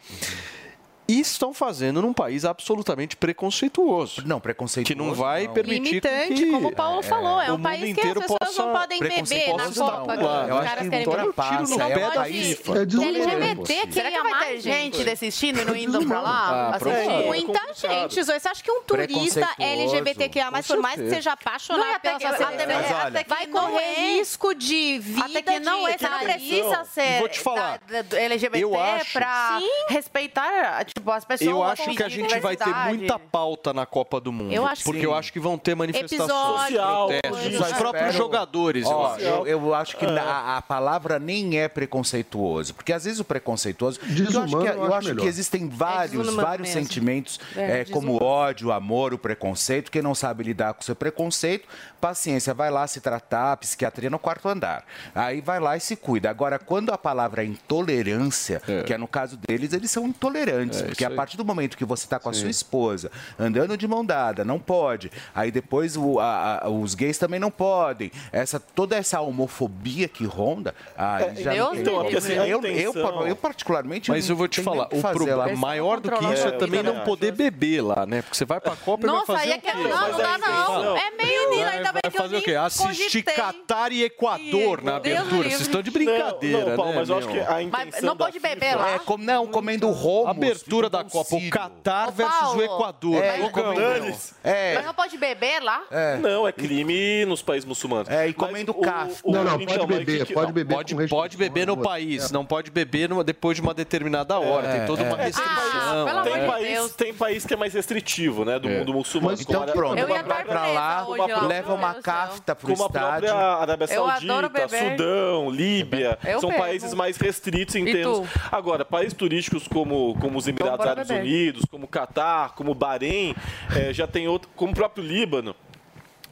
S3: E estão fazendo num país absolutamente preconceituoso.
S5: Não, preconceituoso.
S3: Que não vai permitir com
S4: Limitante,
S3: que
S4: como o Paulo falou. É
S3: o
S4: um país que as pessoas
S3: possa-
S4: não podem beber na Copa.
S5: não. Eu
S4: Os
S5: acho
S4: caras
S5: que
S4: querem
S5: toda
S4: beber.
S5: passa,
S4: Não
S5: é o
S4: pode
S5: país-
S10: É
S4: LGBT
S10: pô.
S4: que
S7: Será que vai ter gente desistindo e não *laughs* indo pra lá?
S3: Ah, provável.
S4: Muita gente. Zoe. Você acha que um turista. LGBTQIA,
S3: Com
S4: por mais que seja
S7: Não,
S4: apaixonado
S7: até
S4: pela sua sexualidade,
S5: olha-
S4: vai
S7: não
S4: correr
S7: é.
S4: risco de vida.
S7: Até que não é, você não precisa ser
S3: Vou te falar.
S7: LGBT pra respeitar tipo, as pessoas.
S3: Eu acho que a gente vai ter muita pauta na Copa do Mundo.
S4: Eu acho
S3: porque
S5: sim.
S3: eu acho que vão ter manifestações,
S4: Episódio,
S3: protestos, os próprios jogadores. eu
S5: Ó,
S3: acho.
S5: eu, eu acho que a, a palavra nem é preconceituoso, porque às vezes o preconceituoso, porque eu acho
S10: Desumano,
S5: que,
S10: eu acho melhor.
S5: que existem vários,
S4: desumano
S5: vários
S4: mesmo.
S5: sentimentos,
S4: É,
S5: é, como o
S4: desumano.
S5: ódio, o amor, o preconceito. Quem não sabe lidar com o seu preconceito, paciência, vai lá se tratar, psiquiatria no quarto andar. Aí vai lá e se cuida. Agora, quando a palavra é intolerância, que é no caso deles, eles são intolerantes,
S3: é
S5: Porque a partir do momento que você está com a Sim. sua esposa andando de mão dada, não pode. Aí depois o, a, a, os gays também não podem. Essa, toda essa homofobia que ronda. Aí é, já
S7: Deus
S5: não
S7: então,
S6: assim, é
S5: eu, eu,
S6: eu,
S5: eu, particularmente.
S3: Mas eu vou te falar, o problema maior do que isso é, também não poder beber lá, né? Porque você vai pra Copa e vai fazer.
S7: Nossa, aí é não, não dá não. É meio menino,
S4: ainda bem que eu
S3: fazer o quê? Assistir Catar e Equador na abertura. Vocês estão de brincadeira, né?
S6: Mas eu acho que a intenção.
S7: Não pode beber
S5: é, lá. Não, comendo romos.
S3: Abertura
S5: abertura da
S3: Copa, o Catar versus
S7: Paulo,
S3: o Equador.
S5: É, o
S7: Mas não pode beber lá?
S5: É.
S6: Não, é crime nos países muçulmanos.
S5: É, e comendo café.
S10: Não, não,
S6: então,
S10: pode beber,
S6: que,
S10: pode beber.
S3: Pode, pode beber no país, não pode beber numa, depois de uma determinada hora. tem toda uma restrição.
S7: Ah,
S6: tem, país, tem país que é mais restritivo, né, do
S3: é.
S6: mundo muçulmano.
S5: então pronto,
S7: eu ia
S5: pra lá, leva uma cafta pro estádio.
S6: Arábia Saudita, Sudão, Líbia, são países mais restritos em termos... Agora, países turísticos como, como os Emirados
S7: Emirados
S6: Árabes Unidos, como Catar, como Bahrein, é, já tem outro, como o próprio Líbano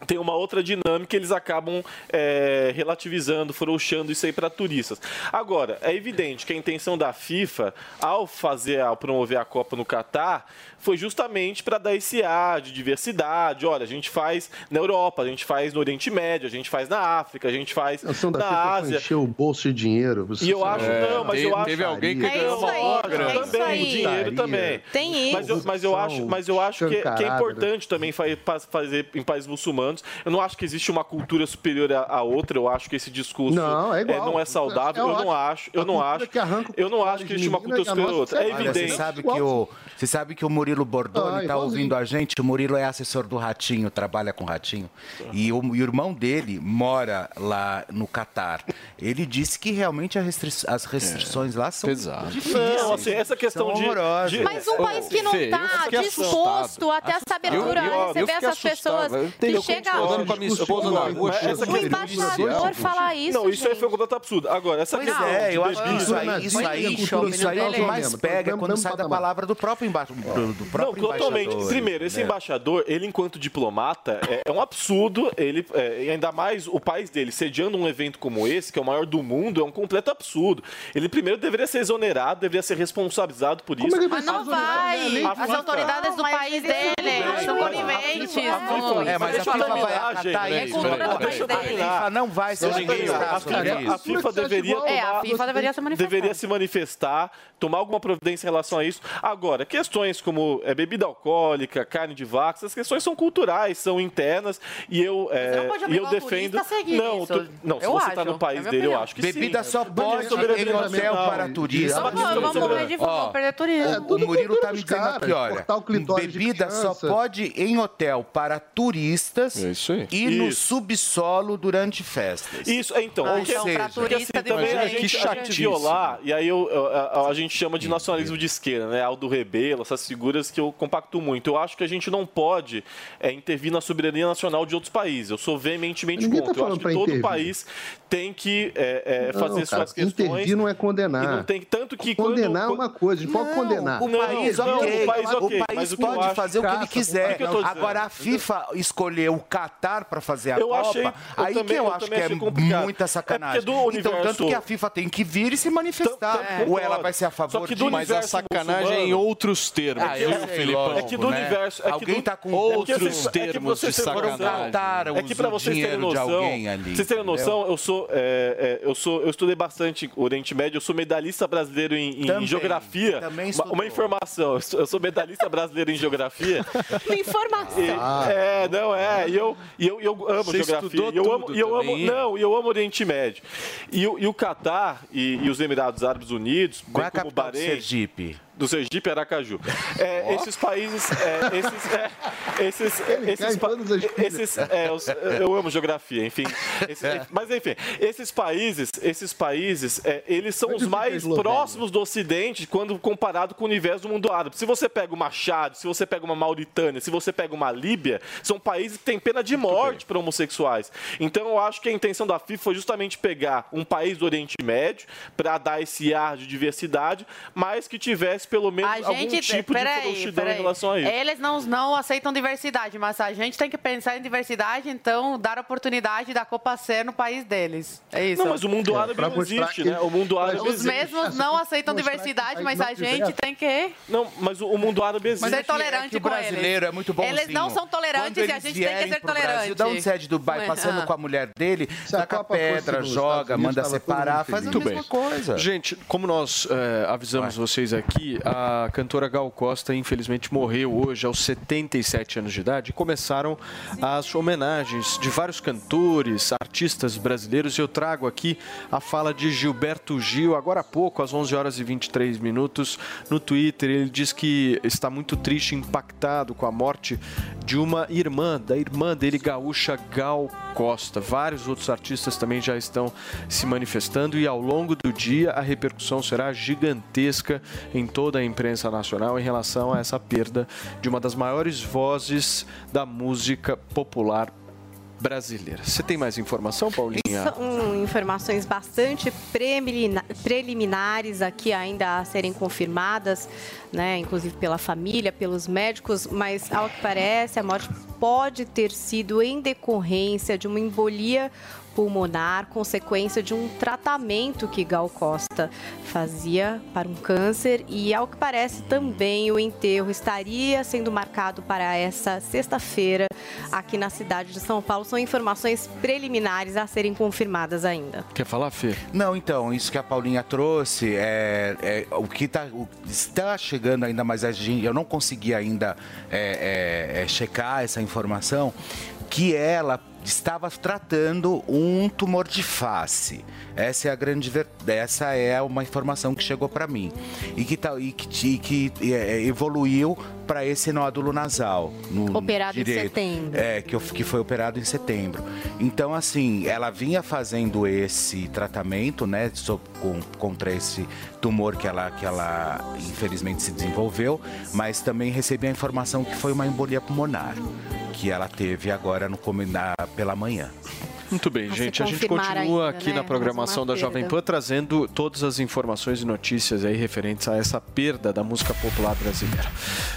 S6: tem uma outra dinâmica, eles acabam é, relativizando, frouxando isso aí para turistas. Agora, é evidente que a intenção da FIFA, ao fazer, ao promover a Copa no Catar, foi justamente para dar esse ar de diversidade. Olha, a gente faz na Europa, a gente faz no Oriente Médio, a gente faz na África, a gente faz
S10: a
S6: na
S10: FIFA é
S6: Ásia.
S10: Encheu o bolso de dinheiro.
S6: E eu sabe. acho, é, não, mas
S3: teve,
S6: eu acho.
S3: Teve alguém que ganhou
S4: é
S3: uma obra.
S4: É
S6: também, o dinheiro também.
S4: Tem isso.
S6: Mas eu, mas eu acho, mas eu acho que, que é importante também fazer em países muçulmanos anos. Eu não acho que existe uma cultura superior à, outra. Eu acho que esse discurso
S10: não é, é
S6: não é saudável.
S10: Eu,
S6: eu, não acho. Eu não acho. Eu não acho que existe uma cultura superior à outra. É
S5: evidente. Você sabe que o você sabe que o Murilo Bordoni está
S10: ah, tá
S5: ouvindo a gente? O Murilo é assessor do Ratinho, trabalha com o Ratinho. E o, o irmão dele mora lá no Catar. Ele disse que realmente restri as restrições é, lá são pesadas.
S6: Não, assim, essa questão de, de,
S4: Mas um país que não está disposto até essa abertura a receber essas pessoas que chega...
S3: Andando com a minha esposa na rua,
S4: o embaixador falar isso,
S6: Não, isso aí foi um contato absurdo. Agora, essa questão...
S5: é, eu acho que isso aí, isso aí, isso aí é o que mais pega quando sai da palavra do próprio próprio, do próprio
S6: Não, totalmente. Primeiro, esse
S5: né?
S6: embaixador, ele enquanto diplomata, é, é um absurdo. Ele, é, ainda mais o país dele sediando um evento como esse, que é o maior do mundo, é um completo absurdo. Ele primeiro deveria ser exonerado, deveria ser responsabilizado por isso.
S10: Como é
S7: mas ah,
S10: não
S7: vai.
S10: É
S7: As né? autoridades do país dele são coniventes.
S5: É, mas a FIFA vai acatar. A FIFA não vai ser
S6: A FIFA
S10: é
S6: deveria
S7: é, a FIFA deveria se manifestar.
S6: Deveria se manifestar, tomar alguma providência em relação a isso. Agora, questões como é, bebida alcoólica, carne de vaca, essas questões são culturais, são internas e eu é, e eu defendo
S7: tá
S6: não, tu, não, se
S7: eu
S6: você está no país
S7: é
S6: dele,
S7: opinião.
S6: eu acho que
S5: bebida
S6: sim.
S5: só pode em hotel
S6: é é para turista. É
S7: vamos morrer de fome, perder turismo.
S10: O,
S5: o Murilo tá me dizendo aqui, olha, bebida só pode em hotel para turistas e no subsolo durante festas.
S6: Isso, então,
S7: ah,
S6: ou
S7: então,
S5: seja,
S6: assim, assim,
S3: que
S6: turista e aí a gente chama de nacionalismo de esquerda, né? Aldo Rebelo essas figuras que eu compacto muito. Eu acho que a gente não pode é, intervir na soberania nacional de outros países. Eu sou veementemente
S10: Ninguém tá
S6: contra. Tá eu acho que todo
S10: intervir.
S6: país tem que é, é,
S10: não,
S6: fazer
S10: cara,
S6: suas questões.
S10: Intervir não é condenar.
S6: Não tem, tanto que
S10: condenar é
S6: quando...
S10: é uma coisa, a gente não, pode condenar.
S5: O país,
S6: não,
S5: okay,
S6: o país, okay,
S5: o país pode
S6: acho,
S5: fazer o que ele
S10: é
S5: quiser.
S6: Que
S5: Agora a FIFA escolheu o Qatar para fazer a
S6: eu
S5: Copa.
S6: Achei, eu
S5: aí
S6: também, que
S5: eu,
S6: eu
S5: acho que é
S6: complicado.
S5: muita
S6: é
S5: sacanagem. então,
S6: universo...
S5: tanto que a FIFA tem que vir e se manifestar. Ou ela vai ser a favor
S6: de,
S3: mas a sacanagem em
S6: outro
S3: outros termos.
S5: Ah, eu sei,
S3: Felipão,
S5: né?
S6: é que do
S5: né?
S6: universo. É
S5: alguém está com
S6: é
S3: outros
S6: é
S3: termos
S6: é
S3: de sacanagem.
S6: É que
S5: para
S6: vocês terem noção.
S5: Ali,
S6: vocês terem noção, eu sou, é, é, eu sou. Eu estudei bastante Oriente Médio, eu sou medalhista brasileiro em, em
S5: também,
S6: geografia.
S5: Também estudou.
S6: uma, informação, eu sou medalhista brasileiro em geografia. *laughs*
S4: informação.
S6: E, ah. é, não, é. E eu, e eu, eu amo
S3: Você
S6: geografia. E eu amo, e eu amo, não, e eu amo Oriente Médio. E, e o Catar e, e, os Emirados Árabes Unidos,
S5: Qual
S6: bem
S5: é
S6: como o Bahrein.
S5: Sergipe?
S6: do Sergipe Aracaju. *laughs* É, oh. Esses países, é, esses, é, *laughs* esses, esses, pa esses é, os, eu amo geografia, enfim. *laughs* Esses, é, mas enfim, esses países, esses países, é, eles são
S10: Onde
S6: os mais próximos do Ocidente quando comparado com o universo do mundo árabe. Se você pega o Machado, se você pega uma Mauritânia, se você pega uma Líbia, são países que têm pena de morte para homossexuais. Então eu acho que a intenção da FIFA foi justamente pegar um país do Oriente Médio para dar esse ar de diversidade, mas que tivesse pelo menos
S7: a
S6: algum tipo de
S7: aí,
S6: frouxidão em relação a isso.
S7: Eles não, não aceitam diversidade, mas a gente tem que pensar em diversidade, então dar oportunidade da Copa ser no país deles. É isso.
S6: Não, mas o mundo
S10: é,
S6: árabe
S10: é,
S6: não existe,
S10: que...
S6: né? O mundo árabe
S7: Os
S6: existe.
S7: mesmos não aceitam diversidade, mas a gente tem que...
S6: Não, mas o, mundo árabe existe.
S7: Mas
S5: é
S7: tolerante
S5: é
S7: com
S5: brasileiro eles. é muito bom.
S7: Eles não são tolerantes e a gente tem que ser tolerante.
S5: Brasil, dá um sede do Dubai,
S7: é.
S5: passando com a mulher dele,
S10: saca
S5: taca pedra, joga, manda separar, faz a mesma coisa.
S3: Gente, como nós eh, avisamos vocês aqui, a cantora Gal Costa, infelizmente, morreu hoje aos 77 anos de idade. Começaram as homenagens de vários cantores, artistas brasileiros. Eu trago aqui a fala de Gilberto Gil, agora há pouco, às 11 horas e 23 minutos, no Twitter. Ele diz que está muito triste, impactado com a morte de uma irmã, da irmã dele, gaúcha Gal Costa. Vários outros artistas também já estão se manifestando e ao longo do dia a repercussão será gigantesca em toda a imprensa nacional em relação a essa perda de uma das maiores vozes da música popular brasileira. Você tem mais informação, Paulinha?
S4: São informações bastante preliminares aqui ainda a serem confirmadas, né, inclusive pela família, pelos médicos, mas ao que parece a morte pode ter sido em decorrência de uma embolia pulmonar, consequência de um tratamento que Gal Costa fazia para um câncer e ao que parece também o enterro estaria sendo marcado para essa sexta-feira aqui na cidade de São Paulo. São informações preliminares a serem confirmadas ainda.
S3: Quer falar, Fê?
S5: Não, então, isso que a Paulinha trouxe, é, é o que tá, o- está chegando ainda, mas a gente, eu não consegui ainda é, é, é, checar essa informação, que ela estava tratando um tumor de face. Essa é a grande essa é uma informação que chegou para mim e que, tá, e que, e que, é, evoluiu para esse nódulo nasal no
S4: Operado em
S5: direito.
S4: setembro.
S5: É, que, que foi operado em setembro. Então, assim, ela vinha fazendo esse tratamento, né, com- contra esse tumor que ela, que ela infelizmente se desenvolveu, mas também recebi a informação que foi uma embolia pulmonar, que ela teve agora no, na- pela manhã.
S3: Muito bem,
S5: se
S3: gente. A gente continua
S5: ainda,
S3: aqui
S5: né?
S3: na programação da Jovem. Pan trazendo todas as informações e notícias aí referentes a essa perda da música popular brasileira.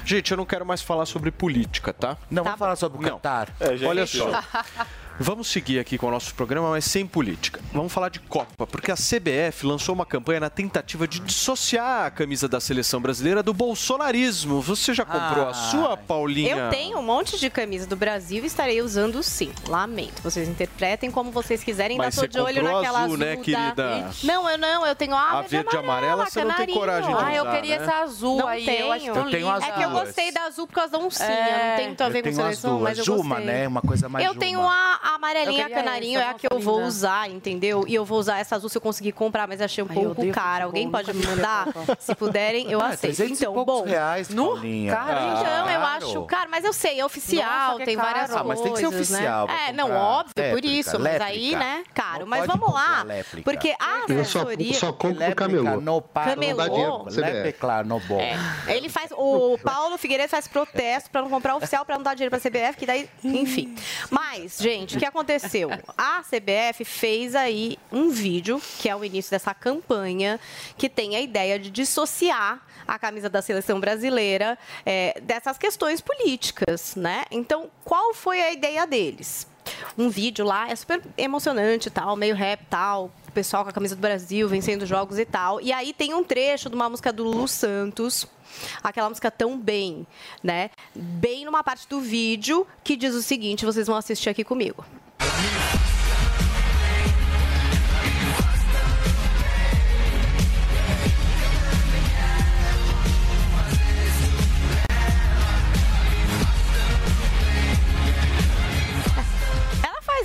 S3: Gente, eu não quero mais falar sobre política, tá?
S5: Não, vamos falar sobre o Qatar.
S3: Olha só. *laughs* Vamos seguir aqui com o nosso programa, mas sem política. Vamos falar de Copa, porque a CBF lançou uma campanha na tentativa de dissociar a camisa da seleção brasileira do bolsonarismo. Você já comprou
S5: Ah.
S3: a sua, Paulinha?
S4: Eu tenho um monte de camisa do Brasil e estarei usando sim. Lamento. Vocês interpretem como vocês quiserem.
S3: Mas
S4: Ainda tô
S3: você
S4: de olho naquela
S3: azul, né,
S4: da-
S3: querida?
S4: Não, eu não. Eu tenho a,
S3: A verde e amarela você não tem coragem de
S7: Ah, eu
S3: usar,
S7: queria
S3: né?
S7: essa azul
S4: Não
S7: aí.
S4: tenho.
S7: Eu acho tão
S5: Eu tenho
S4: É que eu gostei da azul por causa da oncinha.
S7: É.
S4: Não tem muito a ver com seleção,
S5: duas.
S4: mas eu
S5: Juma,
S4: gostei.
S5: né? Uma coisa mais
S4: Eu
S5: Juma.
S4: tenho a a amarelinha, canarinho,
S7: essa,
S4: é a que eu vou
S7: linda.
S4: usar, entendeu? E eu vou usar essa azul se eu conseguir comprar, mas achei um
S7: Ai,
S4: pouco cara. Alguém pode me mandar? Se puderem, eu
S5: Ah,
S4: aceito.
S5: 300 e
S4: Então, bom.
S5: reais,
S4: No? Cara,
S5: Ah,
S4: então, eu
S5: caro.
S4: acho caro, mas eu sei, é oficial,
S7: Nossa,
S4: tem
S7: caro.
S4: várias
S5: Ah, mas tem que ser
S4: coisas,
S5: oficial
S4: né? É, não, óbvio, por
S5: Réplica,
S4: isso, mas aí,
S5: léplica.
S4: né, caro.
S5: Não
S4: Mas vamos lá,
S5: léplica.
S4: porque a
S10: Eu só,
S4: assessoria...
S10: só compro
S5: Léplica
S10: camelô.
S5: no paro,
S4: Camelô?
S5: Léplica no bom.
S4: É, ele faz. O Paulo Figueiredo faz protesto pra não comprar oficial, pra não dar dinheiro pra CBF, que daí, enfim. Mas, gente, o que aconteceu? A CBF fez aí um vídeo, que é o início dessa campanha, que tem a ideia de dissociar a camisa da seleção brasileira é, dessas questões políticas, né? Então, qual foi a ideia deles? Um vídeo lá, é super emocionante tal, meio rap tal, o pessoal com a camisa do Brasil, vencendo jogos e tal. E aí tem um trecho de uma música do Lulu Santos, aquela música Tão Bem, né? Bem numa parte do vídeo que diz o seguinte, vocês vão assistir aqui comigo.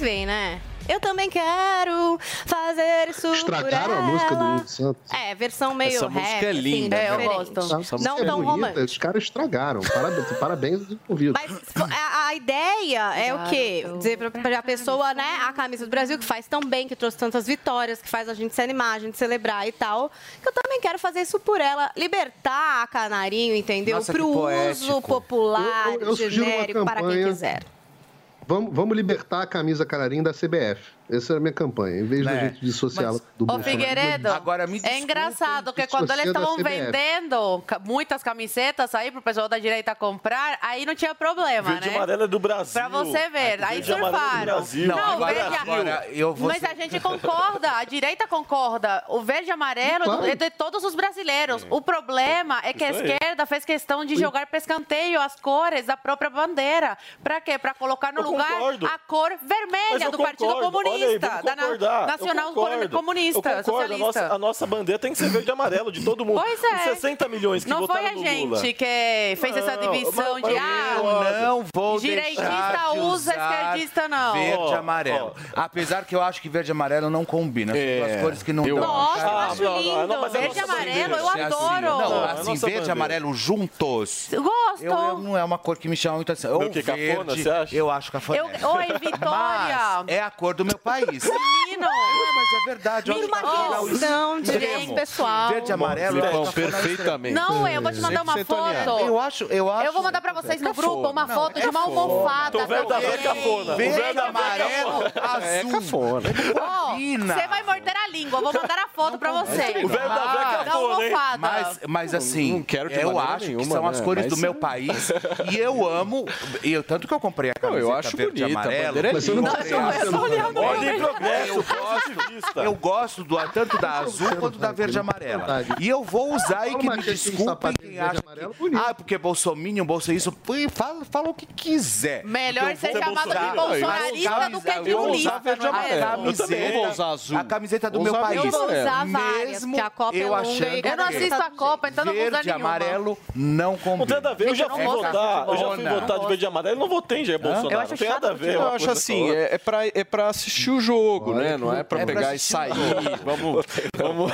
S4: Bem, né? Eu também quero fazer isso por
S10: Estragaram a música do
S4: ela.
S10: Lulu Santos.
S4: É, versão meio
S3: Essa
S4: rap,
S3: música é
S4: assim,
S3: linda,
S4: né?
S3: né?
S4: diferente.
S10: Essa música
S4: Não
S10: é
S4: tão
S10: bonita,
S4: romântico.
S10: Os caras estragaram. Parabéns, *laughs* parabéns aos envolvidos.
S4: Mas a, a ideia é o quê? Dizer pra, pra pessoa, né, a camisa do Brasil, que faz tão bem, que trouxe tantas vitórias, que faz a gente se animar, a gente celebrar e tal, que eu também quero fazer isso por ela. Libertar a Canarinho, entendeu?
S5: Nossa,
S4: Pro uso popular,
S10: Eu- eu- eu
S4: genérico, para quem quiser.
S10: Vamos, vamos libertar a camisa canarinho da CBF. Essa é a minha campanha. Em vez da
S5: Né?
S10: gente dissociá-la do
S7: Ô. Figueiredo,
S5: Agora me
S7: é
S5: desculpem,
S7: engraçado que quando eles estavam
S10: da
S7: vendendo muitas camisetas aí pro pessoal da direita comprar, aí não tinha problema,
S6: Verde e
S7: né?
S6: amarelo é do Brasil.
S7: Pra você ver, aí
S6: é do
S7: surfaram.
S6: Brasil.
S7: Não,
S5: agora,
S7: verde
S5: agora eu vou
S7: Mas
S5: ser-
S7: a gente concorda, a direita concorda. O verde e amarelo
S10: Claro.
S7: é de todos os brasileiros. O problema é que a
S6: Isso aí.
S7: esquerda fez questão de jogar para escanteio as cores da própria bandeira. Pra quê? Pra colocar no
S6: Eu
S7: lugar
S6: concordo.
S7: a cor vermelha do Partido comunista.
S6: Aí,
S7: da na, nacional
S6: concordo,
S7: comunista,
S6: socialista. A nossa, a nossa, bandeira tem que ser verde e amarelo de todo mundo.
S7: Pois é.
S6: Os 60 milhões que
S7: não
S6: votaram no Lula.
S7: Não foi a gente que fez
S6: não, essa
S7: divisão
S6: mas,
S7: de... ah,
S5: não vou
S7: Direitista usa, esquerdista não.
S5: Verde e amarelo. Oh, oh. Apesar que eu acho que verde e amarelo não combina.
S6: É.
S5: As cores que não
S6: eu
S5: dão.
S7: Nossa, eu
S6: ah,
S7: acho lindo.
S6: Não,
S7: verde e amarelo, eu é
S5: assim,
S7: adoro.
S5: Não, assim, verde e amarelo juntos.
S7: Gosto.
S5: Eu, não é uma cor que me chama muito atenção. Ou verde,
S6: você acha?
S5: eu acho cafona.
S7: É. Oi, Vitória.
S5: Mas é a cor do meu país.
S7: Menino!
S5: É verdade. Minha
S4: marcação de direito pessoal.
S5: Verde e amarelo. Bom, tá
S3: perfeitamente.
S7: Não, eu vou te mandar uma foto.
S5: Eu acho, eu acho.
S7: Eu vou mandar pra vocês no grupo uma foto de uma almofada.
S6: O velho da fé cafona.
S5: Verde, amarelo, azul.
S3: Cafona.
S7: Você vai morder a língua. Eu vou mandar a foto pra vocês.
S6: O velho
S7: amarelo
S6: cafona.
S5: Mas assim, eu acho que são as cores do meu país *laughs* e eu amo. Tanto que eu comprei a camiseta verde e amarelo.
S10: Mas eu não.
S6: Olha
S7: o
S6: progresso, positivismo.
S5: Eu gosto do, tanto da azul quanto da verde e amarela. E eu vou usar e que me desculpem quem acha que... Ah, porque é bolsominion, bolsa isso. Fala, fala o que quiser.
S7: Melhor ser chamado de bolsonarista do que de lulista.
S5: Eu vou usar verde
S7: amarela. É?
S3: Eu vou usar azul.
S5: A camiseta do meu país.
S4: Eu vou usar várias, porque a Copa é
S5: eu achando
S7: Eu não assisto a Copa, então não vou usar nenhuma.
S5: amarelo não combina.
S6: Não tem nada a ver, eu já fui votar. Eu já fui votar de verde e Eu não votei, já é Bolsonaro. Tem nada a ver.
S3: Eu acho assim, é, é pra assistir o jogo, né? Não é pra pegar
S5: vai
S3: sair, *laughs* vamos, vamos,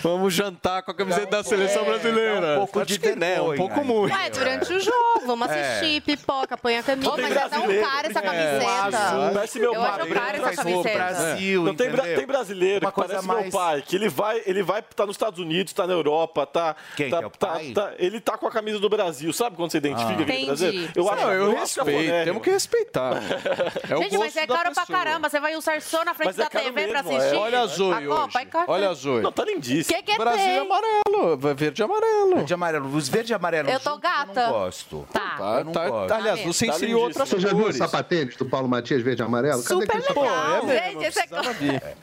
S3: vamos jantar com a camiseta da
S5: é seleção
S3: brasileira.
S5: É um pouco de
S3: né? Um pouco muito.
S4: Ué, durante o jogo, vamos é. assistir, pipoca, põe a camisa.
S7: Mas é tão cara essa camiseta.
S6: Parece meu pai.
S7: Eu cara essa camiseta.
S6: Não, tem, tem brasileiro que parece meu pai, que ele vai, ele vai, tá nos Estados Unidos, tá na Europa, tá...
S5: Quem
S6: tá, tá, tá Ele tá com a camisa do Brasil, sabe quando você identifica ah.
S4: aquele
S6: brasileiro? Eu acho
S3: eu respeito,
S6: né?
S3: temos que respeitar.
S7: Gente, mas é caro pra caramba, você vai usar só na frente da TV pra assistir.
S3: Olha azul.
S7: A Copa,
S3: Olha azul.
S6: Não, tá lindíssimo.
S7: Que que é
S3: Brasil
S7: tem?
S3: amarelo. Verde e amarelo.
S5: Verde e amarelo. Os verde e amarelo.
S7: Eu tô
S5: gata. Eu não gosto.
S7: Tá.
S3: tá
S5: eu não
S3: tá,
S5: gosto.
S3: Tá, aliás,
S4: tá
S3: você inseriu
S6: tá
S3: outras.
S10: Você já viu o sapatênis do Paulo Matias verde e amarelo?
S7: Super
S10: Cadê
S7: legal.
S10: Pô,
S3: é mesmo,
S7: Gente, esse é... *laughs*
S5: é.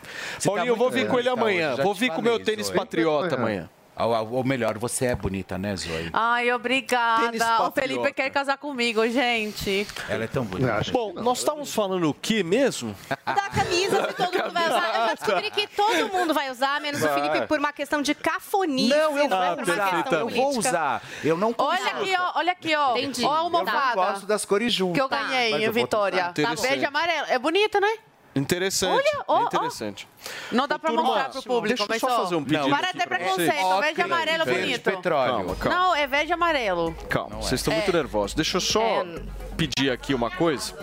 S3: Paulinho, eu vou vir com ele amanhã. Vou vir com o meu tênis patriota
S10: é.
S3: amanhã.
S5: Ou, ou melhor, você é bonita, né, Zoe?
S7: Ai, obrigada. O Felipe quer casar comigo, gente.
S5: Ela é tão bonita.
S3: Bom, nós estávamos falando o que mesmo? *laughs*
S4: Da camisa que todo mundo vai usar. Eu já descobri que todo mundo vai usar, menos
S3: vai.
S4: o Felipe, por uma questão de cafonia.
S5: Não, eu
S4: não,
S3: vou,
S4: é
S5: eu vou usar. Eu não consigo.
S7: Olha aqui, ó. Olha aqui, ó.
S4: Entendi.
S7: Ó, a almofada.
S5: Eu gosto das cores juntas.
S7: Que eu ganhei,
S5: eu
S7: Vitória. Tá verde e amarelo. É bonita, né?
S3: Interessante.
S7: Olha, oh,
S3: interessante. Oh.
S7: Não dá
S3: para
S7: mostrar para o público.
S3: Deixa eu só fazer um pedido.
S7: Para
S3: até
S7: preconceito.
S3: Ocre,
S7: verde amarelo é
S5: verde
S7: bonito.
S5: Petróleo.
S3: Calma, calma.
S7: Não, é verde amarelo.
S3: Calma,
S5: vocês é.
S3: estão muito nervosos. Deixa eu só
S4: é.
S3: pedir aqui uma coisa.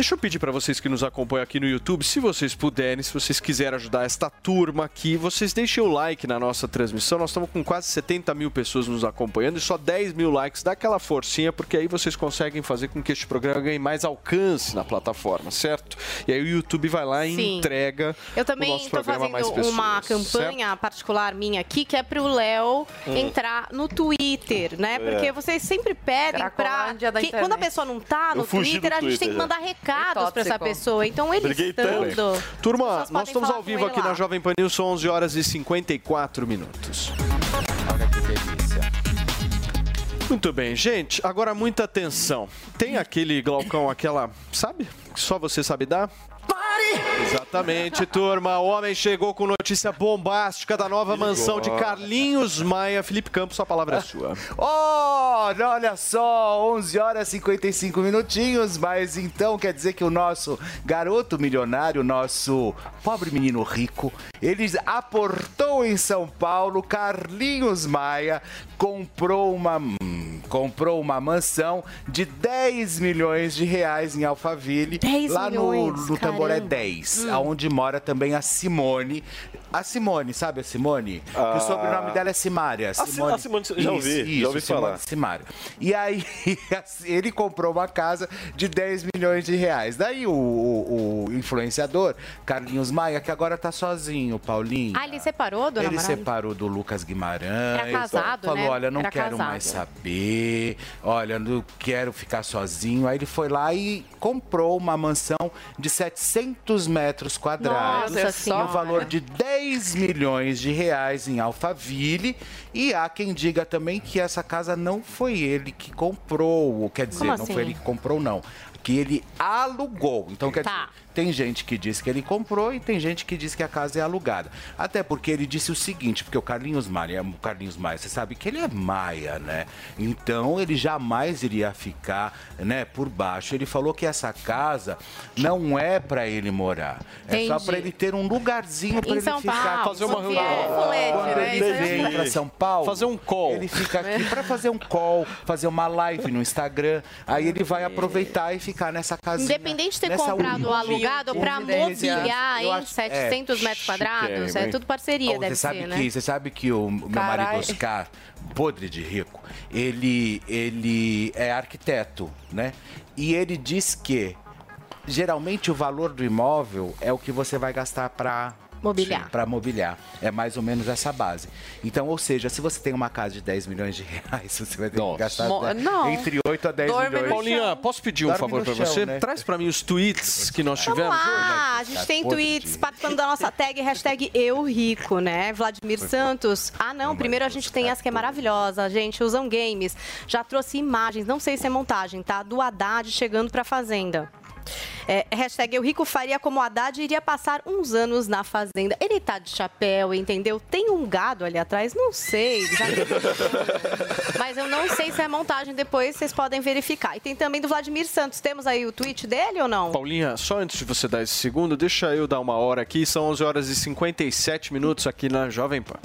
S3: Deixa eu pedir para vocês que nos acompanham aqui no YouTube, se vocês puderem, se vocês quiserem ajudar esta turma aqui, vocês deixem o like na nossa transmissão. Nós estamos com quase 70 mil pessoas nos acompanhando e só 10 mil likes. Dá aquela forcinha, porque aí vocês conseguem fazer com que este programa ganhe mais alcance na plataforma, certo? E aí o YouTube vai lá e
S4: Sim.
S3: entrega.
S4: Eu também estou fazendo
S3: pessoas,
S4: uma campanha certo? particular minha aqui, que é para o Léo
S3: hum.
S4: entrar no Twitter, né?
S6: É.
S4: Porque vocês sempre pedem para. Quando a pessoa não tá no
S6: Twitter, no
S4: Twitter, a gente tem que mandar recado
S7: complicados
S4: para essa pessoa. Então ele
S6: Briguei
S4: estando...
S3: Turma, nós estamos ao vivo aqui
S4: lá.
S3: na Jovem Pan News, são 11 horas e 54 minutos.
S5: Olha que delícia.
S3: Muito bem, gente. Agora muita atenção. Tem aquele glaucão, aquela, sabe? Que só você sabe dar? Exatamente, turma. O homem chegou com notícia bombástica da nova mansão de Carlinhos Maia. Felipe Campos, sua palavra é, é sua.
S5: oh, olha só, 11 horas e 55 minutinhos, mas então quer dizer que o nosso garoto milionário, nosso pobre menino rico, ele aportou em São Paulo, Carlinhos Maia comprou uma comprou uma mansão de 10 milhões de reais em Alphaville.
S4: 10
S5: lá
S4: milhões,
S5: no, no
S4: Tamboré
S5: 10, hum. onde mora também a Simone. A Simone, sabe a Simone?
S6: Ah.
S5: o sobrenome dela é Simária.
S6: Simone, a Simone, já ouvi, isso, já ouvi falar.
S5: Simária. E aí, *laughs* assim, ele comprou uma casa de 10 milhões de reais. Daí o, o, o influenciador, Carlinhos Maia, que agora tá sozinho, Paulinho.
S4: Ah, ele separou do
S5: Ele separou do Lucas Guimarães.
S4: Era casado,
S5: Falou,
S4: né?
S5: olha, não
S4: Era
S5: quero
S4: casado.
S5: mais saber olha, não quero ficar sozinho. Aí ele foi lá e comprou uma mansão de 700 metros quadrados,
S7: Nossa,
S5: é
S7: senhora.
S5: no valor de 10 milhões de reais em Alphaville. E há quem diga também que essa casa não foi ele que comprou, quer dizer, não
S4: assim?
S5: foi ele que comprou, não que ele alugou. Então, quer
S4: tá.
S5: dizer, tem gente que diz que ele comprou e tem gente que diz que a casa é alugada. Até porque ele disse o seguinte, porque o Carlinhos Maia, o Carlinhos Maia, você sabe que ele é maia, né? Então ele jamais iria ficar, né, por baixo. Ele falou que essa casa não é para ele morar. É só
S4: Entendi.
S5: para ele ter um lugarzinho para ele
S4: São
S5: ficar.
S4: Paulo, Sofia, é colete,
S5: Quando
S4: né?
S5: ele
S4: aí
S5: vem
S4: é
S5: para São Paulo,
S3: Fazer um call.
S5: ele fica aqui para fazer um call, fazer uma live no Instagram. Aí ele vai aproveitar e ficar nessa casinha.
S4: Independente de ter comprado ou alugado, pra
S5: residência.
S4: mobiliar em
S5: acho-
S4: 700
S5: é,
S4: metros quadrados, é tudo parceria,
S5: Oh,
S4: deve
S5: você sabe
S4: ser,
S5: que,
S4: né?
S5: Você sabe que o meu
S4: Carai.
S5: marido Oscar, podre de rico, ele, ele é arquiteto, né? E ele diz que geralmente o valor do imóvel é o que você vai gastar para
S4: Mobiliar.
S5: Para mobiliar. É mais ou menos essa base. Então, ou seja, se você tem uma casa de 10 milhões de reais, *laughs* você vai ter que gastar
S3: Mo-
S5: né,
S3: não.
S5: entre 8 a 10 milhões.
S3: Paulinha, posso pedir um
S5: Dorme
S3: favor
S5: chão,
S3: você?
S5: né?
S3: Traz pra mim os tweets que nós
S4: Vamos
S3: tivemos.
S4: lá, a gente tem tweets participando da nossa tag, hashtag Eu Rico, né? Vladimir Santos. Ah, não, primeiro a gente tem essa que é maravilhosa, gente. Usam games. Já trouxe imagens, não sei se é montagem, tá? Do Haddad chegando pra Fazenda. É, hashtag Eu Rico faria como Haddad iria passar uns anos na Fazenda. Ele tá de chapéu, entendeu? Tem um gado ali atrás, não sei. já- Mas eu não sei se é montagem, depois vocês podem verificar. E tem também do Vladimir Santos. Temos aí o tweet dele ou não?
S3: Paulinha, só antes de você dar esse segundo, deixa eu dar uma hora aqui. São 11 horas e 57 minutos aqui na Jovem Pan.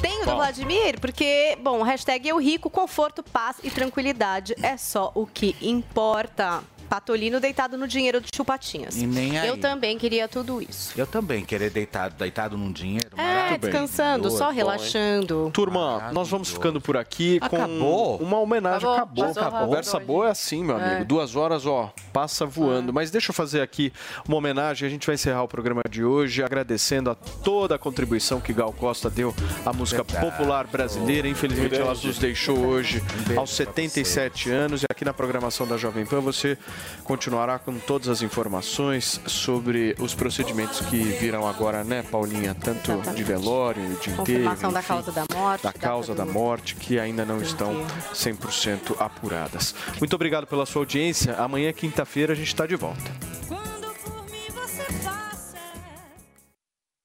S4: Tem o do. Vladimir, porque, bom, hashtag eu rico, conforto, paz e tranquilidade é só o que importa. Patolino deitado no dinheiro de chupatinhas.
S5: E nem aí.
S4: Eu também queria tudo isso.
S5: Eu também, querer deitado, deitado num dinheiro.
S4: É, descansando, só relaxando.
S3: Turma, nós vamos ficando por aqui
S5: Acabou?
S3: com uma homenagem.
S4: Acabou,
S3: Acabou,
S4: rápido
S3: Conversa boa é assim, meu amigo.
S4: É.
S3: Duas horas, ó, passa voando. Mas deixa eu fazer aqui uma homenagem. A gente vai encerrar o programa de hoje agradecendo a toda a contribuição que Gal Costa deu à música
S5: Verdade.
S3: popular brasileira. Infelizmente, ela nos deixou hoje aos 77 anos. E aqui na programação da Jovem Pan você continuará com todas as informações sobre os procedimentos que virão agora, né, Paulinha? Tanto de velório, de enterro,
S4: Confirmação da
S3: enfim,
S4: causa da morte.
S3: da causa da morte, que ainda não estão 100% apuradas. Muito obrigado pela sua audiência. Amanhã, quinta-feira, a gente está de volta.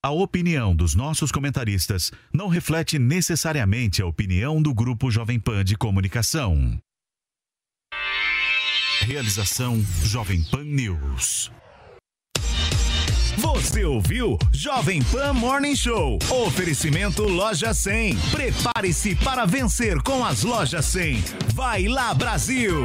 S28: A opinião dos nossos comentaristas não reflete necessariamente a opinião do Grupo Jovem Pan de Comunicação. Realização Jovem Pan News. Você ouviu Jovem Pan Morning Show. Oferecimento Loja 100. Prepare-se para vencer com as Lojas 100. Vai lá, Brasil!